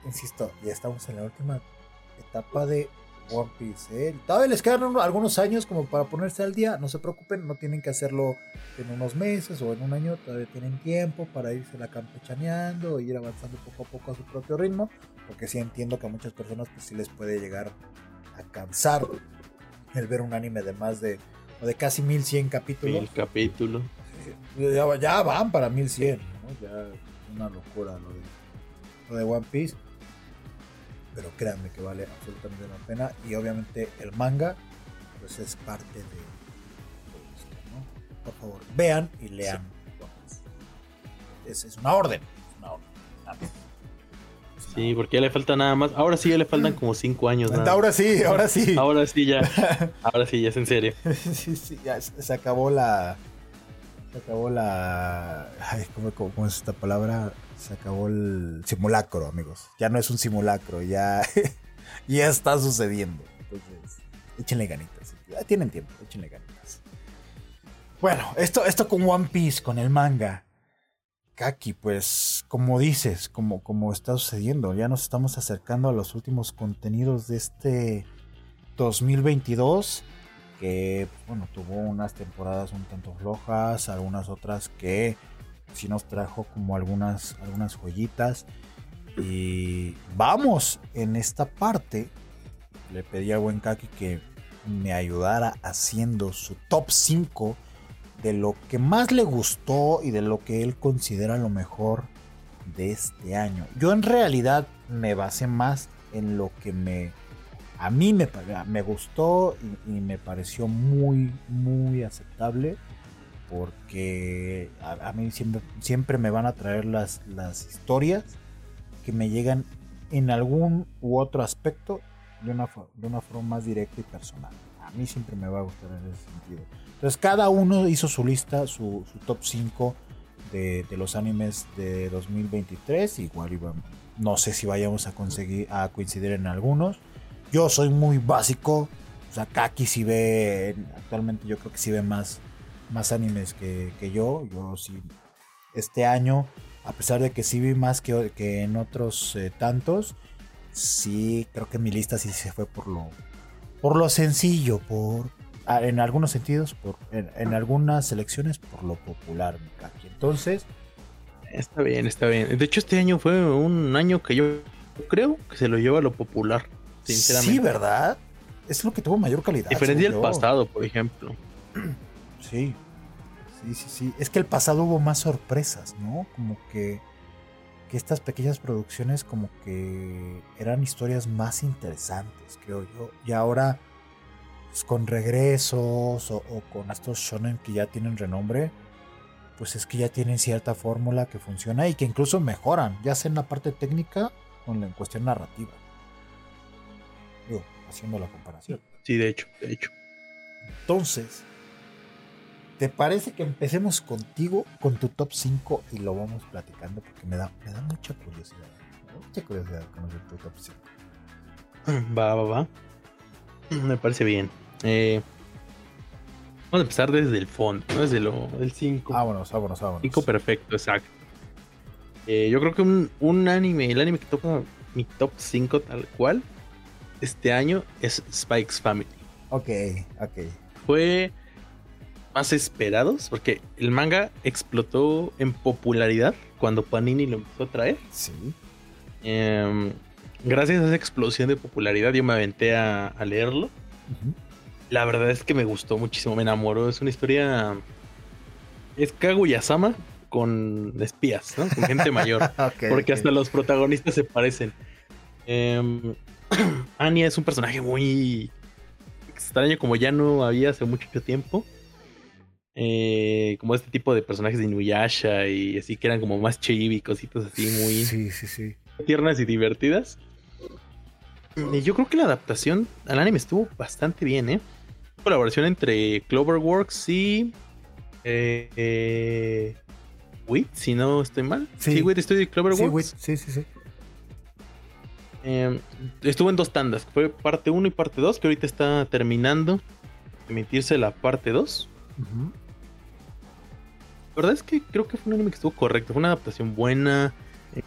insisto, ya estamos en la última etapa de One Piece. ¿eh? Todavía les quedan uno- algunos años como para ponerse al día. No se preocupen, no tienen que hacerlo en unos meses o en un año. Todavía tienen tiempo para irse la campechaneando e ir avanzando poco a poco a su propio ritmo. Porque sí entiendo que a muchas personas pues sí les puede llegar a cansar el ver un anime de más de, o de casi 1100 capítulos. El capítulo. Ya, ya van para 1100, ¿no? Ya es una locura lo de, lo de One Piece. Pero créanme que vale absolutamente la pena. Y obviamente el manga, pues es parte de todo esto, ¿no? Por favor, vean y lean. Es, es una orden. Es una orden. nada más. Sí, porque ya le falta nada más. Ahora sí ya le faltan como cinco años. nada. Ahora sí, ahora sí. Ahora sí ya. Ahora sí, ya es en serio. sí, sí, ya se se acabó la. Se acabó la. Ay, ¿cómo, cómo- cómo es esta palabra? Se acabó el simulacro, amigos. Ya no es un simulacro, ya, ya está sucediendo. Entonces, échenle ganitas. Tienen tiempo, échenle ganitas. Bueno, esto, esto con One Piece, con el manga. Kaki, pues, como dices, como, como está sucediendo, ya nos estamos acercando a los últimos contenidos de este 2022 que bueno tuvo unas temporadas un tanto flojas algunas otras que sí nos trajo como algunas algunas joyitas y vamos en esta parte le pedí al buen Kaki que me ayudara haciendo su top 5 de lo que más le gustó y de lo que él considera lo mejor de este año. Yo en realidad me basé más en lo que me a mí me, me gustó y, y me pareció muy, muy aceptable. Porque a, a mí siempre, siempre me van a traer las, las historias que me llegan en algún u otro aspecto de una, de una forma más directa y personal. A mí siempre me va a gustar en ese sentido. Entonces cada uno hizo su lista, su, su top 5 de, de los animes de 2023. Igual iba- no sé si vayamos a conseguir a coincidir en algunos. Yo soy muy básico. O sea, Kaki si ve. Actualmente yo creo que sí ve más, más animes que, que yo. Yo sí. Este año, a pesar de que sí vi más que, que en otros eh, tantos, sí creo que mi lista sí se fue por lo. Por lo sencillo, por. ah, En algunos sentidos, por, en, en algunas selecciones, por lo popular, mi Kaki. Entonces, Está bien, está bien. De hecho, este año fue un año que yo creo que se lo lleva a lo popular. Sinceramente. sí, ¿verdad? Es lo que tuvo mayor calidad. Diferente yo. pasado, por ejemplo. Sí. Sí, sí, sí. Es que el pasado hubo más sorpresas, ¿no? Como que, que estas pequeñas producciones como que eran historias más interesantes, creo yo. Y ahora, pues, con regresos o, o con estos shonen que ya tienen renombre, pues es que ya tienen cierta fórmula que funciona y que incluso mejoran, ya sea en la parte técnica o en la cuestión narrativa. Digo, haciendo la comparación. Sí, de hecho, de hecho. Entonces, ¿te parece que empecemos contigo con tu top 5 y lo vamos platicando? Porque me da, me da mucha curiosidad. Mucha curiosidad conocer tu top 5. Va, va, va. Me parece bien. Eh, vamos a empezar desde el fondo, ¿no? Desde lo, el 5. Vámonos, vámonos, vámonos. 5 perfecto, exacto. Eh, yo creo que un, un anime, el anime que toca mi top 5 tal cual este año es Spike's Family. Ok, ok. Fue más esperados porque el manga explotó en popularidad cuando Panini lo empezó a traer. Sí. Em, gracias a esa explosión de popularidad yo me aventé a, a leerlo. La verdad es que me gustó muchísimo, me enamoró. Es una historia... Es Kaguya-sama con espías, ¿no? Con gente mayor. Porque hasta los protagonistas se parecen. Em, Anya es un personaje muy extraño, como ya no había hace mucho tiempo. Eh, como este tipo de personajes de Inuyasha y así que eran como más chibi, cositas así muy Sí, sí, sí. tiernas y divertidas. Y yo creo que la adaptación al anime estuvo bastante bien, ¿eh? Colaboración entre Cloverworks y. Eh, eh, Wit, si no estoy mal. Sí. Wit Studio Cloverworks. sí, sí, sí. Eh, estuvo en dos tandas. Fue parte 1 y parte 2, que ahorita está terminando de emitirse la parte 2. La verdad es que creo que fue un anime que estuvo correcto. Fue una adaptación buena.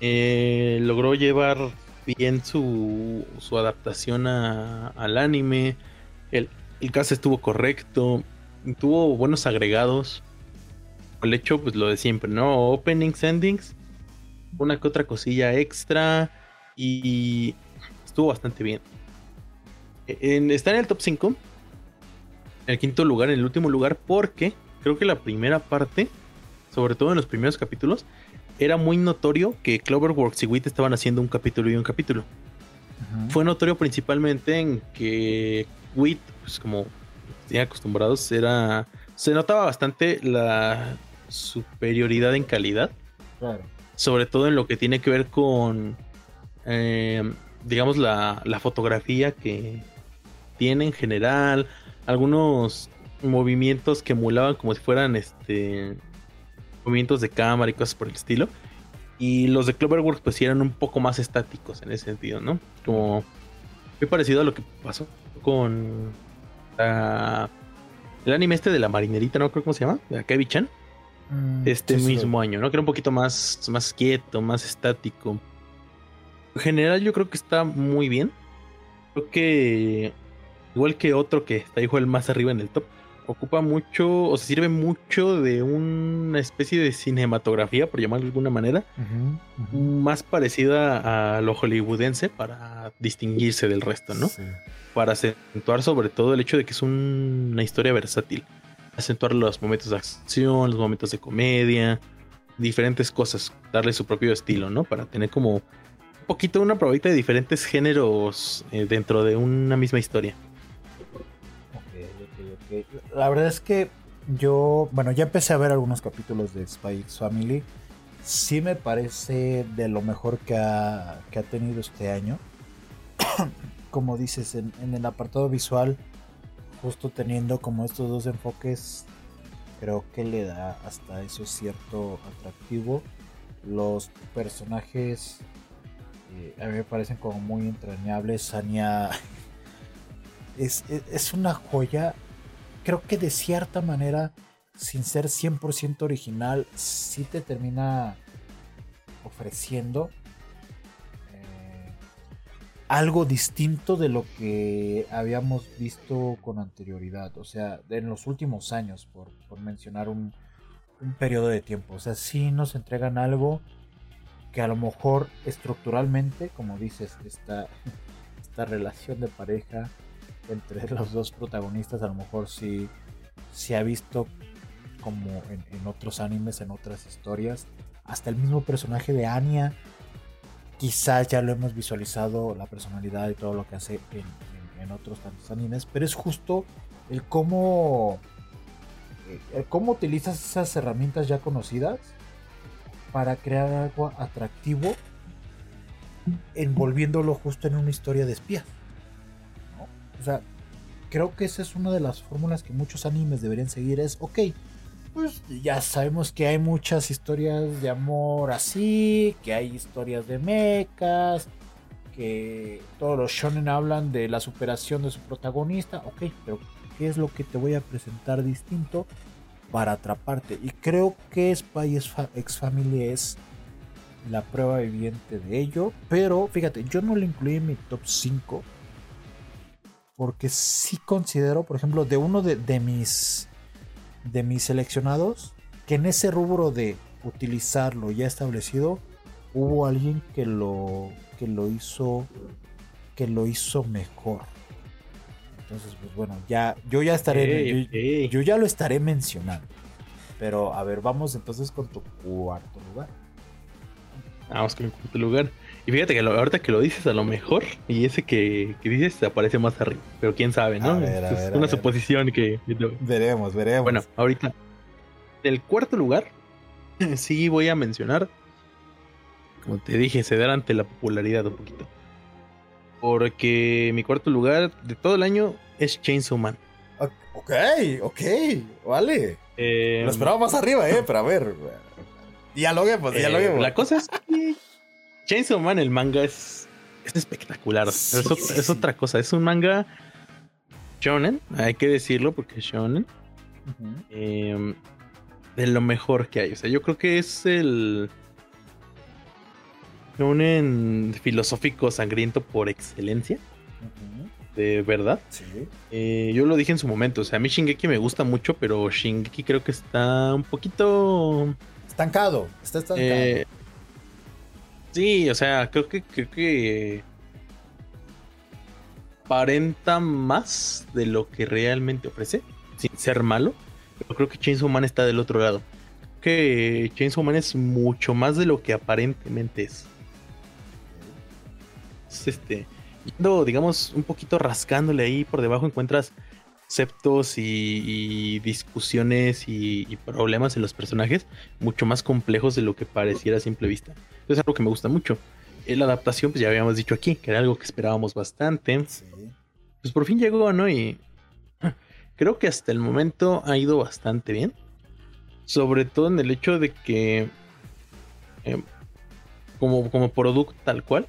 eh, logró llevar bien su, su adaptación a- al anime. El, el cast estuvo correcto. Tuvo buenos agregados. El hecho, pues lo de siempre, ¿no? Openings, endings. Una que otra cosilla extra. Y estuvo bastante bien. En- está en el top 5. En el quinto lugar, en el último lugar, porque creo que la primera parte, sobre todo en los primeros capítulos, era muy notorio que Cloverworks y WIT estaban haciendo un capítulo y un capítulo. Fue notorio principalmente en que WIT, pues como ya acostumbrados, era. Se notaba bastante la superioridad en calidad. Claro. Sobre todo en lo que tiene que ver con. eh, digamos, la, la fotografía que tiene en general. Algunos movimientos que emulaban como si fueran este. Movimientos de cámara y cosas por el estilo. Y los de Cloverworks pues eran un poco más estáticos en ese sentido, ¿no? Como muy parecido a lo que pasó con la- el anime este de la marinerita, no creo cómo se llama, de Akebi-chan, Mm, este sí, sí, mismo año, ¿no? Que era un poquito más, más quieto, más estático. En general yo creo que está muy bien. Creo que igual que otro que está igual más arriba en el top, ocupa mucho o se sirve mucho de una especie de cinematografía, por llamarlo de alguna manera, más parecida a lo hollywoodense para distinguirse del resto, ¿no? Sí. Para acentuar sobre todo el hecho de que es un- una historia versátil. Acentuar los momentos de acción, los momentos de comedia, diferentes cosas, darle su propio estilo, ¿no? Para tener como un poquito una probadita de diferentes géneros eh, dentro de una misma historia. La verdad es que yo, bueno, ya empecé a ver algunos capítulos de Spy Family. Sí me parece de lo mejor que ha, que ha tenido este año. como dices, en, en el apartado visual, justo teniendo como estos dos enfoques, creo que le da hasta eso cierto atractivo. Los personajes eh, a mí me parecen como muy entrañables. Sania es- es una joya. Creo que de cierta manera, sin ser 100% original, sí te termina ofreciendo eh, algo distinto de lo que habíamos visto con anterioridad. O sea, en los últimos años, por, por mencionar un, un periodo de tiempo. O sea, sí nos entregan algo que a lo mejor estructuralmente, como dices, esta, esta relación de pareja entre los dos protagonistas, a lo mejor sí se ha visto como en, otros animes, en otras historias. Hasta el mismo personaje de Anya, quizás ya lo hemos visualizado, la personalidad y todo lo que hace en, en- otros tantos animes, pero es justo el cómo, el cómo utilizas esas herramientas ya conocidas para crear algo atractivo, envolviéndolo justo en una historia de espía. O sea, creo que esa es una de las fórmulas que muchos animes deberían seguir. Es, ok, pues ya sabemos que hay muchas historias de amor así, que hay historias de mechas, que todos los shonen hablan de la superación de su protagonista. Ok, pero ¿qué es lo que te voy a presentar distinto para atraparte? Y creo que Spy X Family es la prueba viviente de ello. Pero fíjate, yo no lo incluí en mi top 5. Porque sí considero, por ejemplo, de uno de, de mis de mis seleccionados, que en ese rubro de utilizarlo ya establecido, hubo alguien que lo que lo hizo que lo hizo mejor. Entonces, pues bueno, ya yo ya estaré yo- yo ya lo estaré mencionando. Pero a ver, vamos entonces con tu cuarto lugar. Vamos con el cuarto lugar. Y fíjate que lo- ahorita que lo dices, a lo mejor, y ese que, que dices aparece más arriba. Pero quién sabe, ¿no? Ver, es ver, una suposición que. Veremos, veremos. Bueno, ahorita. En el cuarto lugar, sí voy a mencionar. Como te dije, ceder ante la popularidad un poquito. Porque mi cuarto lugar de todo el año es Chainsaw Man. Ok, ok, vale. Eh, Lo esperaba más arriba, eh, pero a ver. Dialoguemos, eh, dialoguemos. la cosa es que Chainsaw Man, el manga, es es espectacular. es, es, otra cosa. Es un manga shonen, hay que decirlo porque es shonen. Em, de lo mejor que hay. O sea, yo creo que es el shonen filosófico sangriento por excelencia. De verdad. Eh, yo lo dije en su momento. O sea, a mí Shingeki me gusta mucho, pero Shingeki creo que está un poquito. Estancado. Está estancado. Eh, sí, o sea, creo que, creo que aparenta más de lo que realmente ofrece, sin ser malo. Pero creo que Chainsaw Man está del otro lado. que Chainsaw Man es mucho más de lo que aparentemente es. es este, yendo, digamos, un poquito rascándole ahí por debajo encuentras conceptos y, discusiones y, problemas en los personajes mucho más complejos de lo que pareciera a simple vista. Es algo que me gusta mucho. La adaptación, pues ya habíamos dicho aquí, que era algo que esperábamos bastante. Pues por fin llegó, ¿no? Y creo que hasta el momento ha ido bastante bien. Sobre todo en el hecho de que, eh, como, como producto tal cual,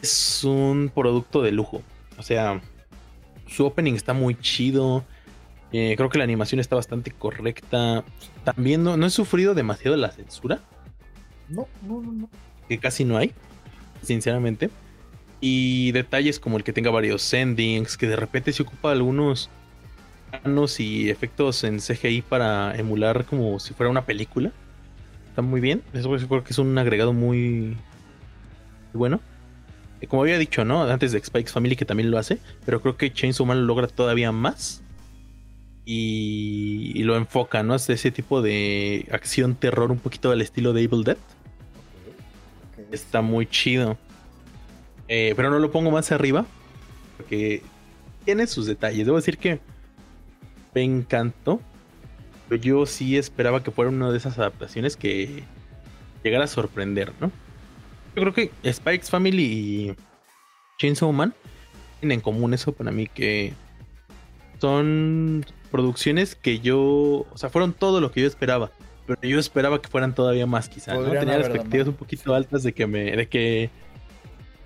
es un producto de lujo. O sea, su opening está muy chido. Eh, creo que la animación está bastante correcta. También no, no he sufrido demasiado la censura. No, no, no, no. Que casi no hay sinceramente. Y detalles como el que tenga varios endings, que de repente se ocupa algunos planos y efectos en CGI para emular como si fuera una película. Está muy bien. Eso creo que es un agregado muy bueno. Eh, como había dicho, ¿no? Antes de Spikes Family que también lo hace. Pero creo que Chainsaw Man lo logra todavía más. Y, lo enfoca, ¿no? Es ese tipo de acción terror un poquito al estilo de Evil Dead está muy chido. Eh, pero no lo pongo más arriba. Porque tiene sus detalles. Debo decir que me encantó. Pero yo sí esperaba que fuera una de esas adaptaciones que llegara a sorprender, ¿no? Yo creo que Spikes Family y Chainsaw Man tienen en común eso para mí que son producciones que yo, o sea, fueron todo lo que yo esperaba pero yo esperaba que fueran todavía más, quizá. ¿no? Tenía expectativas un poquito altas de que me, de que,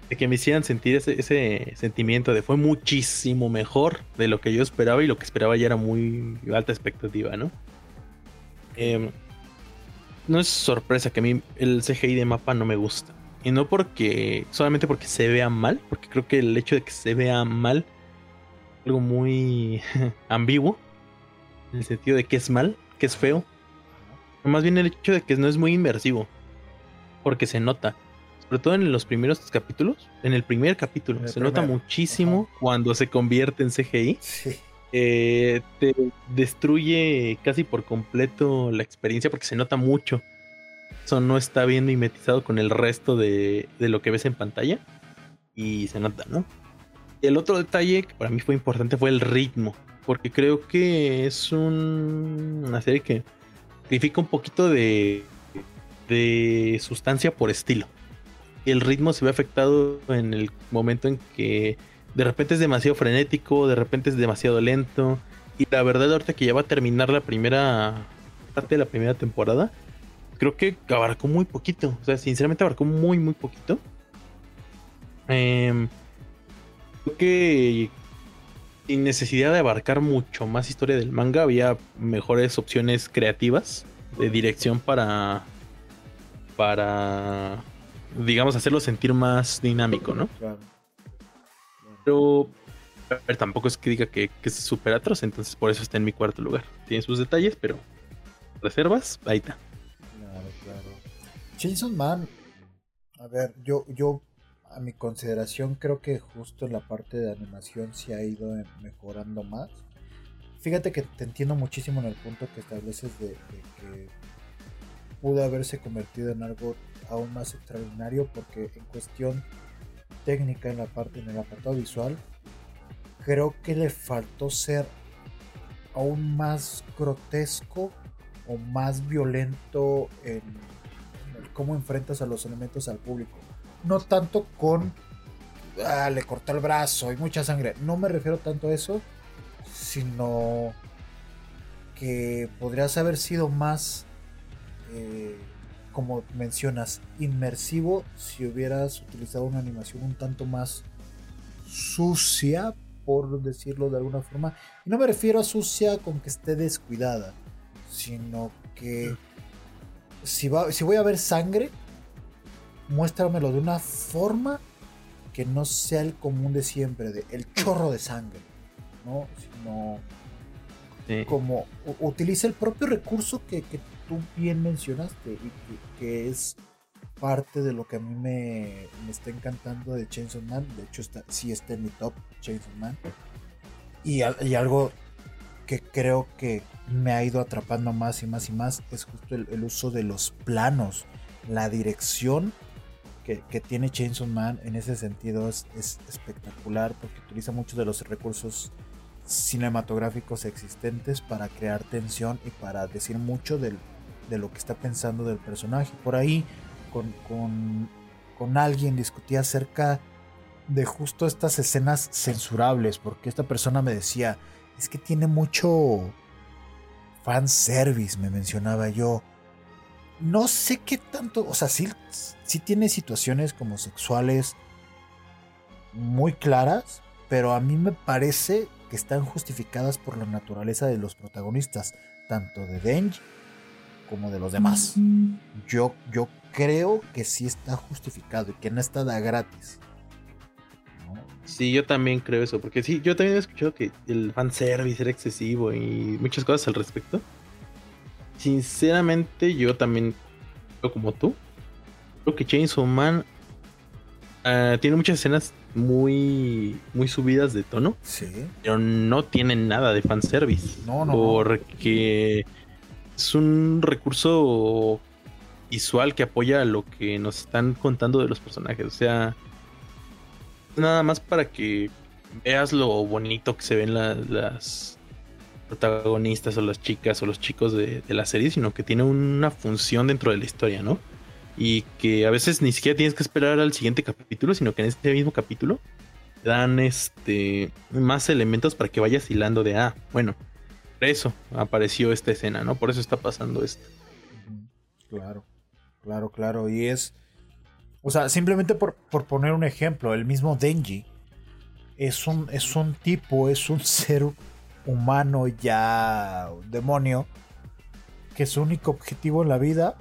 de que me hicieran sentir ese, ese sentimiento de fue muchísimo mejor de lo que yo esperaba y lo que esperaba ya era muy alta expectativa, ¿no? Em, no es sorpresa que a mí el CGI de mapa no me gusta. Y no porque, solamente porque se vea mal, porque creo que el hecho de que se vea mal, algo muy ambiguo, en el sentido de que es mal, que es feo, más bien el hecho de que no es muy inmersivo. Porque se nota. Sobre todo en los primeros capítulos. En el primer capítulo. se nota muchísimo cuando se convierte en CGI. Eh, te destruye casi por completo la experiencia porque se nota mucho. Eso no está bien mimetizado con el resto de, de lo que ves en pantalla. Y se nota, ¿no? El otro detalle que para mí fue importante fue el ritmo. Porque creo que es un, una serie que sacrifica un poquito de, de sustancia por estilo. El ritmo se ve afectado en el momento en que de repente es demasiado frenético, de repente es demasiado lento. Y la verdad, ahorita que ya va a terminar la primera parte de la primera temporada, creo que abarcó muy poquito. O sea, sinceramente abarcó muy, muy poquito. Em, creo que sin necesidad de abarcar mucho más historia del manga, había mejores opciones creativas de dirección para. para. digamos, hacerlo sentir más dinámico, ¿no? Claro. Pero. A ver, tampoco es que diga que, es súper atroz, entonces por eso está en mi cuarto lugar. Tiene sus detalles, pero. reservas, ahí está. Claro, claro. Jason Man. A ver, yo, yo a mi consideración creo que justo en la parte de animación se ha ido mejorando más. Fíjate que te entiendo muchísimo en el punto que estableces de, que pudo haberse convertido en algo aún más extraordinario porque en cuestión técnica en la parte en el apartado visual creo que le faltó ser aún más grotesco o más violento en cómo enfrentas a los elementos al público no tanto con ah, le cortó el brazo y mucha sangre. No me refiero tanto a eso, sino que podrías haber sido más, eh, como mencionas, inmersivo si hubieras utilizado una animación un tanto más sucia, por decirlo de alguna forma. Y no me refiero a sucia con que esté descuidada, sino que si, va, si voy a ver sangre, muéstramelo de una forma que no sea el común de siempre, de el chorro de sangre, ¿no? Sino como utiliza el propio recurso que, que tú bien mencionaste y que, es parte de lo que a mí me, me, está encantando de Chainsaw Man. De hecho, está, sí está en mi top Chainsaw Man. Y, y, algo que creo que me ha ido atrapando más y más y más es justo el, el uso de los planos, la dirección que, que, tiene Chainsaw Man en ese sentido es, es espectacular porque utiliza muchos de los recursos cinematográficos existentes para crear tensión y para decir mucho de lo que está pensando del personaje. Por ahí con, con, con alguien discutía acerca de justo estas escenas censurables, porque esta persona me decía, es que tiene mucho fanservice, me mencionaba yo. No sé qué tanto, o sea, sí, sí tiene situaciones como sexuales muy claras, pero a mí me parece que están justificadas por la naturaleza de los protagonistas, tanto de Denji como de los demás. Yo, yo creo que sí está justificado y que no está da gratis. Sí, yo también creo eso, porque sí, yo también he escuchado que el fanservice era excesivo y muchas cosas al respecto. Sinceramente, yo también como tú. Creo que Chainsaw Man uh, tiene muchas escenas muy, muy subidas de tono. Sí. Pero no tienen nada de fanservice. No, no. Porque es un recurso visual que apoya lo que nos están contando de los personajes. O sea, nada más para que veas lo bonito que se ven las protagonistas o las chicas o los chicos de, la serie, sino que tiene una función dentro de la historia, ¿no? Y que a veces ni siquiera tienes que esperar al siguiente capítulo, sino que en este mismo capítulo dan este más elementos para que vayas hilando de ah, bueno, por eso apareció esta escena, ¿no? Por eso está pasando esto. Claro, claro, claro. Y es. O sea, simplemente por, por poner un ejemplo, el mismo Denji es un, es un tipo, es un ser humano ya demonio, que su único objetivo en la vida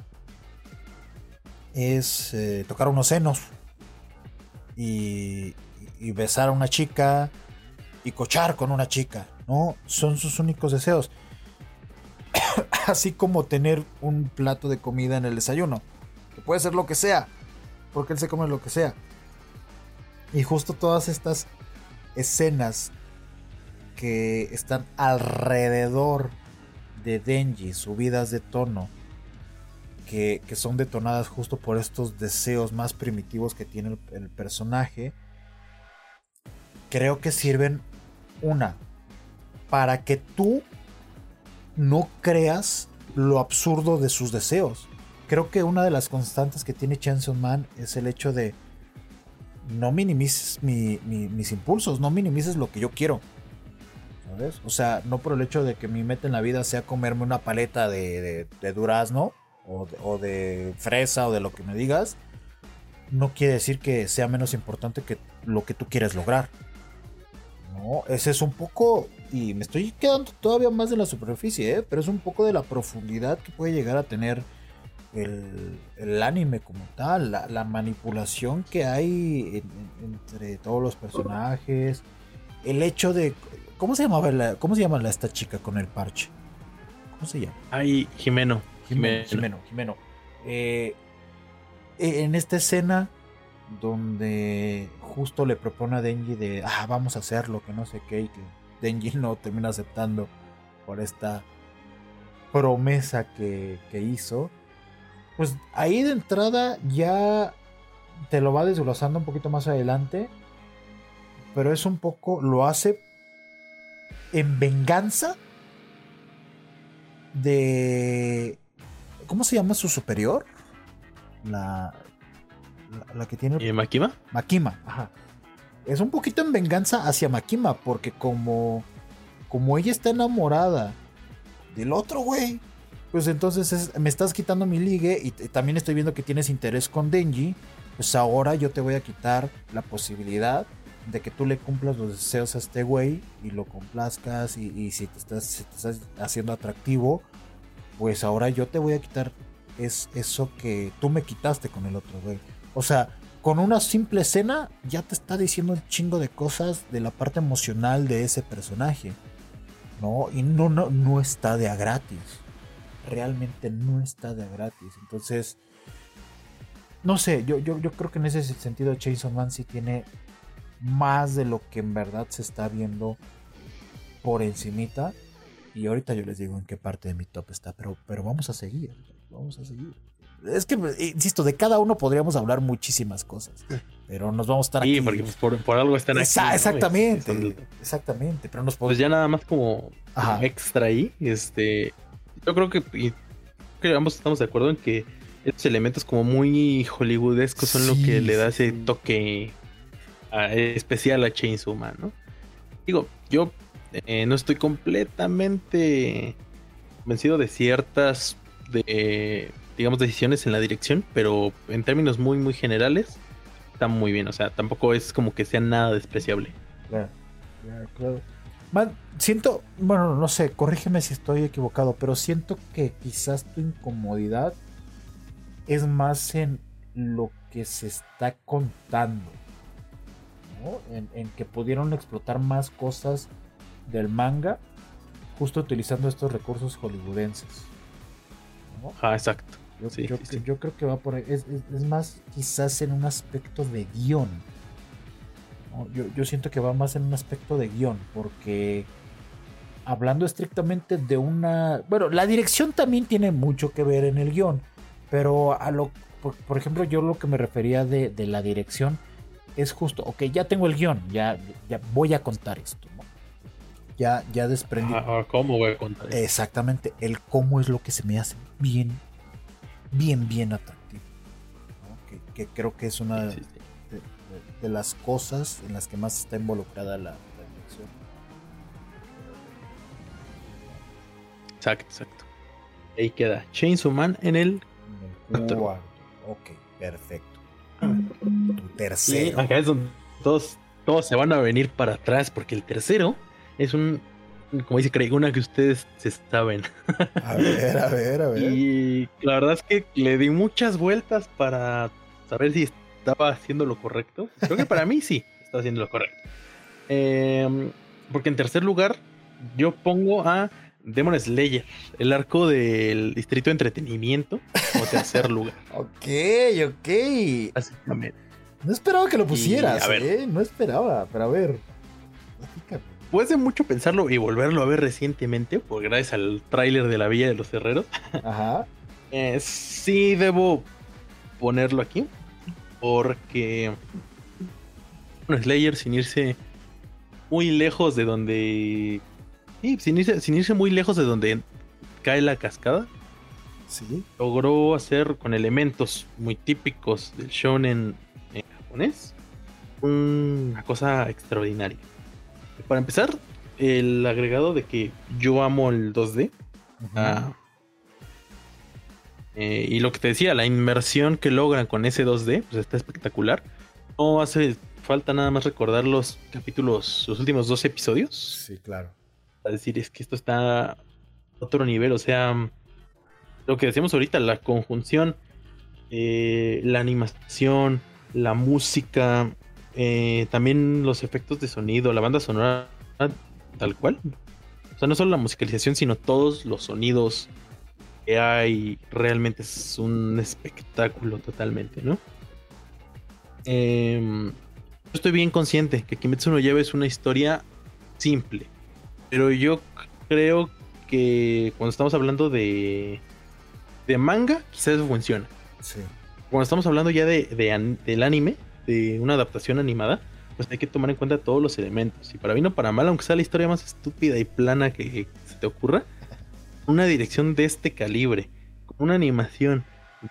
es eh, tocar unos senos y, y besar a una chica y cochar con una chica. ¿no? Son sus únicos deseos. Así como tener un plato de comida en el desayuno. Que puede ser lo que sea. Porque él se come lo que sea. Y justo todas estas escenas que están alrededor de Denji, subidas de tono, que, son detonadas justo por estos deseos más primitivos que tiene el personaje, creo que sirven una para que tú no creas lo absurdo de sus deseos. Creo que una de las constantes que tiene Chainsaw Man es el hecho de no minimices mis impulsos, no minimices lo que yo quiero. ¿Sabes? O sea, no por el hecho de que mi meta en la vida sea comerme una paleta de, durazno o de fresa o de lo que me digas, no quiere decir que sea menos importante que lo que tú quieres lograr. No, ese es un poco y me estoy quedando todavía más de la superficie, ¿eh? pero es un poco de la profundidad que puede llegar a tener el, anime como tal, la, manipulación que hay entre todos los personajes, el hecho de... ¿Cómo se llamaba la, cómo se llama esta chica con el parche? ¿Cómo se llama? Ay, Jimeno. Jimeno, Jimeno. Jimeno. Eh, en esta escena donde justo le propone a Denji de, ah, vamos a hacerlo, que no sé qué, y que Denji no termina aceptando por esta promesa que, hizo. Pues ahí de entrada ya te lo va desglosando un poquito más adelante. Pero es un poco, lo hace en venganza de... ¿Cómo se llama su superior? La, la, que tiene... ¿Y Makima? Makima, ajá es un poquito en venganza hacia Makima, porque como, como ella está enamorada del otro güey, pues entonces es- me estás quitando mi ligue y, también estoy viendo que tienes interés con Denji, pues ahora yo te voy a quitar la posibilidad de que tú le cumplas los deseos a este güey y lo complazcas y, si, te estás, haciendo atractivo, pues ahora yo te voy a quitar es eso que tú me quitaste con el otro güey. O sea, con una simple escena ya te está diciendo un chingo de cosas de la parte emocional de ese personaje. ¿No? Y no, no, no está de a gratis. Realmente no está de a gratis. Entonces, no sé, yo, yo, yo creo que en ese sentido Chainsaw Man sí tiene más de lo que en verdad se está viendo por encimita. Y ahorita yo les digo en qué parte de mi top está, pero, pero vamos a seguir, vamos a seguir. Es que, insisto, de cada uno podríamos hablar muchísimas cosas, pero nos vamos a estar Sí, aquí. porque pues, por, por algo están aquí. Exactamente, exactamente, pero nos Pues podemos... ya nada más como Ajá. extra ahí, este, yo creo que, y creo que ambos estamos de acuerdo en que estos elementos como muy hollywoodescos son lo Sí, que le da ese toque especial a Chainsaw ¿no? Digo, yo eh, no estoy completamente convencido de ciertas, de, digamos, decisiones en la dirección, pero en términos muy, muy generales, está muy bien, o sea, tampoco es como que sea nada despreciable. Claro, claro, claro. Siento, bueno, no sé, corrígeme si estoy equivocado, pero siento que quizás tu incomodidad es más en lo que se está contando, ¿no? En, en que pudieron explotar más cosas del manga justo utilizando estos recursos hollywoodenses. ¿no? Ah, exacto. Yo, Sí, yo- sí, sí. yo creo que va por ahí. Es, es- es más quizás en un aspecto de guion. ¿no? Yo, yo siento que va más en un aspecto de guion. Porque hablando estrictamente de una... Bueno, la dirección también tiene mucho que ver en el guion. Pero a lo... Por, por ejemplo, yo lo que me refería de, de la dirección es justo, ok, ya tengo el guion, ya, ya voy a contar esto. ¿no? Ya, ya desprendí. ¿Cómo voy a contar eso? Exactamente, el cómo es lo que se me hace bien, bien, bien atractivo. ¿no? Que, que creo que es una de, de- de las cosas en las que más está involucrada la, la dirección. Exacto, exacto. Ahí queda Chainsaw Man en el. En el. Ok, perfecto. Tu tercero. Y acá es donde todos, todos se van a venir para atrás, porque el tercero es un. Como dice Craig, una que ustedes se saben. A ver, a ver, a ver. Y la verdad es que le di muchas vueltas para saber si estaba haciendo lo correcto. Creo que para mí sí estaba haciendo lo correcto. Em, porque en tercer lugar, yo pongo a Demon Slayer, el arco del Distrito de Entretenimiento, como tercer lugar. Ok, ok. Básicamente. No esperaba que lo pusieras. ¿eh? No esperaba, pero a ver. platícame. Después de mucho pensarlo y volverlo a ver recientemente, por gracias al tráiler de la Villa de los Herreros, Ajá. eh, sí debo ponerlo aquí. Porque bueno, Slayer sin irse muy lejos de donde... Sí, sin irse, sin irse muy lejos de donde cae la cascada, Sí. logró hacer con elementos muy típicos del shonen en japonés una cosa extraordinaria. Para empezar, el agregado de que yo amo el 2D. ah, eh, y lo que te decía, la inmersión que logran con ese 2D, pues está espectacular. No hace falta nada más recordar los capítulos, los últimos dos episodios. Sí, claro. A decir, es que esto está a otro nivel. O sea, lo que decíamos ahorita, la conjunción, eh, la animación, la música, eh, también los efectos de sonido, la banda sonora, tal cual. O sea, no solo la musicalización, sino todos los sonidos que hay. Realmente es un espectáculo totalmente, ¿no? Em, yo estoy bien consciente que Kimetsu no Yaiba es una historia simple. Pero yo creo que cuando estamos hablando de, de manga, quizás eso funciona. Sí. Cuando estamos hablando ya de, de an- del anime, de una adaptación animada, pues hay que tomar en cuenta todos los elementos. Y para bien o para mal, aunque sea la historia más estúpida y plana que se te ocurra, una dirección de este calibre, una animación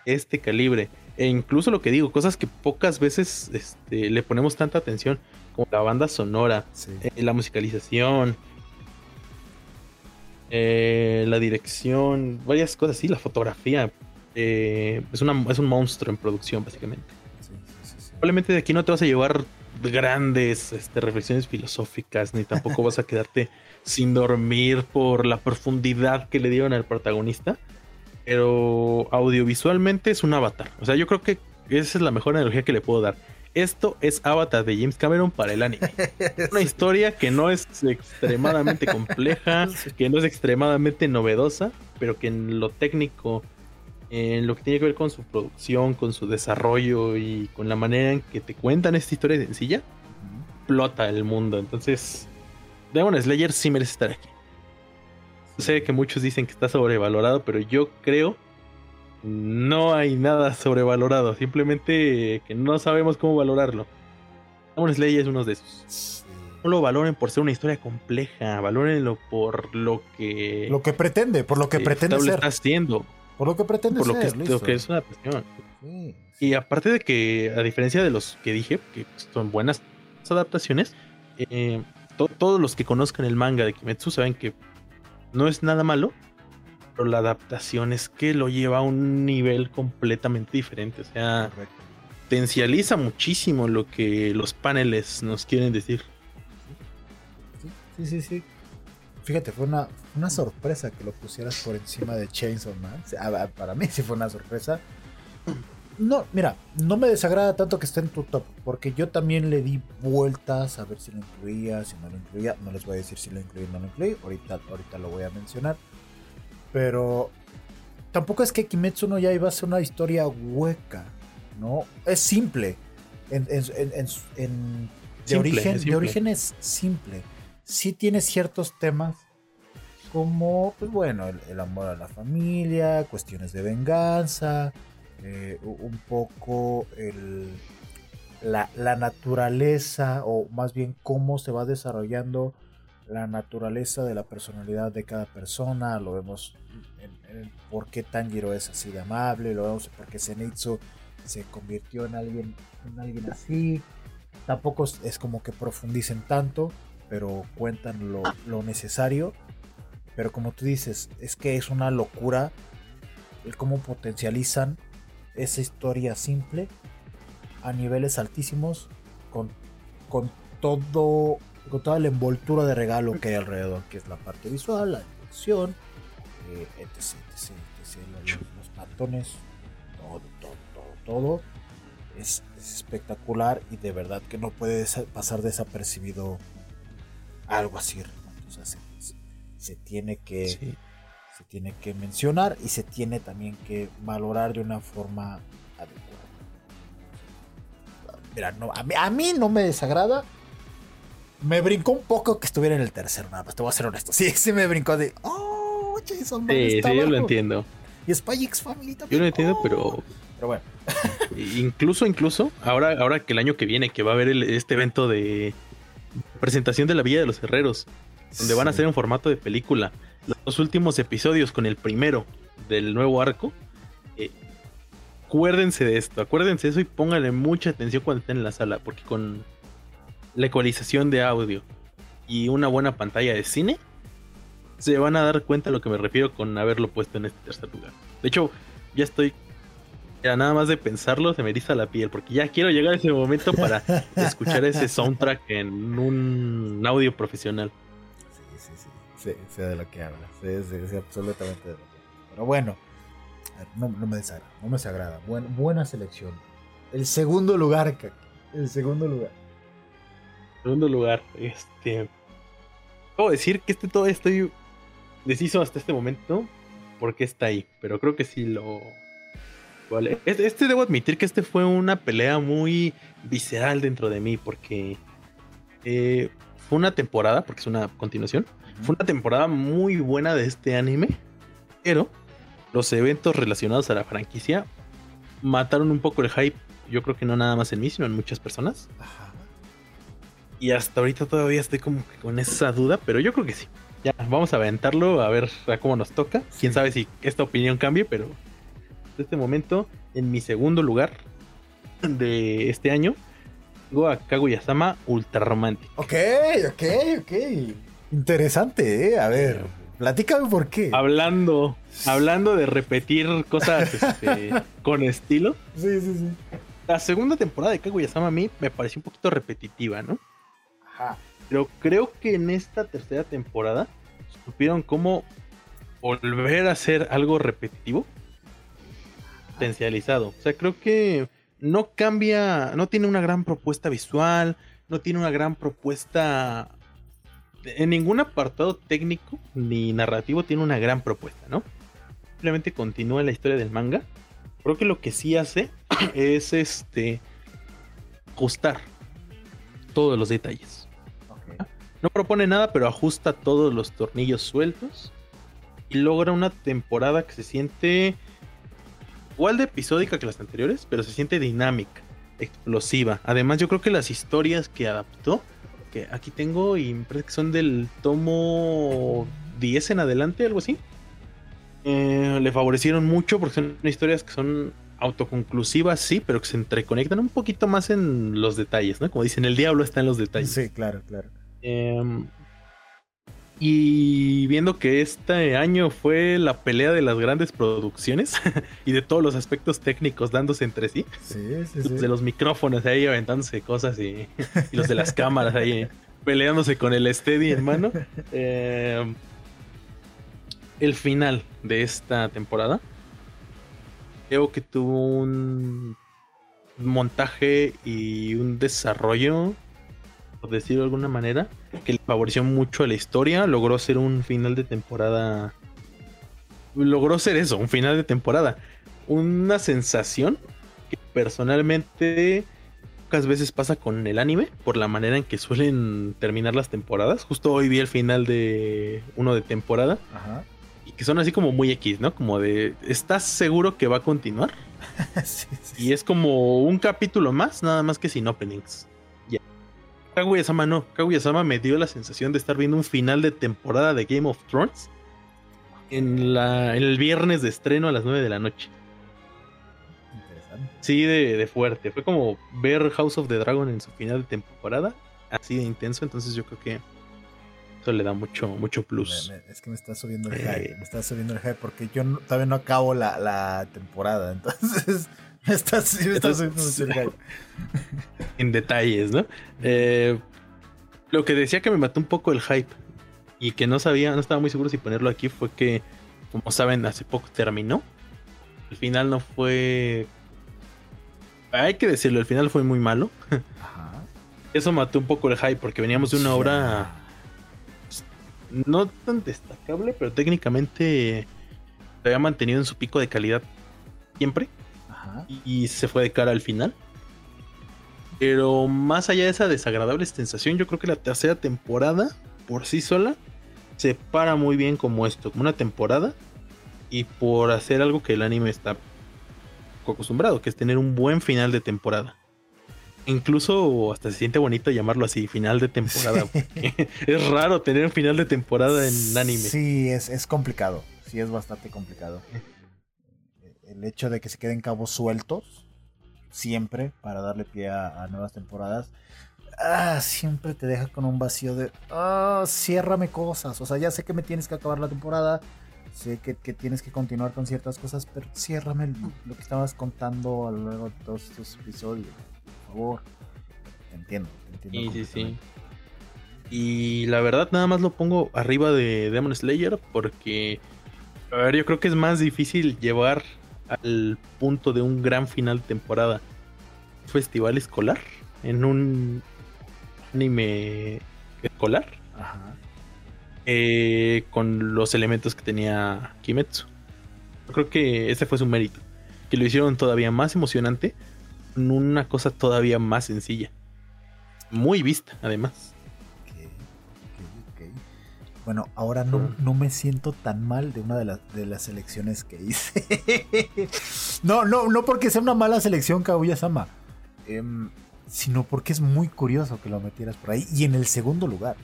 de este calibre, e incluso lo que digo, cosas que pocas veces este, le ponemos tanta atención, como la banda sonora, Sí. eh, la musicalización, eh, la dirección, varias cosas así, la fotografía. eh, es, una, es un monstruo en producción, básicamente. Probablemente de aquí no te vas a llevar grandes este, reflexiones filosóficas, ni tampoco vas a quedarte sin dormir por la profundidad que le dieron al protagonista. Pero audiovisualmente es un avatar. O sea, yo creo que esa es la mejor analogía que le puedo dar. Esto es Avatar de James Cameron para el anime. Una historia que no es extremadamente compleja, que no es extremadamente novedosa, pero que en lo técnico, en lo que tiene que ver con su producción, con su desarrollo y con la manera en que te cuentan esta historia sencilla, explota el mundo. Entonces, Demon Slayer sí merece estar aquí. Sé que muchos dicen que está sobrevalorado, pero yo creo no hay nada sobrevalorado. Simplemente que no sabemos cómo valorarlo. Demon Slayer es uno de esos. No lo valoren por ser una historia compleja, valórenlo por lo que Lo que pretende, por lo que pretende ser. está haciendo, Por lo que pretende por lo que, ser. es, lo listo. que es una adaptación. Sí. Y aparte de que, a diferencia de los que dije, que son buenas adaptaciones, eh, to- todos los que conozcan el manga de Kimetsu saben que no es nada malo, pero la adaptación es que lo lleva a un nivel completamente diferente. O sea, Correcto. potencializa muchísimo lo que los paneles nos quieren decir. Sí, sí, sí. Fíjate, fue una, una sorpresa que lo pusieras por encima de Chainsaw Man. Para mí sí fue una sorpresa. No, mira, no me desagrada tanto que esté en tu top, porque yo también le di vueltas a ver si lo incluía, si no lo incluía. No les voy a decir si lo incluí o no lo incluí, ahorita, ahorita lo voy a mencionar. Pero tampoco es que Kimetsu no ya iba a ser una historia hueca, ¿no? Es simple. En, en- en- en- en- de, Simple, origen, es de simple. origen es simple. Sí tiene ciertos temas como, pues bueno, el, el amor a la familia, cuestiones de venganza, eh, un poco el, la, la naturaleza, o más bien cómo se va desarrollando la naturaleza de la personalidad de cada persona. Lo vemos en, en por qué Tanjiro es así de amable, lo vemos por qué Zenitsu se convirtió en alguien, en alguien así. Tampoco es, es como que profundicen tanto, pero cuentan lo, lo necesario. Pero como tú dices, es que es una locura el cómo potencializan esa historia simple a niveles altísimos con, con todo con toda la envoltura de regalo que hay alrededor, que es la parte visual, la dirección, eh, etc, etc, etc, los, pantones, todo, todo, todo, todo. Es, es espectacular y de verdad que no puede pasar desapercibido algo así. Renato. O sea, se, se- se tiene que Sí. se tiene que mencionar y se tiene también que valorar de una forma adecuada. Mira, no, a, mí, a mí no me desagrada. Me brincó un poco que estuviera en el tercero, nada más, te voy a ser honesto. Sí, sí me brincó de, oh, Jason Bourne Sí, está sí, yo lo abajo". entiendo. Y Spy X Family Yo también. lo entiendo, oh. pero Pero bueno, incluso, incluso, ahora, ahora que el año que viene, que va a haber el- este evento de presentación de la Villa de los Herreros, donde van a hacer en formato de película los últimos episodios con el primero del nuevo arco. eh, acuérdense de esto, acuérdense de eso y pónganle mucha atención cuando estén en la sala, porque con la ecualización de audio y una buena pantalla de cine, se van a dar cuenta a lo que me refiero con haberlo puesto en este tercer lugar. De hecho, ya estoy. Ya nada más de pensarlo se me eriza la piel, porque ya quiero llegar a ese momento para escuchar ese soundtrack en un audio profesional. sí, sí, sí, sé, sé de lo que hablas, sé, absolutamente de lo que hablas. Pero bueno, no, no me desagrada, no me desagrada. Buen- buena selección. El segundo lugar, el segundo lugar. Segundo lugar, este. Puedo decir que este todo estoy deciso hasta este momento porque está ahí, pero creo que sí lo. Vale. Este, este debo admitir que este fue una pelea muy visceral dentro de mí porque eh, fue una temporada, porque es una continuación, fue una temporada muy buena de este anime, pero los eventos relacionados a la franquicia mataron un poco el hype. Yo creo que no nada más en mí, sino en muchas personas. Ajá. Y hasta ahorita todavía estoy como que con esa duda, pero yo creo que sí. Ya, vamos a aventarlo a ver a cómo nos toca. Quién sabe si esta opinión cambie, pero en este momento, en mi segundo lugar de este año, tengo a Kaguya-sama Ultra Romántico. Ok, ok, ok. Interesante, ¿eh? A ver. Platícame por qué. Hablando, hablando de repetir cosas este, con estilo. Sí, sí, sí. La segunda temporada de Kaguya-sama a mí me pareció un poquito repetitiva, ¿no? Pero creo que en esta tercera temporada supieron cómo volver a hacer algo repetitivo, potencializado. O sea, creo que no cambia, no tiene una gran propuesta visual, no tiene una gran propuesta en ningún apartado técnico ni narrativo tiene una gran propuesta, ¿no? Simplemente continúa la historia del manga. Creo que lo que sí hace es este ajustar todos los detalles. No propone nada, pero ajusta todos los tornillos sueltos y logra una temporada que se siente igual de episódica que las anteriores, pero se siente dinámica, explosiva. Además, yo creo que las historias que adaptó, que aquí tengo y me parece que son del tomo 10 en adelante, algo así, eh, le favorecieron mucho porque son historias que son autoconclusivas, sí, pero que se entreconectan un poquito más en los detalles, ¿no? Como dicen, el diablo está en los detalles. Sí, claro, claro. Em, y viendo que este año fue la pelea de las grandes producciones y de todos los aspectos técnicos dándose entre sí. Sí, sí, Los sí. de los micrófonos ahí aventándose cosas y, y los de las cámaras ahí peleándose con el steady en mano. Em, el final de esta temporada creo que tuvo un montaje y un desarrollo por decirlo de alguna manera, que le favoreció mucho a la historia, logró ser un final de temporada. Logró ser eso, un final de temporada. Una sensación que personalmente pocas veces pasa con el anime, por la manera en que suelen terminar las temporadas. Justo hoy vi el final de uno de temporada. Ajá. Y que son así como muy X, ¿no? Como de, ¿estás seguro que va a continuar? sí, sí, Y es como un capítulo más, nada más que sin openings. Ya. Kaguya-sama no. Kaguya-sama me dio la sensación de estar viendo un final de temporada de Game of Thrones en, la, en el viernes de estreno a las 9 de la noche. Interesante. Sí, de, de fuerte. Fue como ver House of the Dragon en su final de temporada. Así de intenso. Entonces yo creo que eso le da mucho, mucho plus. Me- me- es que me está subiendo el Eh. hype. Me está subiendo el hype porque yo no- todavía no acabo la, la temporada. Entonces, me está, sí me está Entonces, subiendo mucho el hype. en detalles, ¿no? Eh, lo que decía que me mató un poco el hype y que no sabía, no estaba muy seguro si ponerlo aquí fue que, como saben, hace poco terminó. El final no fue. Hay que decirlo, el final fue muy malo. Ajá. Eso mató un poco el hype porque veníamos de una obra no tan destacable, pero técnicamente se había mantenido en su pico de calidad siempre Ajá. y se fue de cara al final. Pero más allá de esa desagradable sensación, yo creo que la tercera temporada, por sí sola, se para muy bien como esto, como una temporada. Y por hacer algo que el anime está acostumbrado, que es tener un buen final de temporada. Incluso hasta se siente bonito llamarlo así, final de temporada. es raro tener un final de temporada en anime. Sí, es, es complicado. Sí, es bastante complicado. El hecho de que se queden cabos sueltos siempre para darle pie a, a nuevas temporadas. Ah, siempre te deja con un vacío de. Ah, ciérrame cosas. O sea, ya sé que me tienes que acabar la temporada. Sé que, que tienes que continuar con ciertas cosas, pero ciérrame el- lo que estabas contando a lo largo de todos estos episodios. Por favor. Te entiendo. Te entiendo Sí, sí, sí. Y la verdad, nada más lo pongo arriba de Demon Slayer porque, a ver, yo creo que es más difícil llevar al punto de un gran final de temporada un festival escolar en un anime escolar Ajá. eh, con los elementos que tenía Kimetsu. Yo creo que ese fue su mérito, que lo hicieron todavía más emocionante con una cosa todavía más sencilla. Muy vista, además. Bueno, ahora no, no me siento tan mal de una de las, de las selecciones que hice. no, no, no porque sea una mala selección, Kaguya-sama. em, sino porque es muy curioso que lo metieras por ahí. Y en el segundo lugar.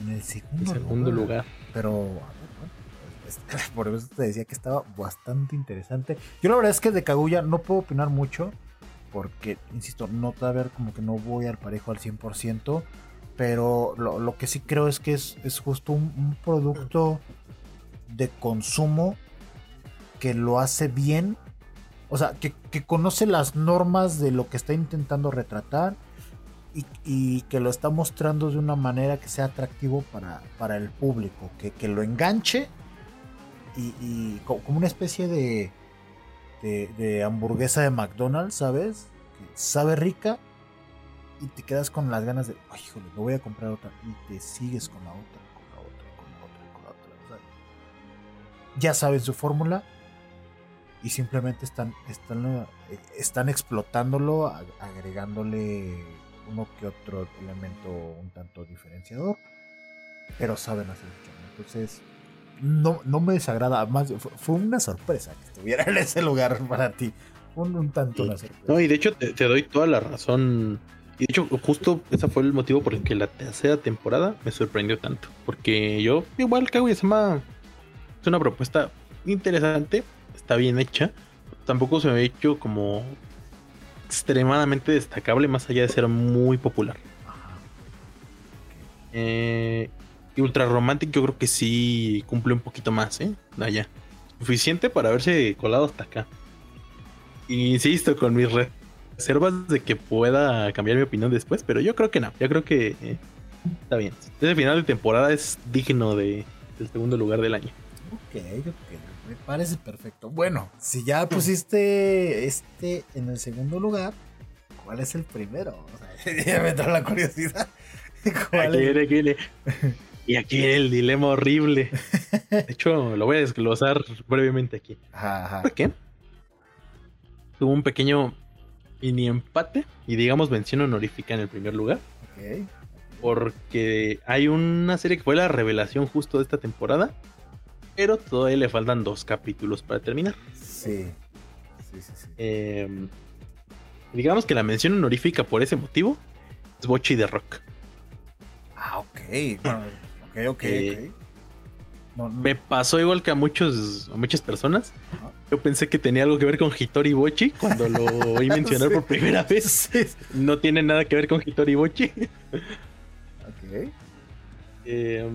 En el segundo, En segundo lugar. Pero, a ver, bueno, pues, es- por eso te decía que estaba bastante interesante. Yo la verdad es que de Kaguya no puedo opinar mucho. Porque, insisto, no todavía como que no voy al parejo al 100%. Pero lo, lo que sí creo es que es, es justo un, producto de consumo que lo hace bien. O sea, que, que conoce las normas de lo que está intentando retratar y, y que lo está mostrando de una manera que sea atractivo para, para el público, que, que lo enganche y, y co- como una especie de, de, de hamburguesa de McDonald's, ¿sabes? Sabe rica y te quedas con las ganas de, ay, híjole, me voy a comprar otra y te sigues con la otra, con la otra, con la otra, con la otra. o sea, ya saben su fórmula y simplemente están, están, eh, están explotándolo, ag- agregándole uno que otro elemento un tanto diferenciador, pero saben hacer mucho. Entonces, no, no me desagrada, más fue, fue una sorpresa que estuviera en ese lugar para ti. Un, un tanto una sorpresa. No, y de hecho te, te doy toda la razón. Y de hecho, justo ese fue el motivo por el que la tercera temporada me sorprendió tanto. Porque yo, igual Kaguya-sama es una propuesta interesante, está bien hecha. Tampoco se me ha hecho como extremadamente destacable, más allá de ser muy popular. Eh, y Ultra Romantic yo creo que sí cumple un poquito más, ¿eh? Allá. Suficiente para haberse colado hasta acá. Insisto con mis re- reservas de que pueda cambiar mi opinión después, pero yo creo que no. Yo creo que eh, está bien. Ese final de temporada es digno de, del segundo lugar del año. Ok, ok, me parece perfecto. Bueno, si ya pusiste este en el segundo lugar, ¿cuál es el primero? O sea, ya me entró la curiosidad. ¿Cuál Aquí es? viene, aquí viene. Y aquí el dilema horrible. De hecho, lo voy a desglosar brevemente aquí. Ajá, ajá. ¿Por qué? Tuvo un pequeño mini empate y digamos mención honorífica en el primer lugar. Ok. Porque hay una serie que fue la revelación justo de esta temporada. Pero todavía le faltan dos capítulos para terminar. Sí. Sí, sí, sí. Eh, digamos que la mención honorífica por ese motivo es Bochi de Rock. Ah, ok. Bueno, ok, ok, Eh, ok. No, no. Me pasó igual que a muchos, a muchas personas. Ajá. Yo pensé que tenía algo que ver con Hitori Bochi cuando lo oí mencionar Sí. por primera vez. No tiene nada que ver con Hitori Bochi. Ok. Eh,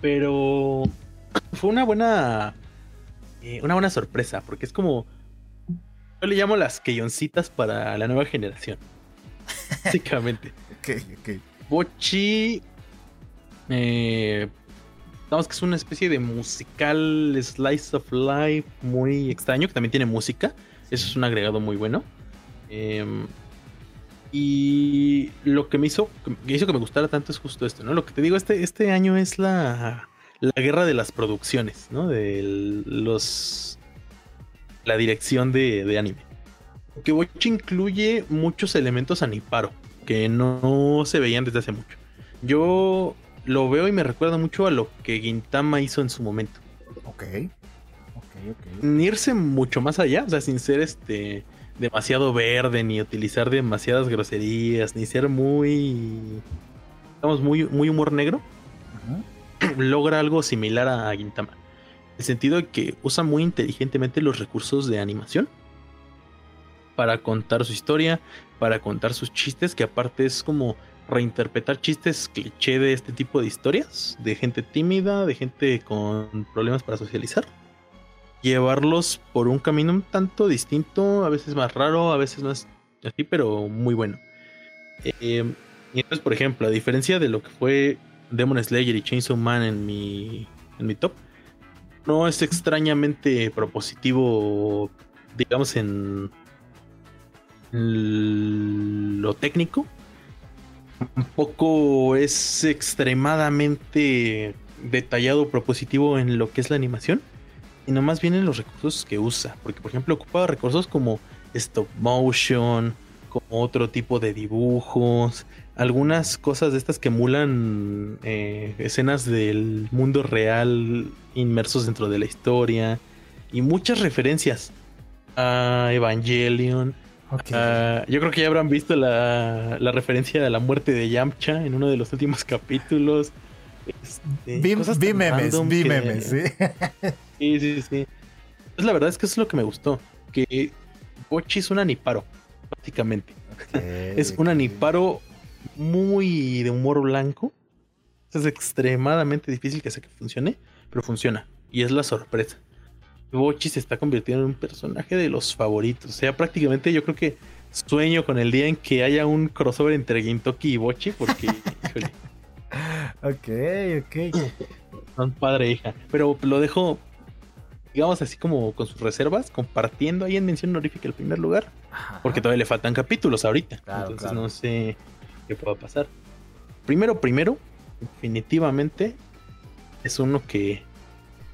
pero fue una buena. eh, una buena sorpresa. Porque es como. Yo le llamo las queyoncitas para la nueva generación. Básicamente. Ok, ok. Bochi. Eh, digamos que es una especie de musical slice of life muy extraño, que también tiene música. Eso es un agregado muy bueno. Eh, y lo que me hizo, que hizo que me gustara tanto es justo esto, ¿no? Lo que te digo, este, este año es la, la guerra de las producciones, ¿no? De los. La dirección de, de anime. Porque Bochi incluye muchos elementos aniparo que no se veían desde hace mucho. Yo lo veo y me recuerda mucho a lo que Gintama hizo en su momento. Ok. Ok, ok. Ni irse mucho más allá, o sea, sin ser este demasiado verde, ni utilizar demasiadas groserías, ni ser muy. digamos, muy, muy humor negro. Ajá. logra algo similar a Gintama. En el sentido de que usa muy inteligentemente los recursos de animación para contar su historia, para contar sus chistes, que aparte es como reinterpretar chistes cliché de este tipo de historias, de gente tímida, de gente con problemas para socializar. Llevarlos por un camino un tanto distinto, a veces más raro, a veces más así, pero muy bueno. Y entonces, por ejemplo, a diferencia de lo que fue Demon Slayer y Chainsaw Man en mi, en mi top, no es extrañamente propositivo, digamos, en lo técnico. Tampoco es extremadamente detallado, propositivo en lo que es la animación, sino más bien en los recursos que usa. Porque, por ejemplo, ocupa recursos como stop motion, como otro tipo de dibujos, algunas cosas de estas que emulan eh, escenas del mundo real inmersos dentro de la historia y muchas referencias a Evangelion. Ok. a- yo creo que ya habrán visto la, la referencia a la muerte de Yamcha en uno de los últimos capítulos. Este, Vi, vi memes, vi que- memes, sí. Sí, sí, sí. Pues la verdad es que eso es lo que me gustó. Que Bochi es un aniparo, prácticamente. Es un aniparo muy de humor blanco. Es extremadamente difícil que sea que funcione, pero funciona. Y es la sorpresa. Bochi se está convirtiendo en un personaje de los favoritos. O sea, prácticamente yo creo que sueño con el día en que haya un crossover entre Gintoki y Bochi, porque, híjole. Ok, ok. Son padre e hija. Pero lo dejo, digamos así como con sus reservas, compartiendo ahí en mención honorífica el primer lugar. Porque todavía le faltan capítulos ahorita. Claro, entonces claro. no sé qué pueda pasar. Primero, primero, definitivamente es uno que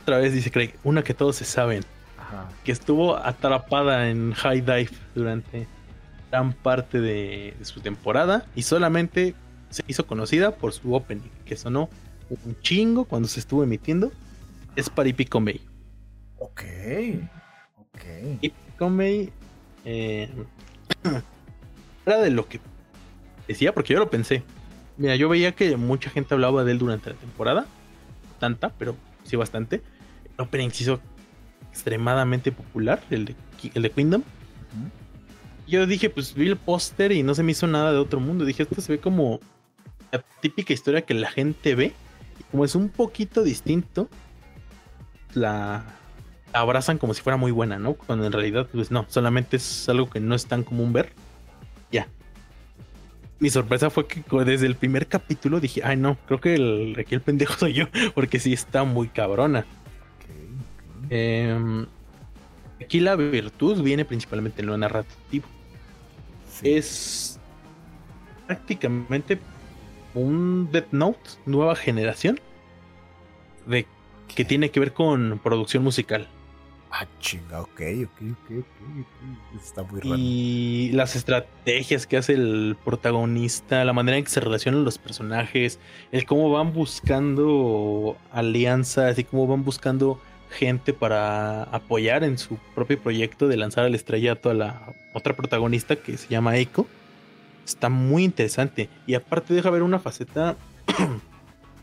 otra vez dice Craig, una que todos se saben, Ajá. que estuvo atrapada en High Dive durante gran parte de, de su temporada y solamente se hizo conocida por su opening, que sonó un chingo cuando se estuvo emitiendo. Es Paripico May. Ok. Ok. Y Conway eh, era de lo que decía, porque yo lo pensé. Mira, yo veía que mucha gente hablaba de él durante la temporada. Tanta, pero sí bastante. Se hizo extremadamente popular, el de, el de Kingdom. Yo dije, pues vi el póster y no se me hizo nada de otro mundo. Dije, esto se ve como la típica historia que la gente ve. Y como es un poquito distinto, la, la abrazan como si fuera muy buena, ¿no? Cuando en realidad, pues no, solamente es algo que no es tan común ver. Ya. Mi sorpresa fue que desde el primer capítulo dije, ay no, creo que el, aquí el pendejo soy yo, porque sí está muy cabrona. Em, aquí la virtud viene principalmente en lo narrativo. Es prácticamente un Death Note, nueva generación, de que tiene que ver con producción musical. Ah, chinga, ok, ok, ok, ok. ok. Está muy raro. Y las estrategias que hace el protagonista, la manera en que se relacionan los personajes, el cómo van buscando alianzas y cómo van buscando gente para apoyar en su propio proyecto de lanzar al estrellato a la otra protagonista que se llama Eiko. Está muy interesante. Y aparte deja ver una faceta un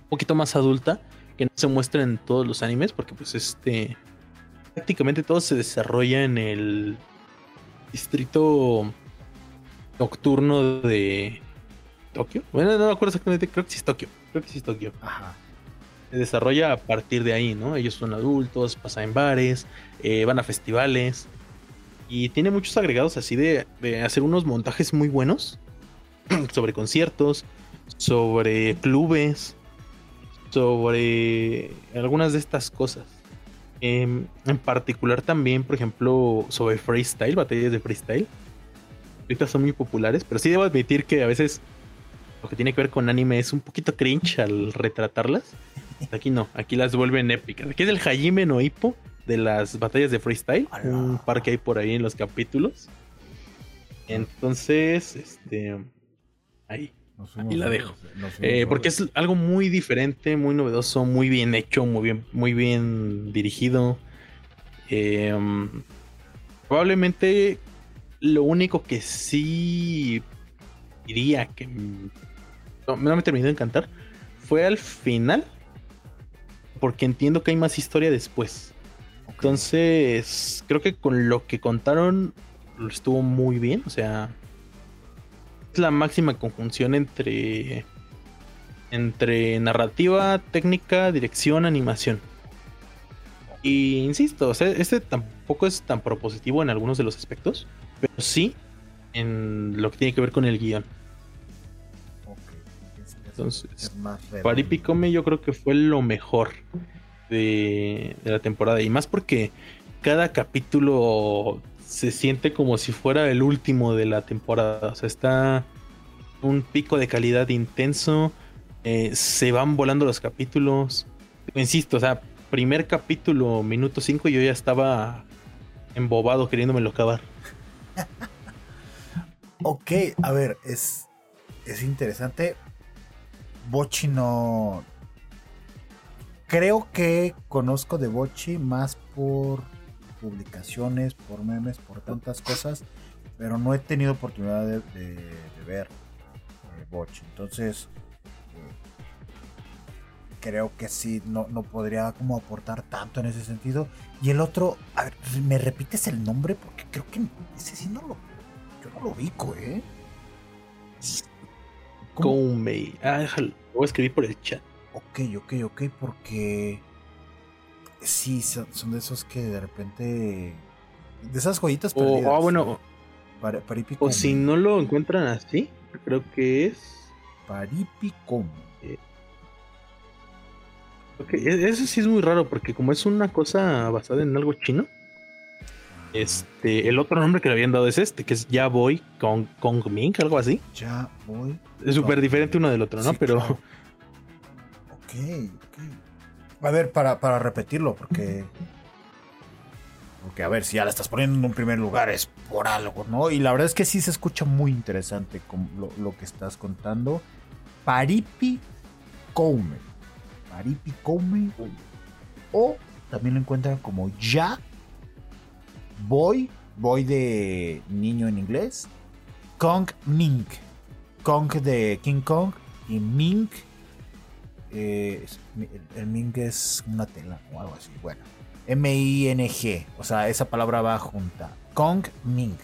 poquito más adulta que no se muestra en todos los animes porque pues este prácticamente todo se desarrolla en el distrito nocturno de Tokio. Bueno, no me acuerdo exactamente, creo que sí es Tokio. Creo que sí es Tokio. Ajá. Se desarrolla a partir de ahí, ¿no? Ellos son adultos, pasan en bares, eh, van a festivales. Y tiene muchos agregados así de, hacer unos montajes muy buenos sobre conciertos, sobre clubes, sobre algunas de estas cosas. Em, en particular también, por ejemplo, sobre freestyle, batallas de freestyle. Ahorita son muy populares, pero sí debo admitir que a veces lo que tiene que ver con anime es un poquito cringe al retratarlas. Aquí no, aquí las vuelven épicas. Aquí es el Hajime no de las batallas de freestyle, un par que hay por ahí en los capítulos. Entonces, este, ahí, ahí la dejo. Eh, porque es algo muy diferente, muy novedoso, muy bien hecho, muy bien, muy bien dirigido. Eh, probablemente lo único que sí diría que no, no me terminó de encantar fue al final. Porque entiendo que hay más historia después. Entonces, creo que con lo que contaron estuvo muy bien. O sea, es la máxima conjunción entre entre narrativa, técnica, dirección, animación. Y insisto, o sea, este tampoco es tan propositivo en algunos de los aspectos, pero sí en lo que tiene que ver con el guion. Entonces. Paripicome yo creo que fue lo mejor de, de la temporada. Y más porque cada capítulo se siente como si fuera el último de la temporada. O sea, está un pico de calidad intenso. eh, se van volando los capítulos. Insisto, o sea, primer capítulo, minuto 5, yo ya estaba embobado queriéndomelo acabar. Ok, a ver, es, es interesante. Bochi no. Creo que conozco de Bochi más por publicaciones, por memes, por tantas cosas, pero no he tenido oportunidad de, ver eh, Bochi. Entonces, eh, creo que sí, no, no podría como aportar tanto en ese sentido. Y el otro, a ver, ¿me repites el nombre? Porque creo que ese sí no lo, yo no lo ubico, ¿eh? Koumei. Ah, déjalo. Lo voy a escribir por el chat. Ok, ok, ok, porque sí, son, son de esos que de repente de esas joyitas O, perdidas. ah, bueno, Para, Paripi o si no lo encuentran así, creo que es. Paripi Koumei. Ok, e- Eso sí es muy raro porque como es una cosa basada en algo chino, este, el otro nombre que le habían dado es este, que es Ya Voy con Kong Ming, algo así. Ya voy. Es súper diferente uno del otro, ¿no? Sí, Pero claro. Ok, ok. A ver, para, para repetirlo, porque. Porque a ver, si ya la estás poniendo en un primer lugar es por algo, ¿no? Y la verdad es que sí se escucha muy interesante con lo, lo que estás contando. Paripi Koume. Paripi Koume. O también lo encuentran como Ya Boy. Boy de niño en inglés. Kong Ming. Kong de King Kong. Y Ming. eh, el- Ming es una tela o algo así. Bueno. M-I-N-G. O sea, esa palabra va junta. Kong Ming.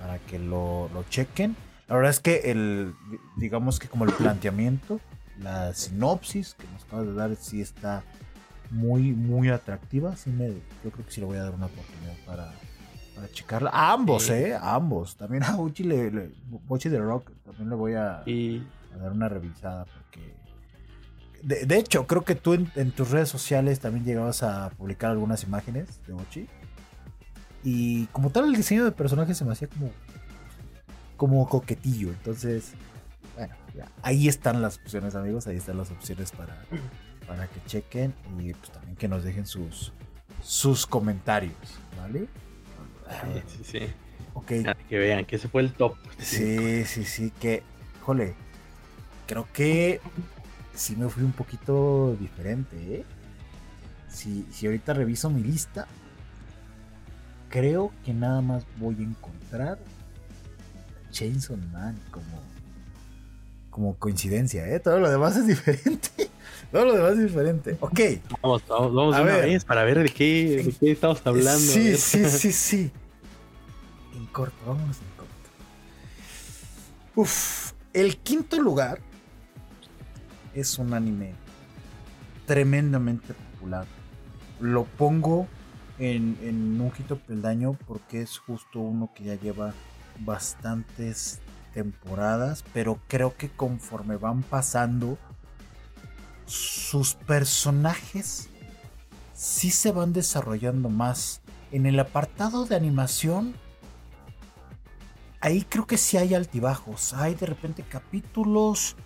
Para que lo, lo chequen. La verdad es que el, digamos que como el planteamiento, la sinopsis que nos acabas de dar sí está muy, muy atractiva. Sí me, yo creo que sí le voy a dar una oportunidad para, para checarla. A ambos, Sí. ¿eh? A ambos. También a Uchi, le, le- Bochi de Rock también le voy a, dar una revisada porque... De, de hecho, creo que tú en, en tus redes sociales también llegabas a publicar algunas imágenes de Bochi. Y como tal el diseño de personaje se me hacía como... Como coquetillo. Entonces, bueno, ya. ahí están las opciones, amigos. Ahí están las opciones para, para que chequen. Y pues también que nos dejen sus, sus comentarios, ¿vale? sí, sí. Ok, Para que vean que ese fue el top. Sí, sí, sí, que, jole, creo que sí me fui un poquito diferente, ¿eh? Si, si ahorita reviso mi lista, creo que nada más voy a encontrar Chainsaw Man como, como coincidencia, ¿eh? Todo lo demás es diferente. Todo lo demás es diferente. Ok. Vamos, vamos, vamos A una ver. vez para ver de qué, de qué estamos hablando. Sí, sí, sí, sí. En corto, vámonos en corto. Uf, el quinto lugar es un anime tremendamente popular. Lo pongo en, en un quinto peldaño porque es justo uno que ya lleva bastantes temporadas, pero creo que conforme van pasando, sus personajes sí se van desarrollando más. En el apartado de animación, ahí creo que sí hay altibajos. Hay de repente capítulos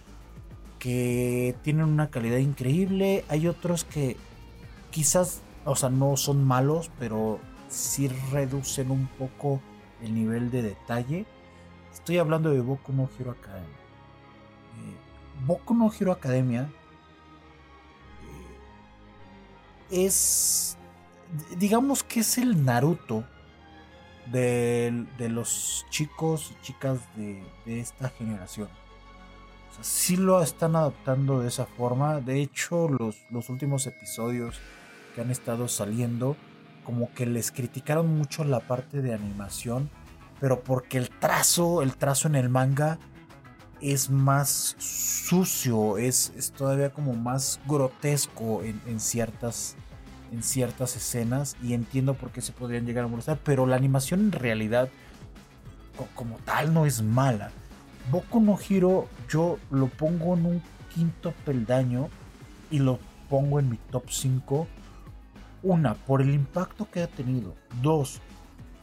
que tienen una calidad increíble. Hay otros que quizás, o sea, no son malos, pero sí reducen un poco el nivel de detalle. Estoy hablando de Boku no Hero Academia. Eh, Boku no Hero Academia es, digamos que es el Naruto de, de los chicos y chicas de, de esta generación. O sea, sí lo están adaptando de esa forma. De hecho, los, los últimos episodios que han estado saliendo, como que les criticaron mucho la parte de animación, pero porque el trazo, el trazo en el manga es más sucio, es, es todavía como más grotesco en, ciertas en ciertas escenas y entiendo por qué se podrían llegar a molestar, pero la animación en realidad co- como tal no es mala. Boku no Hero yo lo pongo en un quinto peldaño y lo pongo en mi top 5. Una, por el impacto que ha tenido. Dos,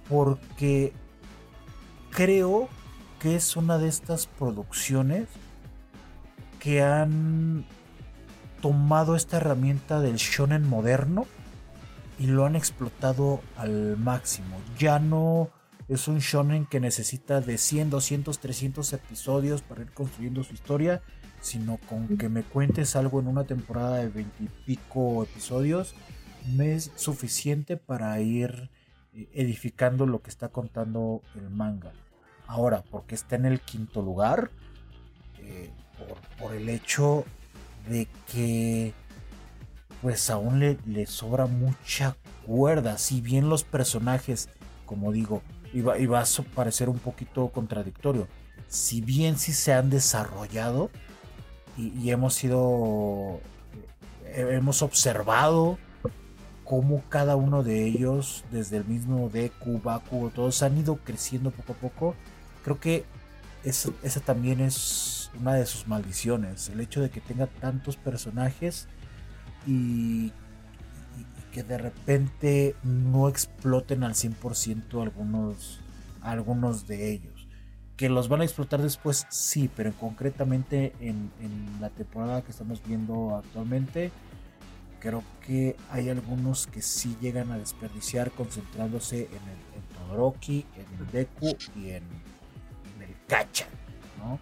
porque creo que es una de estas producciones que han tomado esta herramienta del shonen moderno y lo han explotado al máximo. Ya no es un shonen que necesita de 100, 200, 300 episodios para ir construyendo su historia, sino con que me cuentes algo en una temporada de 20 y pico episodios, me es suficiente para ir eh, edificando lo que está contando el manga. Ahora, porque está en el quinto lugar, eh, por, por el hecho de que pues aún le, sobra mucha cuerda. Si bien los personajes, como digo, iba, iba a parecer un poquito contradictorio. si bien sí se han desarrollado y, y hemos sido, eh, hemos observado cómo cada uno de ellos, desde el mismo Deku, Baku, todos han ido creciendo poco a poco, creo que esa, también es una de sus maldiciones, el hecho de que tenga tantos personajes y, que de repente no exploten al 100% algunos, algunos de ellos. Que los van a explotar después, sí, pero concretamente en, la temporada que estamos viendo actualmente, creo que hay algunos que sí llegan a desperdiciar concentrándose en el en Todoroki, en Deku y en, Kachan, ¿no?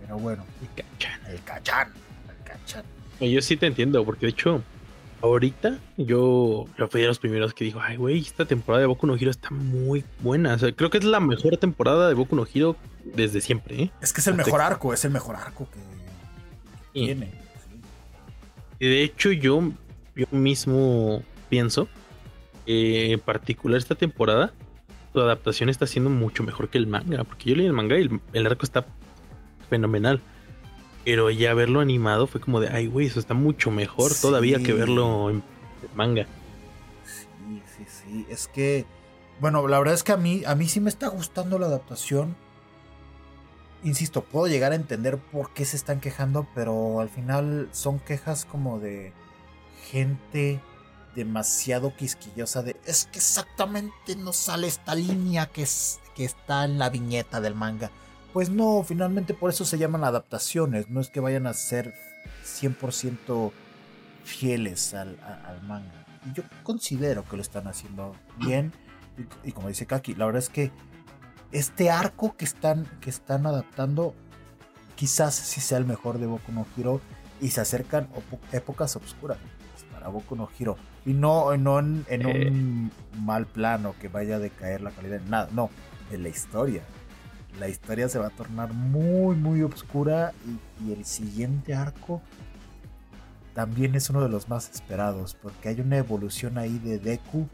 Pero bueno, El Kachan. el Kachan, el Kachan. Y Yo sí te entiendo, porque de hecho, ahorita yo, yo fui de los primeros que dijo, ay, güey, esta temporada de Boku no Hero está muy buena. O sea, creo que es la mejor temporada de Boku no Hero desde siempre, ¿eh? Es que es el Hasta mejor arco, es el mejor arco que tiene. sí. Y de hecho, yo, yo mismo pienso que en particular esta temporada, su adaptación está siendo mucho mejor que el manga. Porque yo leí el manga y el, el arco está fenomenal. Pero ya verlo animado fue como de, ay, güey, eso está mucho mejor todavía que verlo en en manga. Sí, sí, sí. Es que, bueno, la verdad es que a mí, a mí sí me está gustando la adaptación. Insisto, puedo llegar a entender por qué se están quejando, pero al final son quejas como de gente demasiado quisquillosa de es que exactamente no sale esta línea que, es, que está en la viñeta del manga. Pues no, finalmente por eso se llaman adaptaciones, no es que vayan a ser 100% fieles al, manga. Y yo considero que lo están haciendo bien. Y, como dice Kaki, la verdad es que este arco que están, que están adaptando, quizás sí sea el mejor de Boku no Hero. Y se acercan épocas oscuras para Boku no Hero. Y no, no en, en un mal plano que vaya a decaer la calidad. Nada, no, de la historia. La historia se va a tornar muy, muy oscura. Y, y el siguiente arco también es uno de los más esperados, porque hay una evolución ahí de Deku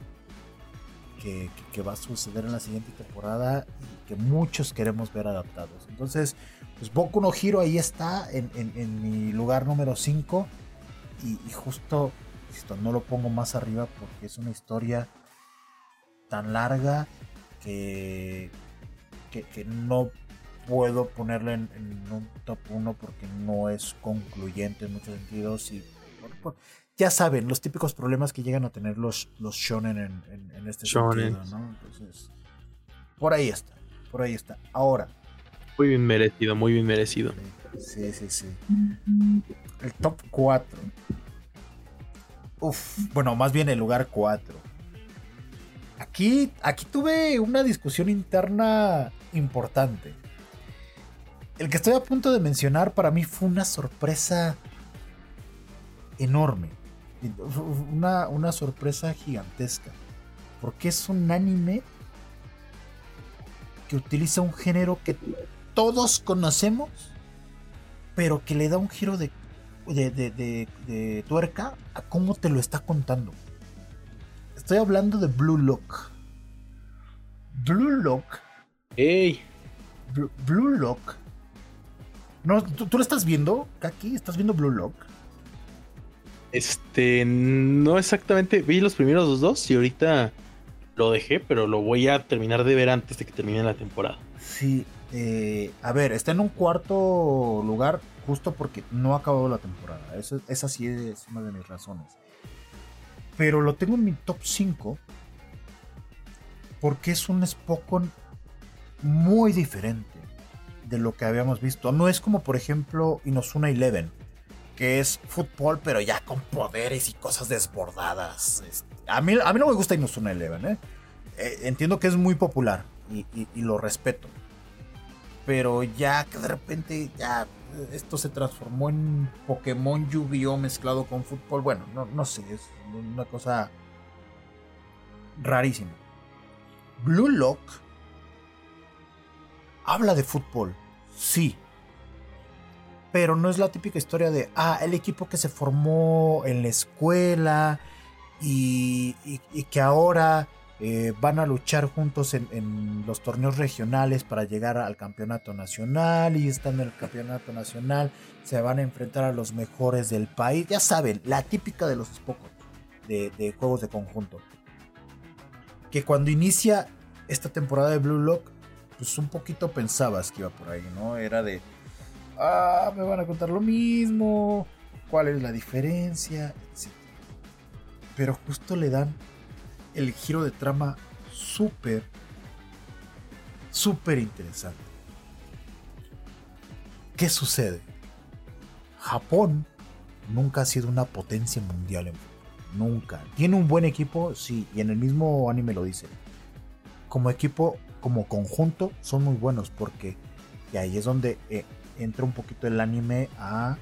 que, que- que va a suceder en la siguiente temporada y que muchos queremos ver adaptados. Entonces, pues Boku no Hero ahí está en, en- en mi lugar número 5 y, y justo, insisto, no lo pongo más arriba porque es una historia tan larga que, que, que no puedo ponerle en, en un top 1 porque no es concluyente en muchos sentidos y por- por- ya saben los típicos problemas que llegan a tener los, los shonen en, en- en este Shonen. sentido, ¿no? Entonces, por ahí está, por ahí está. Ahora, Muy bien merecido, muy bien merecido. sí, sí, sí. El top 4. Uf, bueno, más bien el lugar 4. Aquí, aquí tuve una discusión interna importante. El que estoy a punto de mencionar para mí fue una sorpresa enorme. Una, una sorpresa gigantesca. Porque es un anime que utiliza un género que todos conocemos, pero que le da un giro de, de, de- de- de tuerca a cómo te lo está contando. Estoy hablando de Blue Lock. Blue Lock. ¡Ey! Blue, Blue Lock. No, ¿tú, tú lo estás viendo, Kaki? ¿Estás viendo Blue Lock? Este, no exactamente. Vi los primeros dos y ahorita lo dejé, pero lo voy a terminar de ver antes de que termine la temporada. Sí, eh, a ver, está en un cuarto lugar justo porque no ha acabado la temporada. Eso, esa sí es una de mis razones. Pero lo tengo en mi top 5 porque es un Spokon muy diferente de lo que habíamos visto. No es como, por ejemplo, Inozuna Eleven, que es fútbol, pero ya con poderes y cosas desbordadas. A mí, a mí no me gusta Inozuna Eleven, ¿eh? Eh, entiendo que es muy popular y- y lo respeto. Pero ya que de repente ya esto se transformó en Pokémon Yu-Gi-Oh mezclado con fútbol, bueno, no, no sé, es una cosa rarísima. Blue Lock habla de fútbol, sí. Pero no es la típica historia de, ah, el equipo que se formó en la escuela y- y que ahora eh, van a luchar juntos en, los torneos regionales para llegar al campeonato nacional y están en el campeonato nacional se van a enfrentar a los mejores del país. Ya saben, la típica de los pocos de, de juegos de conjunto. Que cuando inicia esta temporada de Blue Lock, pues un poquito pensabas que iba por ahí, ¿no? Era de, ah, me van a contar lo mismo, cuál es la diferencia, etc. Pero justo le dan el giro de trama súper, súper interesante. ¿Qué sucede? Japón nunca ha sido una potencia mundial en fútbol. Nunca. Tiene un buen equipo, sí, y en el mismo anime lo dice. Como equipo, como conjunto, son muy buenos porque y ahí es donde eh, entra un poquito el anime a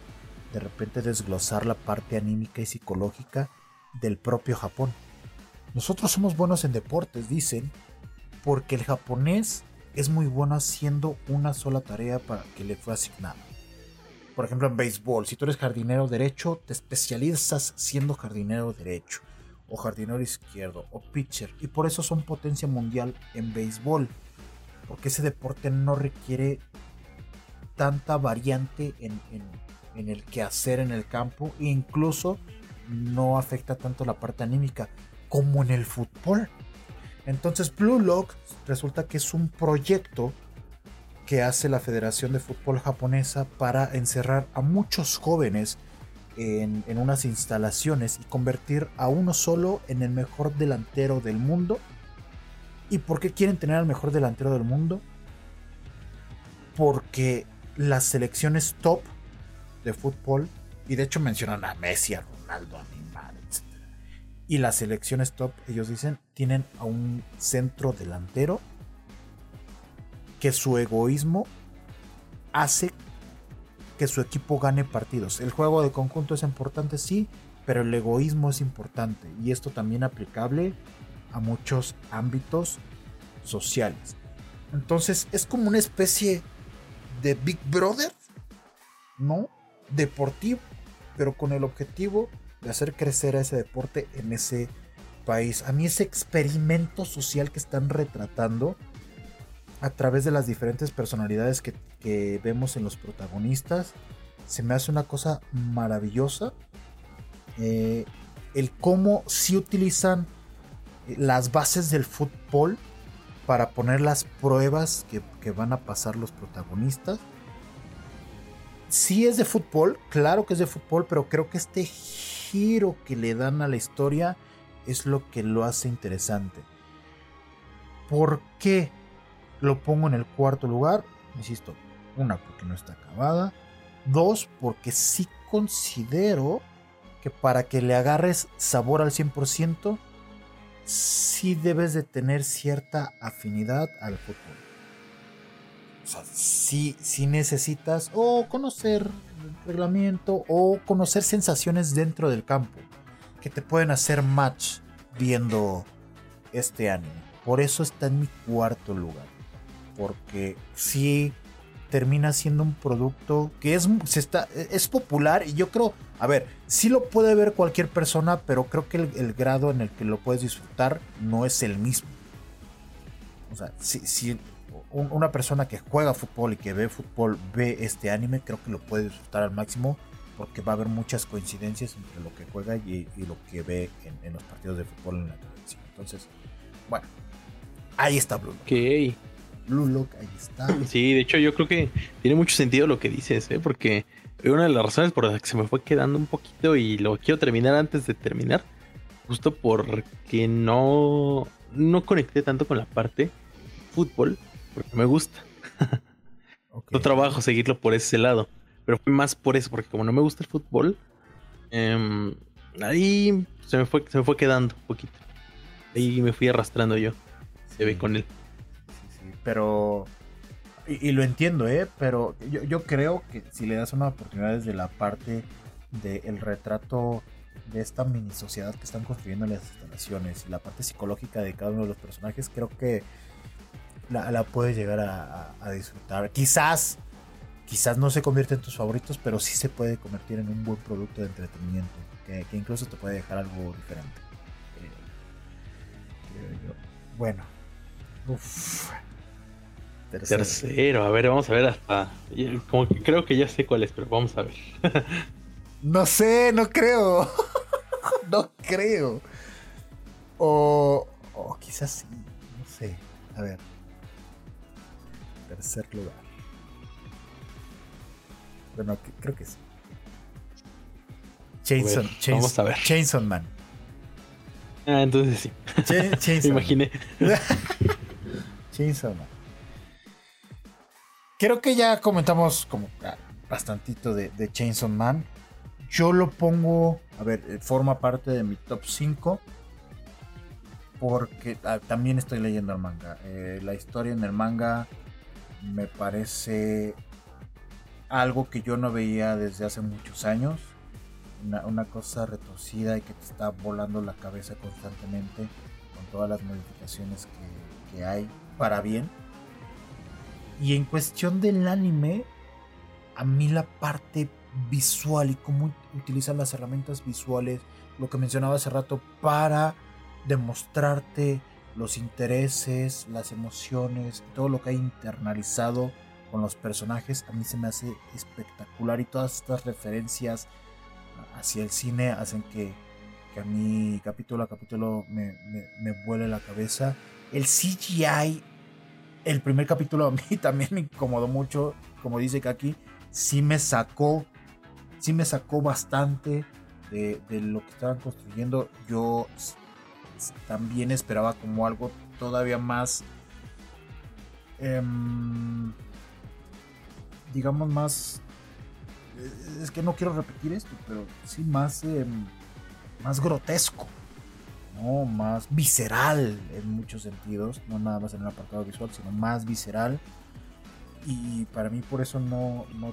de repente desglosar la parte anímica y psicológica del propio Japón. Nosotros somos buenos en deportes, dicen, porque el japonés es muy bueno haciendo una sola tarea para que le fue asignada. Por ejemplo, en béisbol, si tú eres jardinero derecho, te especializas siendo jardinero derecho, o jardinero izquierdo, o pitcher, y por eso son potencia mundial en béisbol, porque ese deporte no requiere tanta variante en, en el quehacer en el campo, e incluso no afecta tanto la parte anímica como en el fútbol. Entonces Blue Lock resulta que es un proyecto que hace la Federación de Fútbol Japonesa para encerrar a muchos jóvenes en, unas instalaciones y convertir a uno solo en el mejor delantero del mundo. ¿Y por qué quieren tener al mejor delantero del mundo? Porque las selecciones top de fútbol, y de hecho mencionan a Messi, a Ronaldo, a. Y las selecciones top, ellos dicen, tienen a un centro delantero que su egoísmo hace que su equipo gane partidos. El juego de conjunto es importante, sí, pero el egoísmo es importante. Y esto también aplicable a muchos ámbitos sociales. Entonces es como una especie de Big Brother, ¿no? Deportivo, pero con el objetivo de hacer crecer a ese deporte en ese país. A mí ese experimento social que están retratando a través de las diferentes personalidades que, que, vemos en los protagonistas. Se me hace una cosa maravillosa. Eh, el cómo si utilizan las bases del fútbol para poner las pruebas que, que van a pasar los protagonistas. Sí es de fútbol, claro que es de fútbol, pero creo que este giro que le dan a la historia es lo que lo hace interesante. ¿Por qué? lo pongo en el cuarto lugar. Insisto, una, porque no está acabada. Dos, porque sí considero que para que le agarres sabor al 100%, sí debes de tener cierta afinidad al fútbol. O sea, necesitas o conocer el reglamento o conocer sensaciones dentro del campo que te pueden hacer match viendo este anime. Por eso está en mi cuarto lugar porque sí termina siendo un producto que es, se está, es popular y yo creo, a ver, sí lo puede ver cualquier persona, pero creo que el, el grado en el que lo puedes disfrutar no es el mismo. O sea, si, si un, una persona que juega fútbol y que ve fútbol ve este anime, creo que lo puede disfrutar al máximo porque va a haber muchas coincidencias entre lo que juega y, y lo que ve en, en, los partidos de fútbol en la televisión. Entonces, bueno, ahí está Blue. Ok. Blue Lock, ahí está. Sí, de hecho yo creo que tiene mucho sentido lo que dices, ¿eh? porque una de las razones por las que se me fue quedando un poquito y lo quiero terminar antes de terminar, justo porque no, no conecté tanto con la parte fútbol, porque me gusta. okay. No trabajo seguirlo por ese lado, pero fue más por eso, porque como no me gusta el fútbol, eh, ahí se me, fue, se me fue quedando un poquito. Ahí me fui arrastrando yo, se sí. ve con él pero y, y, lo entiendo, ¿eh? Pero yo, yo, creo que si le das una oportunidad desde la parte del retrato de esta mini sociedad que están construyendo las instalaciones y la parte psicológica de cada uno de los personajes, creo que la, la puedes llegar a, a, a, disfrutar. Quizás, quizás no se convierte en tus favoritos, pero sí se puede convertir en un buen producto de entretenimiento, que, que incluso te puede dejar algo diferente. Bueno. Uf. Tercero. a ver, vamos a ver hasta. Como que creo que ya sé cuál es, pero vamos a ver. no sé, no creo. no creo. O, o quizás sí, no sé. A ver. Tercer lugar. Bueno, creo que sí. Chainson, vamos a ver. Chainsaw Man. Ah, entonces sí. Chainsaw Me imaginé. Chainsaw Man. Creo que ya comentamos como bastantito de, de Chainsaw Man. Yo lo pongo, a ver, eh, forma parte de mi top 5 porque ah, también estoy leyendo el manga. Eh, la historia en el manga me parece algo que yo no veía desde hace muchos años. Una, cosa retorcida y que te está volando la cabeza constantemente con todas las modificaciones que, que hay para bien. Y en cuestión del anime, a mí la parte visual y cómo utilizan las herramientas visuales, lo que mencionaba hace rato, para demostrarte los intereses, las emociones, todo lo que hay internalizado con los personajes, a mí se me hace espectacular y todas estas referencias hacia el cine hacen que, que a mí capítulo a capítulo me, me, me vuele la cabeza. El CGI, el primer capítulo a mí también me incomodó mucho, como dice Kaki, sí me sacó, sí me sacó bastante de, de lo que estaban construyendo. Yo también esperaba como algo todavía más, em, digamos más, es que no quiero repetir esto, pero sí más, em, más grotesco, ¿no? más visceral en muchos sentidos, no nada más en el apartado visual, sino más visceral. Y para mí por eso no, no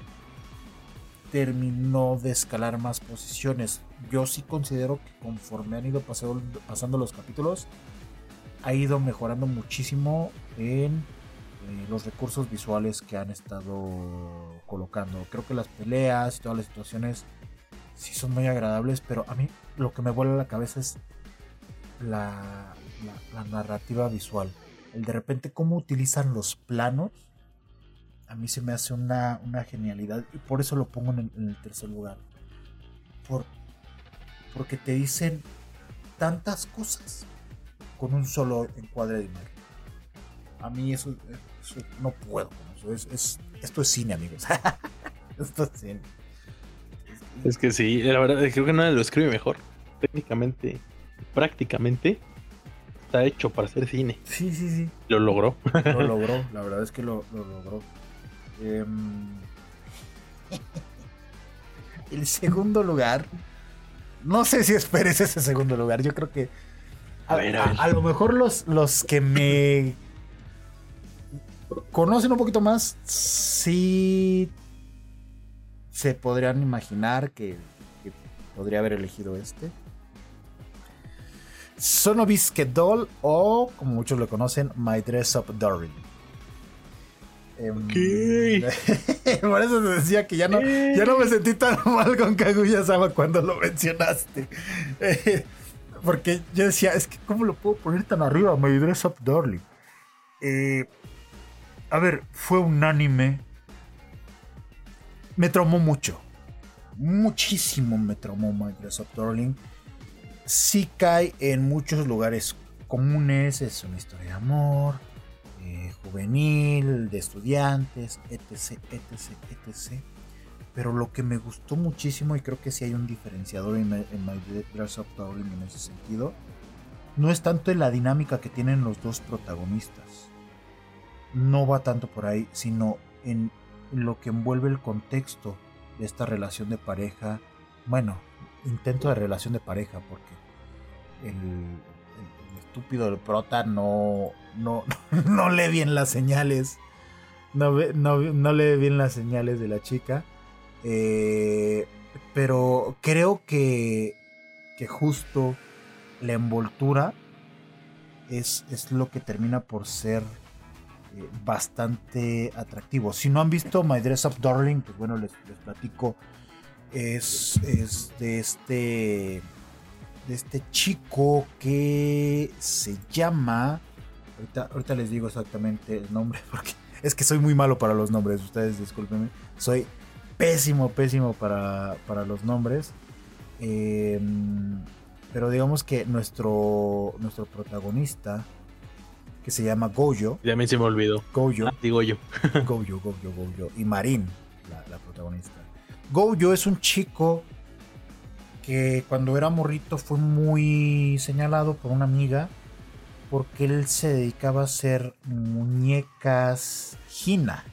terminó de escalar más posiciones. Yo sí considero que conforme han ido pasando, los capítulos, ha ido mejorando muchísimo en eh, los recursos visuales que han estado colocando. Creo que las peleas y todas las situaciones sí son muy agradables, pero a mí lo que me vuela la cabeza es la, narrativa visual. El de repente cómo utilizan los planos a mí se me hace una, genialidad y por eso lo pongo en el, tercer lugar. Por, porque te dicen tantas cosas con un solo encuadre de imagen. A mí eso, no puedo Es, esto es cine, amigos. esto es cine. Es que sí, la verdad, creo que nadie lo escribe mejor. Técnicamente, prácticamente, está hecho para hacer cine. Sí, sí, sí. Lo logró. lo logró, la verdad es que lo logró. Em, el segundo lugar. No sé si esperes ese segundo lugar. Yo creo que. A, lo mejor los, los que me conocen un poquito más, sí se podrían imaginar que, podría haber elegido este. Son Biscuit Doll o, como muchos lo conocen, My Dress Up Darling. Em, por eso te decía que ya no, ya no me sentí tan mal con Kaguya-sama cuando lo mencionaste. porque yo decía, es que ¿cómo lo puedo poner tan arriba? My Dress Up Darling. Eh, a ver, fue un anime. Me traumó mucho. Muchísimo me traumó My Dress Up Darling. Sí cae en muchos lugares comunes. Es una historia de amor juvenil, de estudiantes, etc, etc, etc. Pero lo que me gustó muchísimo, y creo que sí hay un diferenciador en, My Dress Up Darling en ese sentido, no es tanto en la dinámica que tienen los dos protagonistas. No va tanto por ahí, sino en lo que envuelve el contexto de esta relación de pareja. Bueno, intento de relación de pareja, porque el, estúpido el prota no, no, no lee bien las señales. No, no, lee bien las señales de la chica. Eh, pero creo que, que justo la envoltura es, es, lo que termina por ser eh, bastante atractivo. Si no han visto My Dress Up Darling, pues bueno, les, les platico. Es, es de este de este chico que se llama. Ahorita, ahorita les digo exactamente el nombre porque es que soy muy malo para los nombres. Ustedes discúlpenme. Soy pésimo, pésimo para, para los nombres. Em, pero digamos que nuestro, nuestro protagonista, que se llama Goyo. Ya me se me olvidó. Goyo. Ah, digo yo. Goyo, Goyo, Goyo. Y Marín, la, la protagonista. Goyo es un chico que cuando era morrito fue muy señalado por una amiga porque él se dedicaba a hacer muñecas Hina.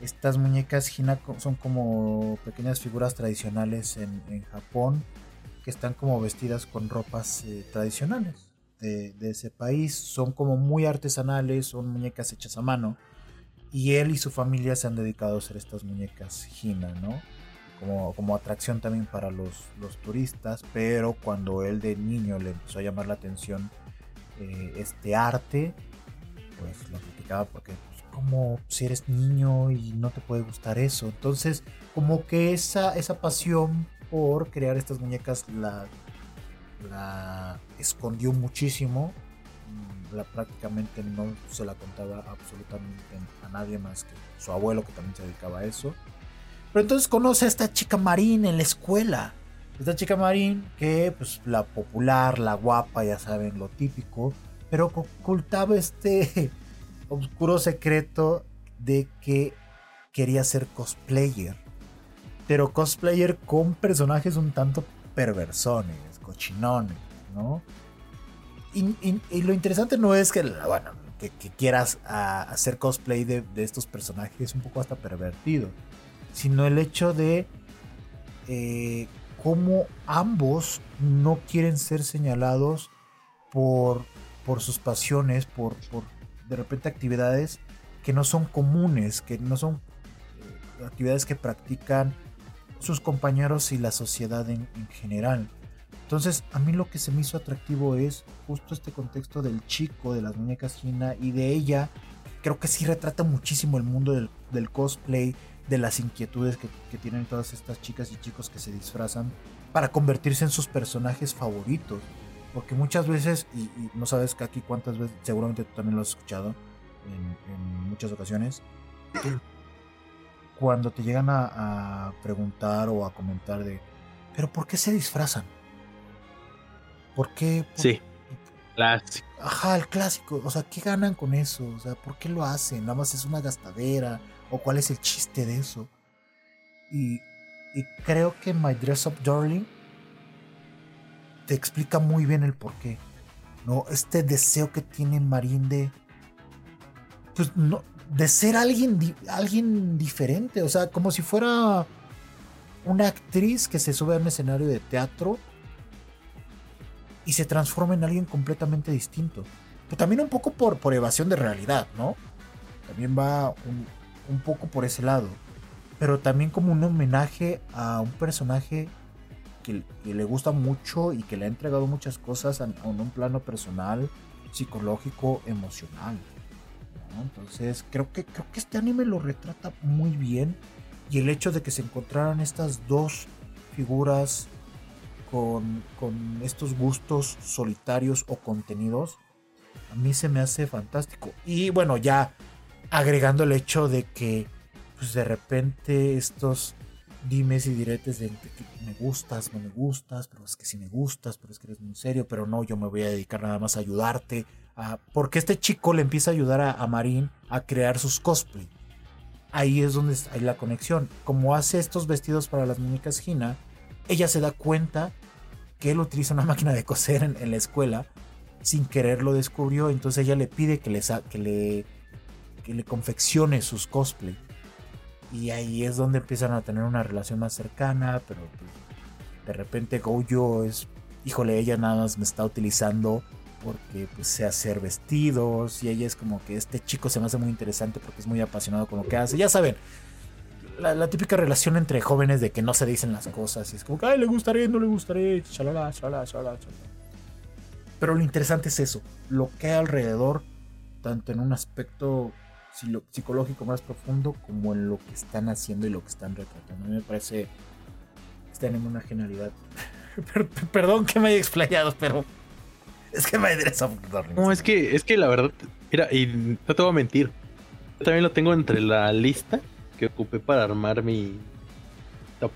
Estas muñecas Hina co- son como pequeñas figuras tradicionales en, Japón que están como vestidas con ropas eh, tradicionales de, de ese país. Son como muy artesanales, son muñecas hechas a mano. Y él y su familia se han dedicado a hacer estas muñecas Hina, ¿no? Como, como atracción también para los, los turistas. Pero cuando él de niño le empezó a llamar la atención eh, este arte, pues lo criticaba porque pues, como si eres niño y no te puede gustar eso. Entonces, como que esa, esa pasión por crear estas muñecas la, la escondió muchísimo. Mm, La, prácticamente no se la contaba absolutamente a nadie más que su abuelo que también se dedicaba a eso. Pero entonces conoce a esta chica Marín en la escuela. Esta chica Marín que pues la popular, la guapa, ya saben, lo típico. Pero ocultaba este oscuro secreto de que quería ser cosplayer. Pero cosplayer con personajes un tanto perversones, cochinones, ¿no? Y, y- lo interesante no es que, bueno, que, quieras hacer cosplay de, de estos personajes un poco hasta pervertido, sino el hecho de eh, cómo ambos no quieren ser señalados por, por sus pasiones, por, por de repente actividades que no son comunes, que no son eh, actividades que practican sus compañeros y la sociedad en, en general. Entonces, a mí lo que se me hizo atractivo es justo este contexto del chico, de las muñecas Gina y de ella. Creo que sí retrata muchísimo el mundo del cosplay, de las inquietudes que, que tienen todas estas chicas y chicos que se disfrazan para convertirse en sus personajes favoritos. Porque muchas veces, y, y no sabes, Kaki, cuántas veces, seguramente tú también lo has escuchado en, en muchas ocasiones, cuando te llegan a, a preguntar o a comentar de, pero ¿por qué se disfrazan? ¿Por qué? por- Sí. Clásico. Ajá, el clásico. O sea, ¿qué ganan con eso? O sea, ¿por qué lo hacen? Nada más es una gastadera. ¿O cuál es el chiste de eso? Y, y creo que My Dress Up Darling te explica muy bien el por qué. ¿No? Este deseo que tiene Marín de. Pues no. De ser alguien, alguien diferente. O sea, como si fuera una actriz que se sube a un escenario de teatro y se transforma en alguien completamente distinto. Pero también un poco por, por evasión de realidad, ¿no? También va un, un poco por ese lado. Pero también como un homenaje a un personaje que, le gusta mucho y que le ha entregado muchas cosas en, en un plano personal, psicológico, emocional. ¿no? Entonces creo que, creo que este anime lo retrata muy bien. Y el hecho de que se encontraran estas dos figuras con, con estos gustos solitarios o contenidos, a mí se me hace fantástico. Y bueno, ya agregando el hecho de que pues de repente estos dimes y diretes de, que me gustas, no me gustas, pero es que sí me gustas, pero es que eres muy serio, pero no, yo me voy a dedicar nada más a ayudarte. a- porque este chico le empieza a ayudar a, a Marín a crear sus cosplay. Ahí es donde hay la conexión. Como hace estos vestidos para las muñecas Gina, ella se da cuenta que él utiliza una máquina de coser en, la escuela. Sin querer lo descubrió. Entonces ella le pide que le, sa- que le, que le confeccione sus cosplay. Y ahí es donde empiezan a tener una relación más cercana. Pero pues, de repente Goyo es. Híjole, ella nada más me está utilizando porque pues sé hacer vestidos. Y ella es como que este chico se me hace muy interesante porque es muy apasionado con lo que hace. Ya saben, la, la típica relación entre jóvenes de que no se dicen las cosas. Y es como que, ay, le gustaré, no le gustaré, chalala, chalala, chalala, chalala. Pero lo interesante es eso, lo que hay alrededor, tanto en un aspecto psicológico más profundo como en lo que están haciendo y lo que están retratando. A mí me parece este anime una genialidad. Perdón que me haya explayado, pero es que Up Darling. No, es que, es que la verdad, mira, y no te voy a mentir. Yo también lo tengo entre la lista que ocupé para armar mi top.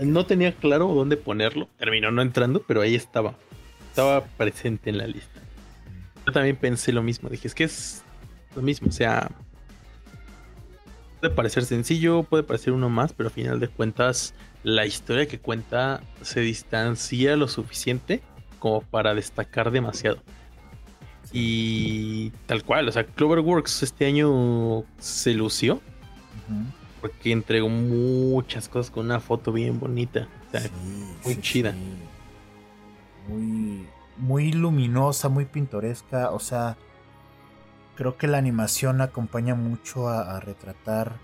No tenía claro dónde ponerlo. Terminó no entrando, pero ahí estaba. Estaba presente en la lista. Yo también pensé lo mismo. Dije, es que es lo mismo. O sea, puede parecer sencillo, puede parecer uno más, pero a final de cuentas, la historia que cuenta se distancia lo suficiente como para destacar demasiado. Y tal cual, o sea, Cloverworks este año se lució porque entregó muchas cosas con una foto bien bonita, o sea, muy chida. Muy, muy luminosa, muy pintoresca, o sea, creo que la animación acompaña mucho a, retratar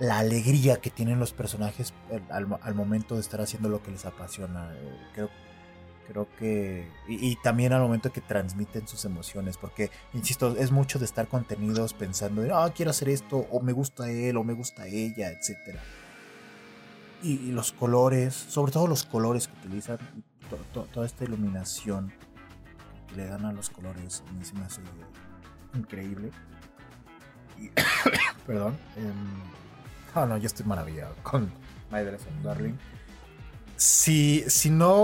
la alegría que tienen los personajes al, momento de estar haciendo lo que les apasiona. Eh, creo, creo que... Y, también al momento que transmiten sus emociones, porque, insisto, es mucho de estar contenidos pensando, ah, quiero hacer esto, o me gusta él, o me gusta ella, etc. Y, los colores, sobre todo los colores que utilizan, toda esta iluminación que le dan a los colores, a mí se me hace increíble. perdón. oh, no, yo estoy maravillado con My Dress Darling. Si, si no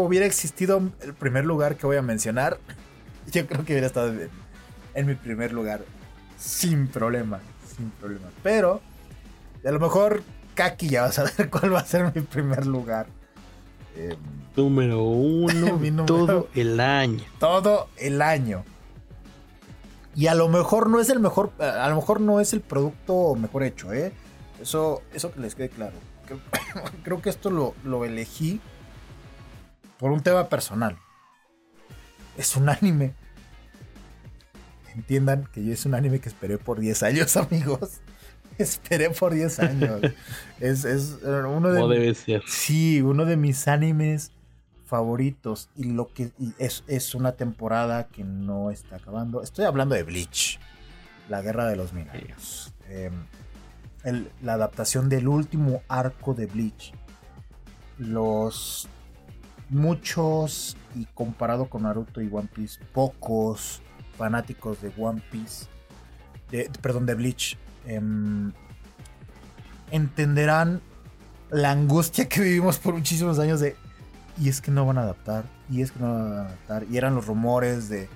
hubiera existido el primer lugar que voy a mencionar, yo creo que hubiera estado en, mi primer lugar sin problema, sin problema. Pero a lo mejor Kaki ya va a saber cuál va a ser mi primer lugar. Em, número uno todo el año. Todo el año. Y a lo mejor no es el mejor, a lo mejor no es el producto mejor hecho, ¿eh? Eso, eso que les quede claro. Creo, que esto lo, lo elegí por un tema personal. Es un anime. Entiendan que yo es un anime que esperé por 10 años, amigos. Esperé por 10 años. es, es uno de. debe ser. Sí, uno de mis animes favoritos y lo que es, una temporada que no está acabando. Estoy hablando de Bleach, la guerra de los millonarios. Em, la adaptación del último arco de Bleach. Los muchos y comparado con Naruto y One Piece, pocos fanáticos de One Piece, de, perdón, de Bleach, em, entenderán la angustia que vivimos por muchísimos años de y es que no van a adaptar, y es que no van a adaptar, y eran los rumores de,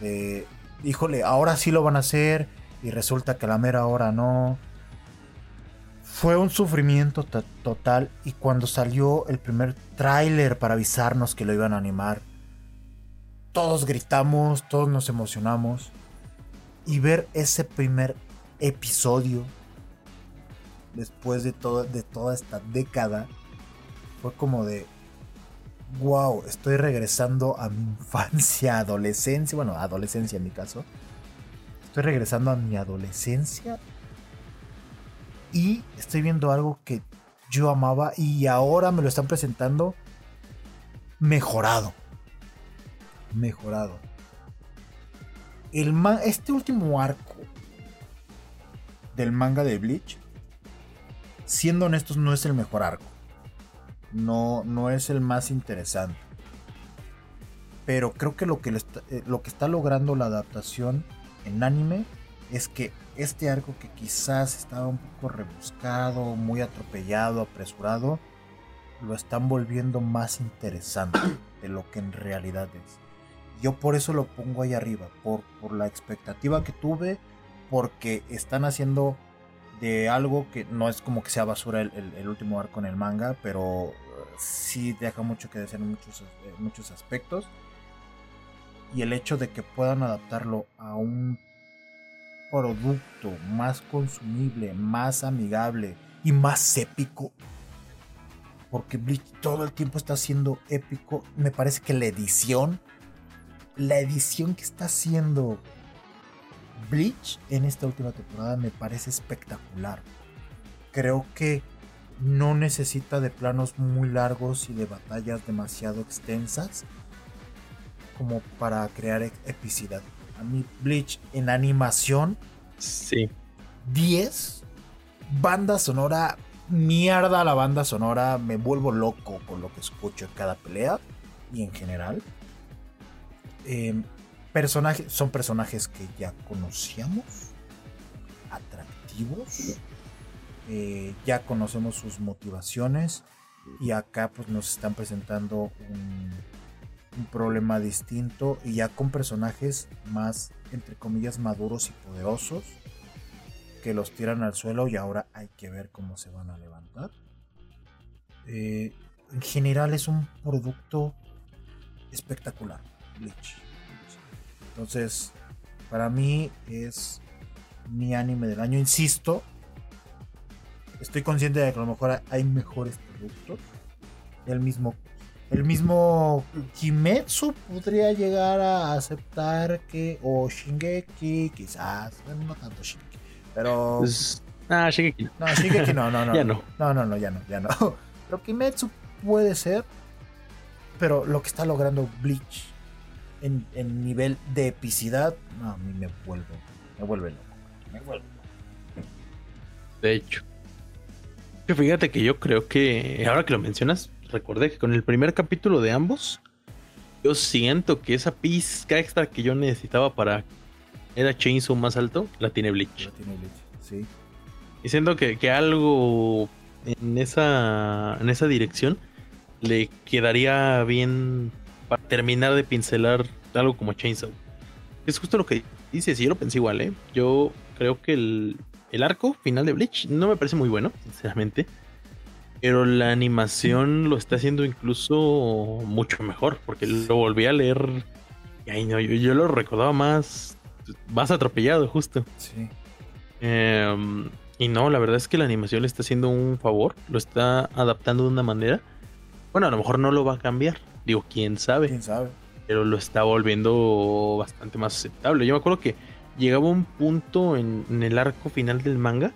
de híjole, ahora sí lo van a hacer, y resulta que la mera hora no. Fue un sufrimiento total, y cuando salió el primer tráiler para avisarnos que lo iban a animar, todos gritamos, todos nos emocionamos, y ver ese primer episodio después de, de toda esta década fue como de wow, estoy regresando a mi infancia, adolescencia, bueno, adolescencia en mi caso. Estoy regresando a mi adolescencia y estoy viendo algo que yo amaba y ahora me lo están presentando mejorado. Mejorado. El este último arco del manga de Bleach, siendo honestos, no es el mejor arco no, no es el más interesante. Pero creo que lo que, eh, lo que está logrando la adaptación en anime es que este arco que quizás estaba un poco rebuscado, muy atropellado, apresurado, lo están volviendo más interesante de lo que en realidad es. Yo por eso lo pongo ahí arriba, por, por la expectativa que tuve, porque están haciendo de algo que no es como que sea basura el, último arco en el manga, pero sí deja mucho que decir en muchos, eh, muchos aspectos. Y el hecho de que puedan adaptarlo a un producto más consumible, más amigable y más épico. Porque Bleach todo el tiempo está siendo épico. Me parece que la edición, la edición que está haciendo Bleach en esta última temporada me parece espectacular. Creo que no necesita de planos muy largos y de batallas demasiado extensas como para crear epicidad. A mí Bleach en animación, sí. 10, banda sonora mierda la banda sonora, me vuelvo loco con lo que escucho en cada pelea y en general. Eh, personajes, son personajes que ya conocíamos, atractivos, eh, ya conocemos sus motivaciones y acá pues nos están presentando un, problema distinto y ya con personajes más, entre comillas, maduros y poderosos que los tiran al suelo y ahora hay que ver cómo se van a levantar. Eh, en general es un producto espectacular, Bleach. Entonces, para mí es mi anime del año. Insisto, estoy consciente de que a lo mejor hay mejores productos. El mismo, el mismo Kimetsu podría llegar a aceptar que, o Shingeki, quizás, bueno, no tanto Shingeki, pero. Pues, ah, Shingeki. No, Shingeki no, no, no. ya no. No, no, no, ya no, ya no. Pero Kimetsu puede ser, pero lo que está logrando Bleach en, en nivel de epicidad, no, a mí me vuelve, me vuelve loco. Me vuelve loco. De hecho. Que Fíjate que yo creo que, ahora que lo mencionas, recordé que con el primer capítulo de ambos, yo siento que esa pizca extra que yo necesitaba para era Chainsaw más alto, la tiene Bleach. Lo tiene Bleach, sí. Y siento que, que algo en esa, en esa dirección le quedaría bien para terminar de pincelar algo como Chainsaw. Es justo lo que dices, y yo lo pensé igual, ¿eh? Yo creo que el, el arco final de Bleach no me parece muy bueno, sinceramente. Pero la animación lo está haciendo incluso mucho mejor, porque lo volví a leer. Y ay, no, yo, yo lo recordaba más, más atropellado, justo. Sí. Em, y no, la verdad es que la animación le está haciendo un favor, lo está adaptando de una manera. Bueno, a lo mejor no lo va a cambiar, digo, quién sabe, ¿Quién sabe? pero lo está volviendo bastante más aceptable. Yo me acuerdo que llegaba un punto en, en el arco final del manga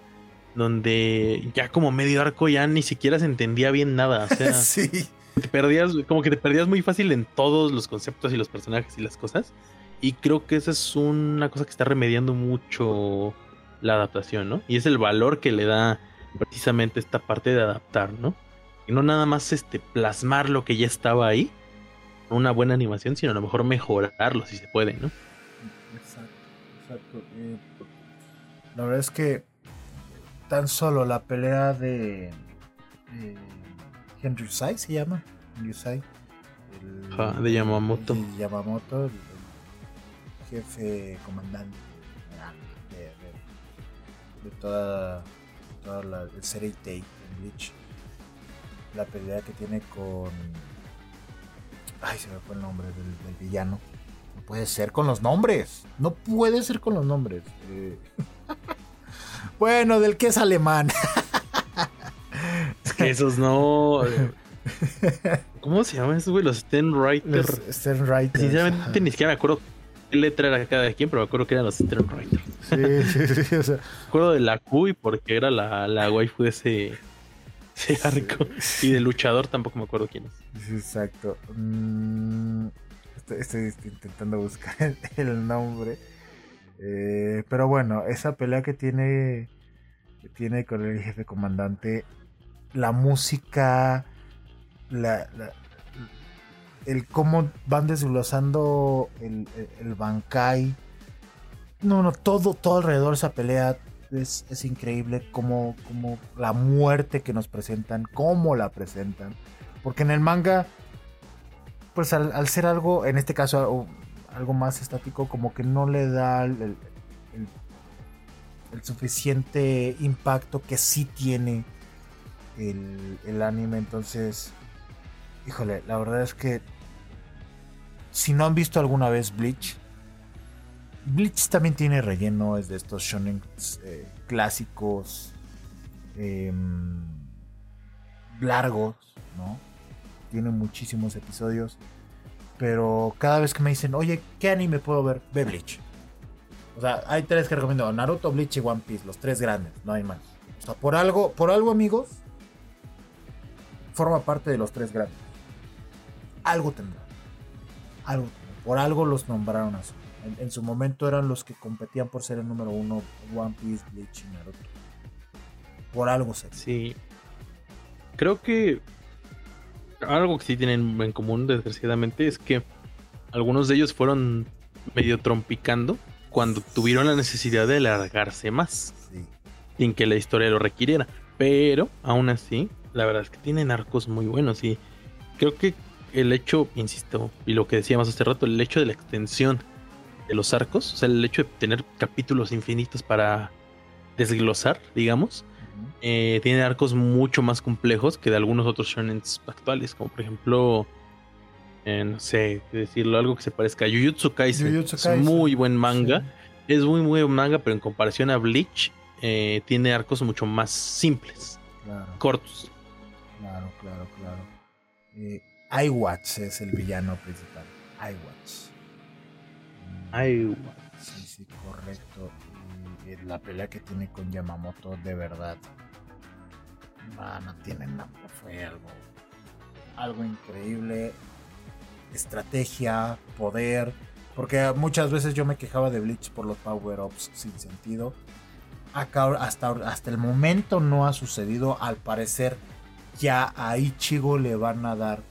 donde ya como medio arco ya ni siquiera se entendía bien nada. O sea, sí. te perdías, como que te perdías muy fácil en todos los conceptos y los personajes y las cosas. Y creo que esa es una cosa que está remediando mucho la adaptación, ¿no? Y es el valor que le da precisamente esta parte de adaptar, ¿no? Y no nada más este plasmar lo que ya estaba ahí, una buena animación, sino a lo mejor mejorarlo si se puede, ¿no? Exacto. Eh, la verdad es que tan solo la pelea de eh, Henry Usai se llama. Henry Usai. El- Ajá, de Yamamoto. Yamamoto, el, el jefe comandante de, de- de toda, toda la, el Sereitei en Bleach. La pelea que tiene con. Ay, se me fue el nombre del, del villano. Puede ser con los nombres. No puede ser con los nombres. Eh, bueno, del que es alemán. Es que esos no. eh, ¿Cómo se llaman esos, güey? Los Stenwriter. Los Sternwriters, Sinceramente ajá. ni siquiera me acuerdo qué letra era cada quien, pero me acuerdo que eran los Stenwriters. Sí, sí, sí, o sea, Me acuerdo de la Q y porque era la, la waifu de ese, ese arco. Y del luchador tampoco me acuerdo quién es. sí, exacto. Mm, estoy, intentando buscar el, nombre. Eh, pero bueno, esa pelea que tiene, que tiene con el jefe comandante, la música, la, la- el cómo van desglosando el, el, el Bankai. No, no, todo, todo alrededor de esa pelea es, es increíble como, como la muerte que nos presentan, cómo la presentan. Porque en el manga, pues al, ser algo, en este caso algo, algo más estático, como que no le da el suficiente impacto que sí tiene el, el anime. Entonces, híjole, la verdad es que si no han visto alguna vez Bleach, Bleach también tiene relleno, es de estos shonen eh, clásicos em, largos, ¿no? Tiene muchísimos episodios, pero cada vez que me dicen, oye, ¿qué anime puedo ver? Ve Bleach. O sea, hay tres que recomiendo: Naruto, Bleach y One Piece, los tres grandes, no hay más. O sea, por algo, por algo, amigos, forma parte de los tres grandes. Algo tendrá. Algo tendrá. Por algo los nombraron así. En, su momento eran los que competían por ser el número uno One Piece, Bleach y Naruto. Por algo se. Sí. creo que algo que sí tienen en común, desgraciadamente, es que algunos de ellos fueron medio trompicando cuando tuvieron la necesidad de alargarse más, sin que la historia lo requiriera. Pero aún así, la verdad es que tienen arcos muy buenos y creo que el hecho, insisto, y lo que decíamos hace rato, el hecho de la extensión de los arcos, o sea, el hecho de tener capítulos infinitos para desglosar, digamos, eh, tiene arcos mucho más complejos que de algunos otros shonen actuales, como por ejemplo, eh, no sé decirlo, algo que se parezca a Jujutsu Kaisen. Jujutsu Es Kaisen, muy buen manga, es muy muy buen manga, pero en comparación a Bleach, eh, tiene arcos mucho más simples, Claro, cortos. claro, claro, claro. IWatch es el villano principal. iWatch. Ay, Sí, sí, correcto. La pelea que tiene con Yamamoto, de verdad. No, no tiene nada. Fue algo. Algo increíble. Estrategia, poder. Porque muchas veces yo me quejaba de Bleach por los power-ups sin sentido. Acá, hasta, hasta el momento no ha sucedido. Al parecer, ya a Ichigo le van a dar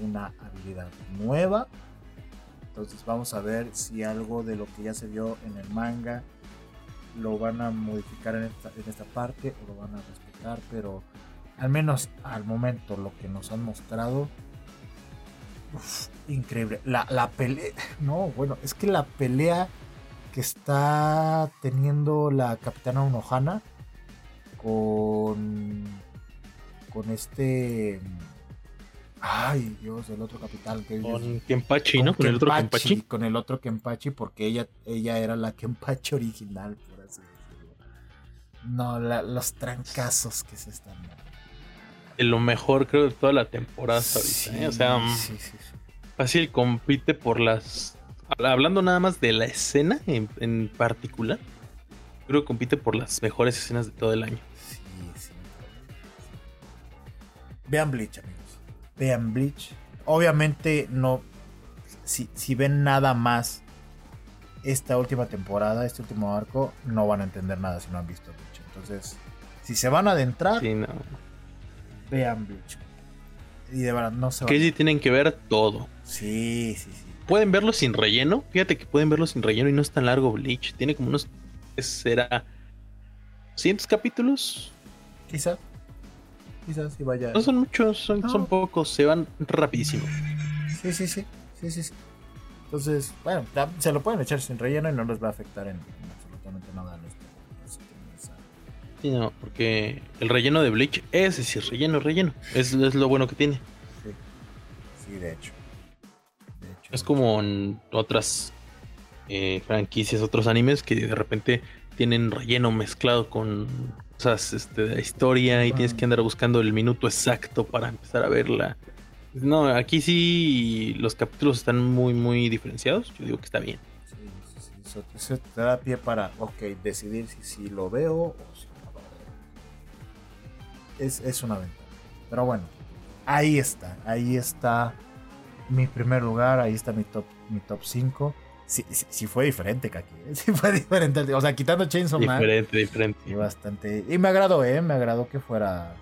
una habilidad nueva. Entonces vamos a ver si algo de lo que ya se vio en el manga lo van a modificar en esta, en esta parte o lo van a respetar. Pero al menos al momento lo que nos han mostrado. uf, increíble. La, la pelea. No, bueno, es que la pelea que está teniendo la capitana Unohana con. con este. Ay, Dios, el otro capitán que Con Kenpachi, ¿no? Con el otro Kenpachi. Con el otro Kenpachi, porque ella, ella era la Kenpachi original. No, la- los trancazos que se están dando. De lo mejor, creo, de toda la temporada ahorita. ¿eh? O sea, mm, sí, sí, sí. fácil compite por las. Hablando nada más de la escena en, en particular, creo que compite por las mejores escenas de todo el año. Sí, sí. Vean Bleach, amigos. Vean Bleach. Obviamente no. Si, si ven nada más esta última temporada, este último arco, no van a entender nada si no han visto Bleach. Entonces, si se van a adentrar, Sí, no. vean Bleach. Y de verdad, no se van Que sí tienen que ver todo. Sí, sí, sí. Pueden verlo sin relleno. Fíjate que pueden verlo sin relleno y no es tan largo Bleach. Tiene como unos. ¿qué será? ¿100 capítulos? Quizás. Quizás sí vaya. No son muchos, son, pocos. Se van rapidísimo. Sí, sí, sí. Sí, sí, sí. Entonces, bueno, se lo pueden echar sin relleno y no les va a afectar en, en absolutamente nada a. Sí, no, porque el relleno de Bleach, ese sí es relleno, relleno. Es, es lo bueno que tiene. Sí, sí, de hecho. De hecho. Es como en otras eh, franquicias, otros animes que de repente tienen relleno mezclado con cosas este, de la historia y tienes que andar buscando el minuto exacto para empezar a verla. No, aquí sí los capítulos están muy, muy diferenciados. Yo digo que está bien. Sí, sí, sí. Eso, eso te da pie para, ok, decidir si, si lo veo o si. Es, es una ventaja. Pero bueno, ahí está. Ahí está mi primer lugar. Ahí está mi top, mi top 5. Sí, sí, sí fue diferente, Kaki. ¿eh? Sí fue diferente. O sea, quitando Chainsaw Man. Diferente, diferente. Y bastante. Y me agradó, ¿eh? Me agradó que fuera.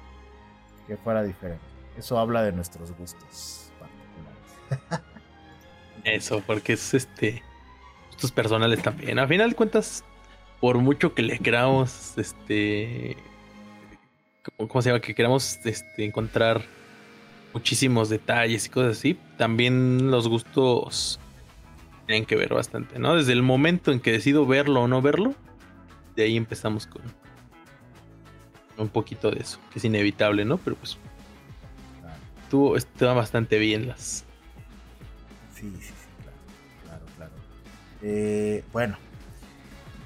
Que fuera diferente. Eso habla de nuestros gustos particulares. Eso, porque es este. Gustos personales también. A final de cuentas, por mucho que le queramos, este. ¿Cómo, se llama? Que queramos este, encontrar muchísimos detalles y cosas así. También los gustos tienen que ver bastante, ¿no? Desde el momento en que decido verlo o no verlo, de ahí empezamos con un poquito de eso, que es inevitable, ¿no? Pero pues estuvo, estuvo bastante bien las, Sí, sí, sí, claro. Claro, claro. Eh, bueno,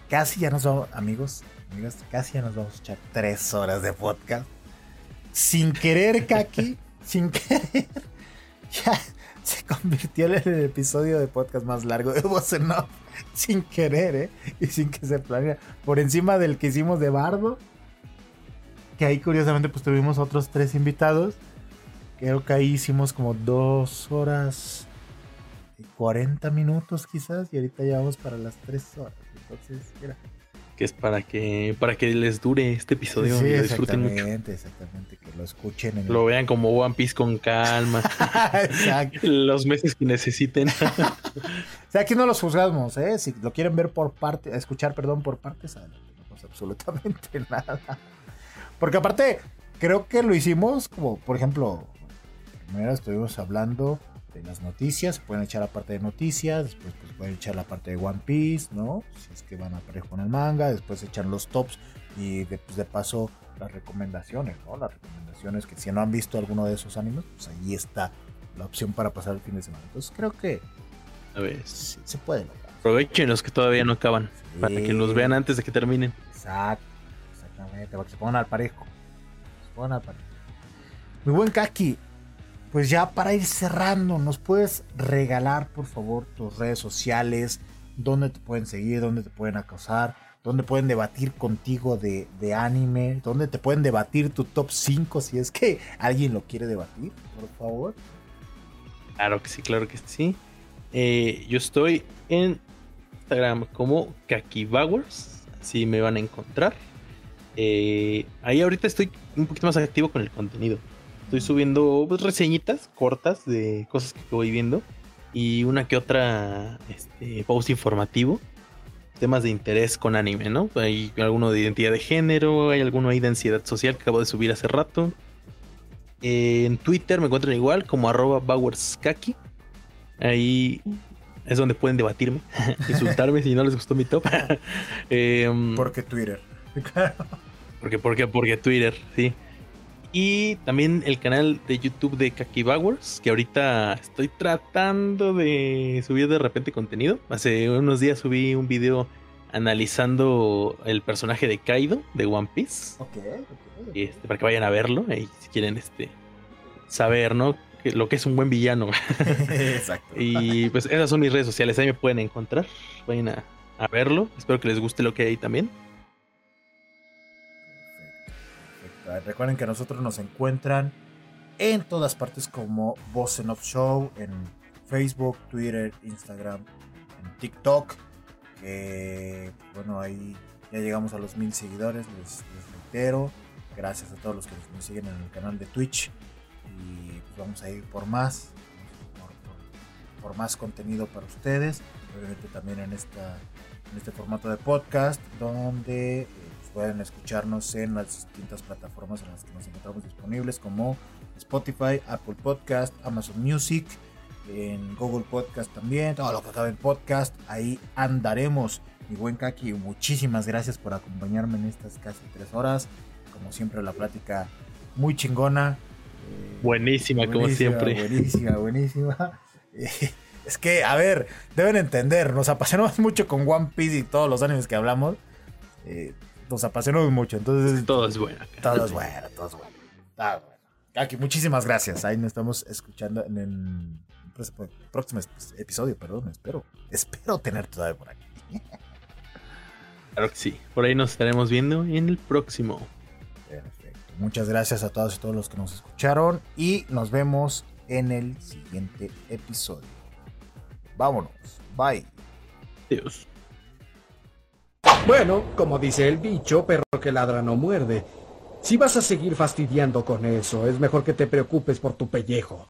casi ya nos vamos, amigos, amigas, casi ya nos vamos a echar tres horas de podcast. Sin querer, Kaki, sin querer, ya se convirtió en el episodio de podcast más largo de Voz en Off. Sin querer, ¿eh? Y sin que se planea. Por encima del que hicimos de Bardo. Que ahí curiosamente pues tuvimos otros tres invitados. Creo que ahí hicimos como dos horas y 40 minutos quizás. Y ahorita ya vamos para las tres horas. Entonces, mira. Que es para que para que les dure este episodio Sí, y lo disfruten mucho. exactamente, exactamente, que lo escuchen en Lo vean como One Piece con calma. Exacto. Los meses que necesiten. O sea, aquí no los juzgamos, ¿eh? Si lo quieren ver por parte, escuchar, perdón, por partes, no pasa absolutamente nada. Porque aparte, creo que lo hicimos como, por ejemplo, primero estuvimos hablando de las noticias, pueden echar la parte de noticias, después pues, pueden echar la parte de One Piece, ¿no? Si es que van a parejo con el manga, después echan los tops y de, pues, de paso las recomendaciones, ¿no? Las recomendaciones que si no han visto alguno de esos animes, pues ahí está la opción para pasar el fin de semana. Entonces creo que A ver, sí, se puede lograr. aprovechen los que todavía no acaban. Para que los vean antes de que terminen. Exacto, exactamente, para que se pongan al parejo. Se pongan al parejo. Mi buen Kaki, pues ya para ir cerrando, ¿nos puedes regalar, por favor, tus redes sociales? ¿Dónde te pueden seguir? ¿Dónde te pueden acosar? ¿Dónde pueden debatir contigo de, de anime? ¿Dónde te pueden debatir tu top 5 si es que alguien lo quiere debatir? Por favor. Claro que sí, claro que sí. Eh, yo estoy en Instagram como Kakibowers. Así me van a encontrar. Eh, ahí ahorita estoy un poquito más activo con el contenido. Estoy subiendo pues, reseñitas cortas de cosas que voy viendo. Y una que otra este, post informativo. Temas de interés con anime, ¿no? Hay alguno de identidad de género, hay alguno ahí de ansiedad social que acabo de subir hace rato. Eh, en Twitter me encuentran igual como arroba Bowerskaki. Ahí es donde pueden debatirme, insultarme si no les gustó mi top. Em, Porque Twitter. porque, porque, porque Twitter, sí. Y también el canal de YouTube de Kaki Bowers, que ahorita estoy tratando de subir de repente contenido. Hace unos días subí un video analizando el personaje de Kaido de One Piece. Ok, ok. Y, este, para que vayan a verlo, ahí si quieren este saber, lo que es un buen villano. Exacto. y pues esas son mis redes sociales, ahí me pueden encontrar. Vayan a, a verlo. Espero que les guste lo que hay ahí también. Recuerden que nosotros nos encuentran en todas partes como Voz en Off Show, en Facebook, Twitter, Instagram, en TikTok. Bueno, ahí ya llegamos a los mil seguidores, les, les reitero. Gracias a todos los que nos siguen en el canal de Twitch. Y pues vamos a ir por más, por, por- más contenido para ustedes. Obviamente también en esta en este formato de podcast, donde pueden escucharnos en las distintas plataformas en las que nos encontramos disponibles, como Spotify, Apple Podcast, Amazon Music, en Google Podcast también, todo lo que acabe en podcast, ahí andaremos. Mi buen Kaki, muchísimas gracias por acompañarme en estas casi tres horas. Como siempre, la plática muy chingona. Eh, Buenísima, como Buenísima, siempre. Buenísima, buenísima. Eh, Es que, a ver, deben entender, nos apasionamos mucho con One Piece y todos los animes que hablamos. Eh, nos apasionamos mucho, entonces Todo es bueno. todo es bueno, todo es bueno. Kaki, muchísimas gracias. Ahí nos estamos escuchando en el próximo- próximo episodio, perdón, espero. Espero tener todavía por aquí. Claro que sí. Por ahí nos estaremos viendo en el próximo. Perfecto. Muchas gracias a todos y todos los que nos escucharon y nos vemos en el siguiente episodio. Vámonos. Bye. Adiós. Bueno, como dice el bicho, perro que ladra no muerde. Si vas a seguir fastidiando con eso, es mejor que te preocupes por tu pellejo.